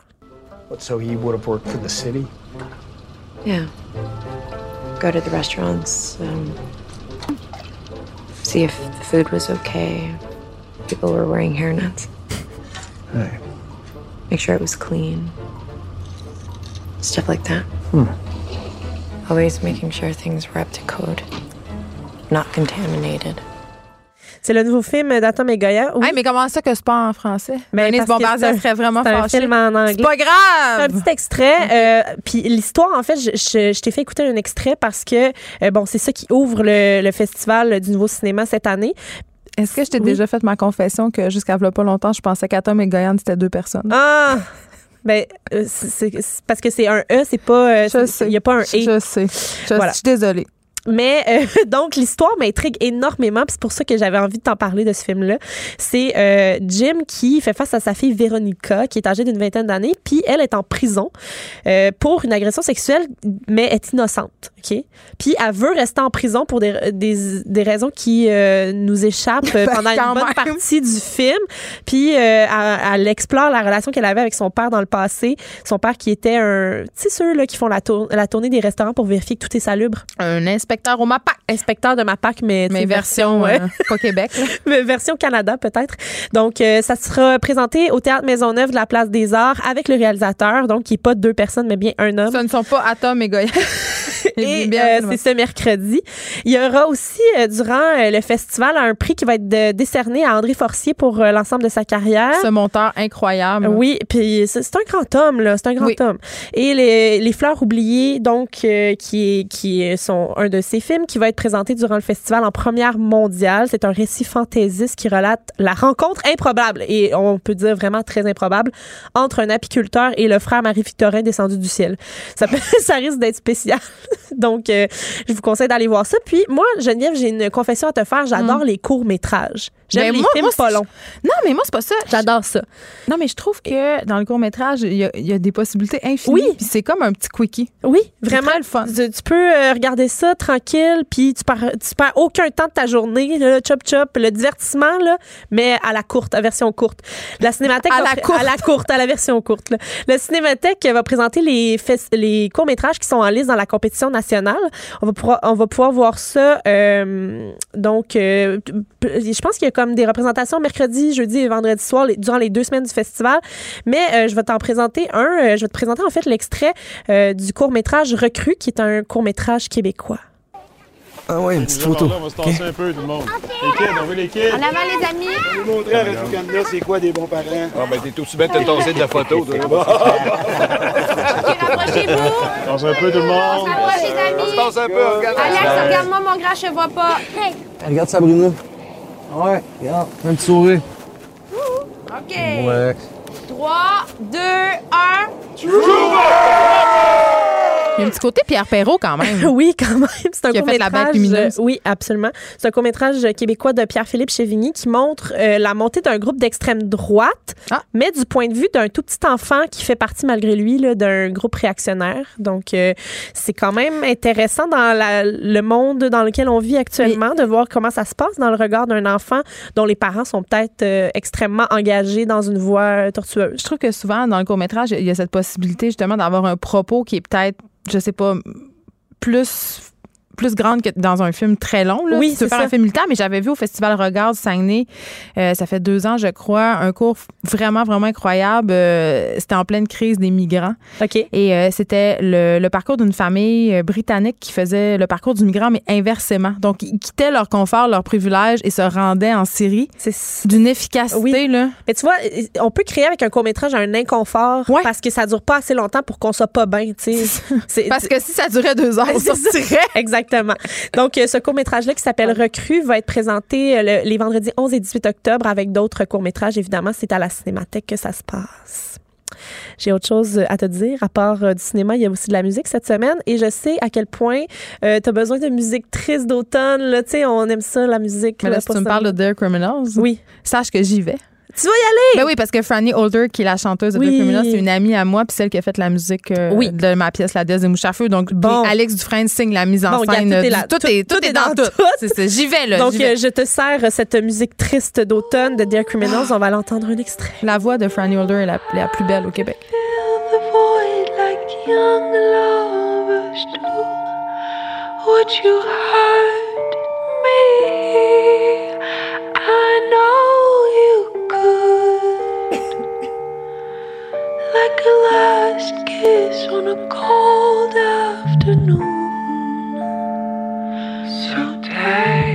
[SPEAKER 17] So he would have worked for the city?
[SPEAKER 18] Yeah. Go to the restaurants, um, see if the food was okay. People were wearing hairnets.
[SPEAKER 17] Hey.
[SPEAKER 18] Make sure it was clean. Stuff like that.
[SPEAKER 17] Hmm.
[SPEAKER 18] Always making sure things were up to code, not contaminated.
[SPEAKER 16] C'est le nouveau film d'Atom et Goya. Oui.
[SPEAKER 3] Hey, mais comment ça que c'est pas en français?
[SPEAKER 16] Ben,
[SPEAKER 3] Bombardier
[SPEAKER 16] c'est un-
[SPEAKER 3] serait vraiment
[SPEAKER 16] c'est un
[SPEAKER 3] fâchée.
[SPEAKER 16] film en anglais.
[SPEAKER 3] C'est pas grave!
[SPEAKER 16] Un petit extrait. euh, puis l'histoire, en fait, je, je- je t'ai fait écouter un extrait parce que, euh, bon, c'est ça qui ouvre le, le festival du nouveau cinéma cette année.
[SPEAKER 3] Est-ce que je t'ai
[SPEAKER 16] Oui.
[SPEAKER 3] déjà fait ma confession que jusqu'à pas longtemps, je pensais qu'Atom et Goyan, c'était deux personnes?
[SPEAKER 16] Ah! Ben, euh, c'est parce que c'est un E, c'est pas. euh,
[SPEAKER 3] Je.
[SPEAKER 16] Il n'y a pas un E.
[SPEAKER 3] Je sais. Je
[SPEAKER 16] Voilà.
[SPEAKER 3] suis désolée.
[SPEAKER 16] Mais euh, donc l'histoire m'intrigue énormément, c'est pour ça que j'avais envie de t'en parler de ce film-là. C'est euh, Jim qui fait face à sa fille Véronica, qui est âgée d'une vingtaine d'années, puis elle est en prison euh, pour une agression sexuelle, mais est innocente, ok? Puis elle veut rester en prison pour des, des, des raisons qui euh, nous échappent euh, pendant une bonne
[SPEAKER 3] même.
[SPEAKER 16] partie du film. Puis euh, elle, elle explore la relation qu'elle avait avec son père dans le passé, son père qui était un, tu sais ceux là qui font la, tour- la tournée des restaurants pour vérifier que tout est salubre.
[SPEAKER 3] Un inspecteur au MAPAC.
[SPEAKER 16] Inspecteur de MAPAC, mais,
[SPEAKER 3] Mais version,
[SPEAKER 16] ouais.
[SPEAKER 3] euh, pas Québec.
[SPEAKER 16] Mais version Canada peut-être. Donc euh, ça sera présenté au théâtre Maisonneuve de la Place des Arts avec le réalisateur, donc qui est pas deux personnes mais bien un homme.
[SPEAKER 3] Ce ne sont pas Atom et Goya.
[SPEAKER 16] Et
[SPEAKER 3] Bien,
[SPEAKER 16] euh, c'est ce mercredi. Il y aura aussi euh, durant euh, le festival un prix qui va être de- décerné à André Forcier pour euh, l'ensemble de sa carrière.
[SPEAKER 3] Ce monteur incroyable.
[SPEAKER 16] Oui, puis c'est un grand homme là, c'est un grand
[SPEAKER 3] Oui.
[SPEAKER 16] homme. Et les, les fleurs oubliées donc euh, qui est, qui sont un de ses films qui va être présenté durant le festival en première mondiale, c'est un récit fantaisiste qui relate la rencontre improbable et on peut dire vraiment très improbable entre un apiculteur et le frère Marie-Victorin descendu du ciel. Ça peut- ça risque d'être spécial. donc euh, je vous conseille d'aller voir ça. Puis moi Geneviève, j'ai une confession à te faire, j'adore les courts-métrages. J'aime
[SPEAKER 3] Ben,
[SPEAKER 16] les
[SPEAKER 3] moi-
[SPEAKER 16] films
[SPEAKER 3] moi,
[SPEAKER 16] pas longs.
[SPEAKER 3] Non, mais moi, c'est pas ça.
[SPEAKER 16] J'adore ça.
[SPEAKER 3] Non, mais je trouve que dans le court-métrage, il y, a- il y a des possibilités infinies.
[SPEAKER 16] Oui.
[SPEAKER 3] Puis c'est comme un petit quickie.
[SPEAKER 16] Oui, vraiment.
[SPEAKER 3] le fun.
[SPEAKER 16] Tu, tu peux euh, regarder ça tranquille, puis tu perds, tu perds aucun temps de ta journée, le chop chop, le divertissement là, mais à la courte, à version courte. La cinémathèque
[SPEAKER 3] À la courte.
[SPEAKER 16] à la courte, à la version courte. là. La cinémathèque va présenter les les courts métrages qui sont en liste dans la compétition nationale. On va pouvoir on va pouvoir voir ça. euh, donc, euh, je pense qu'il y a comme des représentations mercredi, jeudi et vendredi soir les- durant les deux semaines du festival. Mais euh, je vais t'en présenter un. Euh, je vais te présenter en fait l'extrait euh, du court métrage Recrue, qui est un court métrage québécois.
[SPEAKER 17] Ah ouais, une petite photo.
[SPEAKER 19] On va se tasser un peu, tout le monde. Les kids, on veut les kids.
[SPEAKER 7] En avant, les amis.
[SPEAKER 19] On va nous montrer à Radio-Canada c'est quoi des bons parents. Ah, ben, t'es aussi bien de te tasser de la photo, toi.
[SPEAKER 7] Rapprochez-vous.
[SPEAKER 19] Tasse un peu, tout le
[SPEAKER 7] On
[SPEAKER 19] monde.
[SPEAKER 7] s'approche, les amis.
[SPEAKER 19] On se tasse un peu, regarde.
[SPEAKER 7] Alex, regarde-moi mon gras, je vois pas. Hey.
[SPEAKER 17] Regarde ça, Bruno. Ouais, regarde. Un petit sourire.
[SPEAKER 7] OK.
[SPEAKER 17] Ouais.
[SPEAKER 7] 3, 2, 1.
[SPEAKER 3] Il y a un petit côté Pierre Perrault quand même.
[SPEAKER 16] oui, quand même. C'est un
[SPEAKER 3] Qui a fait La
[SPEAKER 16] court-métrage.
[SPEAKER 3] Bête lumineuse.
[SPEAKER 16] euh, oui, absolument. C'est un court-métrage québécois de Pierre-Philippe Chevigny qui montre euh, la montée d'un groupe d'extrême droite,
[SPEAKER 3] Ah.
[SPEAKER 16] mais du point de vue d'un tout petit enfant qui fait partie, malgré lui, d'un groupe réactionnaire. Donc, euh, c'est quand même intéressant dans la- le monde dans lequel on vit actuellement de voir comment ça se passe dans le regard d'un enfant dont les parents sont peut-être euh, extrêmement engagés dans une voie euh, tortueuse.
[SPEAKER 3] Je trouve que souvent, dans le court-métrage, il y a cette possibilité justement d'avoir un propos qui est peut-être, je sais pas, plus plus grande que dans un film très long. Là.
[SPEAKER 16] Oui,
[SPEAKER 3] Tu peux
[SPEAKER 16] c'est
[SPEAKER 3] faire
[SPEAKER 16] ça.
[SPEAKER 3] un film militant, mais j'avais vu au Festival Regard Saguenay, euh, ça fait deux ans, je crois, un cours vraiment, vraiment incroyable. Euh, c'était en pleine crise des migrants.
[SPEAKER 16] OK.
[SPEAKER 3] Et euh, c'était le, le parcours d'une famille britannique qui faisait le parcours du migrant, mais inversement. Donc, ils quittaient leur confort, leurs privilèges et se rendaient en Syrie.
[SPEAKER 16] C'est
[SPEAKER 3] d'une efficacité,
[SPEAKER 16] Oui.
[SPEAKER 3] là.
[SPEAKER 16] Mais tu vois, on peut créer avec un court-métrage un inconfort parce que ça dure pas assez longtemps pour qu'on soit pas bien, tu sais.
[SPEAKER 3] Parce que si ça durait deux heures, on sortirait.
[SPEAKER 16] Exactement. Donc, euh, ce court-métrage-là qui s'appelle Recrue va être présenté euh, le- les vendredis 11 et 18 octobre avec d'autres courts-métrages. Évidemment, c'est à la Cinémathèque que ça se passe. J'ai autre chose à te dire. À part euh, du cinéma, il y a aussi de la musique cette semaine. Et je sais à quel point tu as besoin de musique triste d'automne. Tu sais, on aime ça, la musique.
[SPEAKER 3] Mais
[SPEAKER 16] là,
[SPEAKER 3] là, si
[SPEAKER 16] pour
[SPEAKER 3] tu me parles de Dear Criminals,
[SPEAKER 16] Oui.
[SPEAKER 3] sache que j'y vais.
[SPEAKER 16] Tu vas y aller!
[SPEAKER 3] Ben oui, parce que Franny Holder, qui est la chanteuse de
[SPEAKER 16] Oui.
[SPEAKER 3] Dear Criminals, c'est une amie à moi, puis celle qui a fait la musique euh,
[SPEAKER 16] Oui.
[SPEAKER 3] de ma pièce La Déesse des mouches à feu. Donc,
[SPEAKER 16] Bon.
[SPEAKER 3] Alex Dufresne signe la mise en
[SPEAKER 16] Bon, regarde,
[SPEAKER 3] scène.
[SPEAKER 16] tout est là.
[SPEAKER 3] tout,
[SPEAKER 16] Tout-
[SPEAKER 3] est, tout,
[SPEAKER 16] tout
[SPEAKER 3] est
[SPEAKER 16] est
[SPEAKER 3] dans,
[SPEAKER 16] dans
[SPEAKER 3] tout.
[SPEAKER 16] tout.
[SPEAKER 3] C'est ça. J'y vais, là.
[SPEAKER 16] Donc,
[SPEAKER 3] vais.
[SPEAKER 16] euh, je te sers cette musique triste d'automne de Dear Criminals. On va l'entendre un extrait.
[SPEAKER 3] La voix de Franny Holder est la, la plus belle au Québec.
[SPEAKER 20] Would you hurt me? A last kiss on a cold afternoon. So take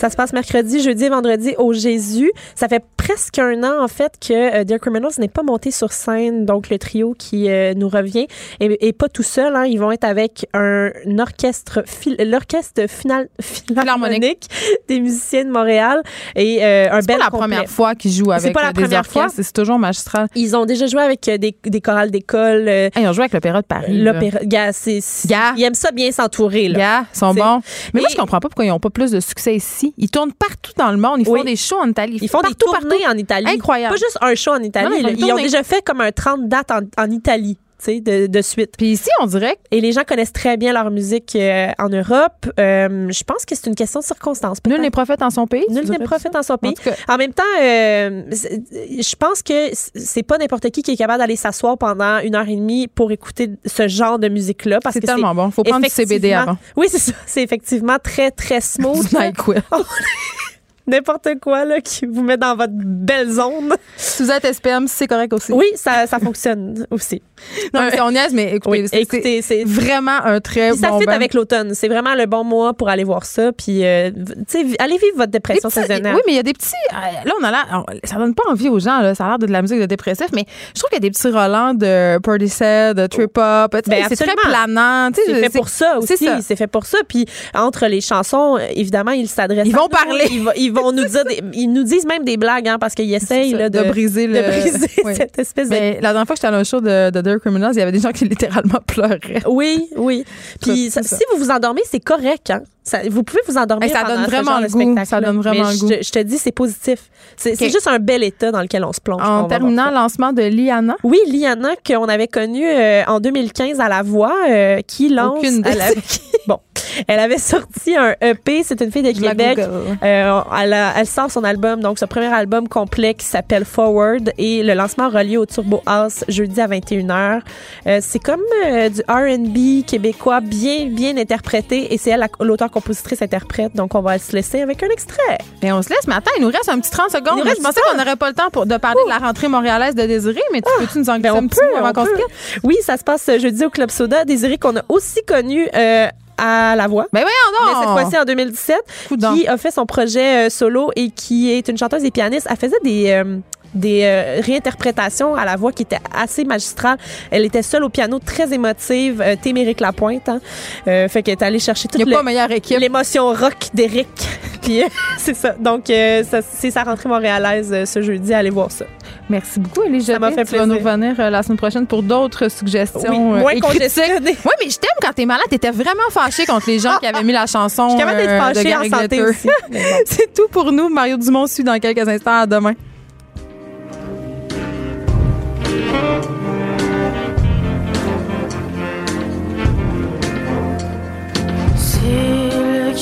[SPEAKER 16] Ça se passe mercredi, jeudi et vendredi au Jésus. Ça fait presque un an, en fait, que euh, Dear Criminals n'est pas monté sur scène. Donc, le trio qui euh, nous revient et, et pas tout seul. Hein. Ils vont être avec un, orchestre, l'orchestre final, philharmonique des musiciens de Montréal et euh, un
[SPEAKER 3] C'est
[SPEAKER 16] bel
[SPEAKER 3] pas la
[SPEAKER 16] complet.
[SPEAKER 3] première fois qu'ils jouent
[SPEAKER 16] C'est
[SPEAKER 3] avec
[SPEAKER 16] pas la
[SPEAKER 3] euh, des
[SPEAKER 16] première
[SPEAKER 3] orchestres.
[SPEAKER 16] fois.
[SPEAKER 3] C'est toujours magistral.
[SPEAKER 16] Ils ont déjà joué avec des, des chorales d'école. euh,
[SPEAKER 3] Hey, ils ont joué avec l'Opéra de Paris.
[SPEAKER 16] L'opéra. Gars, c'est, c'est-
[SPEAKER 3] Gars.
[SPEAKER 16] Ils aiment ça bien s'entourer. Là.
[SPEAKER 3] Ils sont
[SPEAKER 16] C'est-
[SPEAKER 3] bons. Mais moi,
[SPEAKER 16] Et-
[SPEAKER 3] je comprends pas pourquoi ils n'ont pas plus de succès ici. Ils tournent partout dans le monde. Ils font des shows en Italie.
[SPEAKER 16] Ils font des
[SPEAKER 3] partout,
[SPEAKER 16] tournées
[SPEAKER 3] partout.
[SPEAKER 16] en Italie.
[SPEAKER 3] Incroyable.
[SPEAKER 16] Pas juste un show en Italie.
[SPEAKER 3] Non, ils
[SPEAKER 16] Ils ont déjà fait comme un 30 dates en, en Italie. De, de suite.
[SPEAKER 3] Puis ici, on dirait
[SPEAKER 16] Et les gens connaissent très bien leur musique euh, en Europe. Euh, je pense que c'est une question de circonstance.
[SPEAKER 3] nul n'est prophète en son pays.
[SPEAKER 16] Nul n'est prophète en son pays. En même temps, euh, je pense que c'est pas n'importe qui qui est capable d'aller s'asseoir pendant une heure et demie pour écouter ce genre de musique-là.
[SPEAKER 3] C'est tellement bon. Faut prendre du CBD avant.
[SPEAKER 16] Oui, c'est ça. C'est effectivement très, très smooth.
[SPEAKER 3] NyQuil.
[SPEAKER 16] N'importe quoi là, qui vous met dans votre belle zone.
[SPEAKER 3] Si vous êtes SPM, c'est correct aussi.
[SPEAKER 16] Oui, ça, ça fonctionne aussi.
[SPEAKER 3] Non, mais c'est- on niaise, mais écoutez,
[SPEAKER 16] Oui,
[SPEAKER 3] c'est-
[SPEAKER 16] écoutez,
[SPEAKER 3] c'est
[SPEAKER 16] c'est
[SPEAKER 3] vraiment un très
[SPEAKER 16] Puis ça
[SPEAKER 3] bon
[SPEAKER 16] fit
[SPEAKER 3] band.
[SPEAKER 16] avec l'automne. C'est vraiment le bon mois pour aller voir ça. Puis, euh, allez vivre votre dépression
[SPEAKER 3] petits-
[SPEAKER 16] saisonnière.
[SPEAKER 3] Oui, mais il y a des petits. euh, Là, on a l'air. Ça donne pas envie aux gens, là. Ça a l'air de, de la musique de dépressif, mais je trouve qu'il y a des petits Roland de Portishead, de Trip tu sais,
[SPEAKER 16] Ben,
[SPEAKER 3] c'est très planant.
[SPEAKER 16] C'est fait pour ça aussi.
[SPEAKER 3] c'est ça.
[SPEAKER 16] Fait pour ça. Puis entre les chansons, évidemment, ils s'adressent.
[SPEAKER 3] Ils
[SPEAKER 16] à
[SPEAKER 3] vont parler.
[SPEAKER 16] Ils, vont- vont nous dire. Des, ils nous disent même des blagues, hein, parce qu'ils essayent
[SPEAKER 3] C'est ça,
[SPEAKER 16] là, de,
[SPEAKER 3] de briser
[SPEAKER 16] de
[SPEAKER 3] le-
[SPEAKER 16] briser
[SPEAKER 3] Oui.
[SPEAKER 16] cette espèce de.
[SPEAKER 3] Mais la dernière fois que j'étais à un show de, de Dear Criminals, il y avait des gens qui littéralement pleuraient.
[SPEAKER 16] Oui, oui. Puis
[SPEAKER 3] C'est
[SPEAKER 16] ça-
[SPEAKER 3] ça.
[SPEAKER 16] si vous vous endormez, c'est correct. Hein? Ça- vous pouvez vous endormir.
[SPEAKER 3] Ça
[SPEAKER 16] pendant
[SPEAKER 3] donne
[SPEAKER 16] ce
[SPEAKER 3] vraiment
[SPEAKER 16] genre de
[SPEAKER 3] goût. Ça donne vraiment
[SPEAKER 16] Mais
[SPEAKER 3] le
[SPEAKER 16] je
[SPEAKER 3] goût.
[SPEAKER 16] Je te dis, c'est positif. C'est juste un bel état dans lequel on se plonge.
[SPEAKER 3] En terminant, lancement de Liana.
[SPEAKER 16] Oui, Liana, qu'on avait connue euh, en 2015 à La Voix, euh, qui lance.
[SPEAKER 3] Aucune
[SPEAKER 16] avait, bon, elle avait sorti un EP. C'est une fille de Québec. Euh, elle, a- elle sort son album, donc ce premier album complet qui s'appelle Forward et le lancement relié au Turbo House jeudi à 21h. Euh, c'est comme euh, du R&B québécois bien bien interprété et c'est elle la- l'auteur-compositrice interprète. Donc on va se laisser avec un extrait.
[SPEAKER 3] Mais on se laisse, attends, il nous reste un petit 30 secondes. Je pensais qu'on n'aurait pas le temps pour, de parler de la rentrée montréalaise de Désiré, mais tu peux-tu nous en glisser
[SPEAKER 16] Ben, on
[SPEAKER 3] un petit avant
[SPEAKER 16] on
[SPEAKER 3] qu'on se quitte?
[SPEAKER 16] Oui, ça se passe jeudi au Club Soda. Désiré qu'on a aussi connu euh, à La Voix.
[SPEAKER 3] Ben voyons
[SPEAKER 16] Mais cette fois-ci en 2017,
[SPEAKER 3] Coudonc.
[SPEAKER 16] qui a fait son projet euh, solo et qui est une chanteuse et pianiste. Elle faisait des euh, des euh, réinterprétations à la voix qui étaient assez magistrales. Elle était seule au piano, très émotive. Euh, Téméric Lapointe, hein. Euh, fait qu'elle est allée chercher toute l'émotion rock d'Éric. Puis euh, c'est ça. Donc c'est sa rentrée montréalaise ce jeudi. Allez voir ça.
[SPEAKER 3] Merci beaucoup, Elie
[SPEAKER 16] Ça m'a fait
[SPEAKER 3] Tu vas nous
[SPEAKER 16] plaisir.
[SPEAKER 3] revenir la semaine prochaine pour d'autres suggestions.
[SPEAKER 16] Oui, moins
[SPEAKER 3] et. Oui, mais je t'aime quand t'es malade. T'étais vraiment fâché contre les gens qui avaient mis la chanson
[SPEAKER 16] Je suis capable d'être
[SPEAKER 3] euh, de
[SPEAKER 16] fâchée en santé aussi. Bon.
[SPEAKER 3] C'est tout pour nous. Mario Dumont suit dans quelques instants. À demain.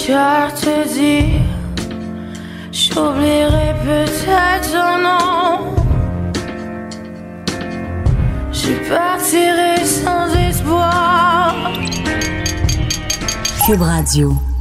[SPEAKER 20] Cœur te dit, j'oublierai peut-être ton nom. Je partirai sans espoir.
[SPEAKER 1] Cube Radio.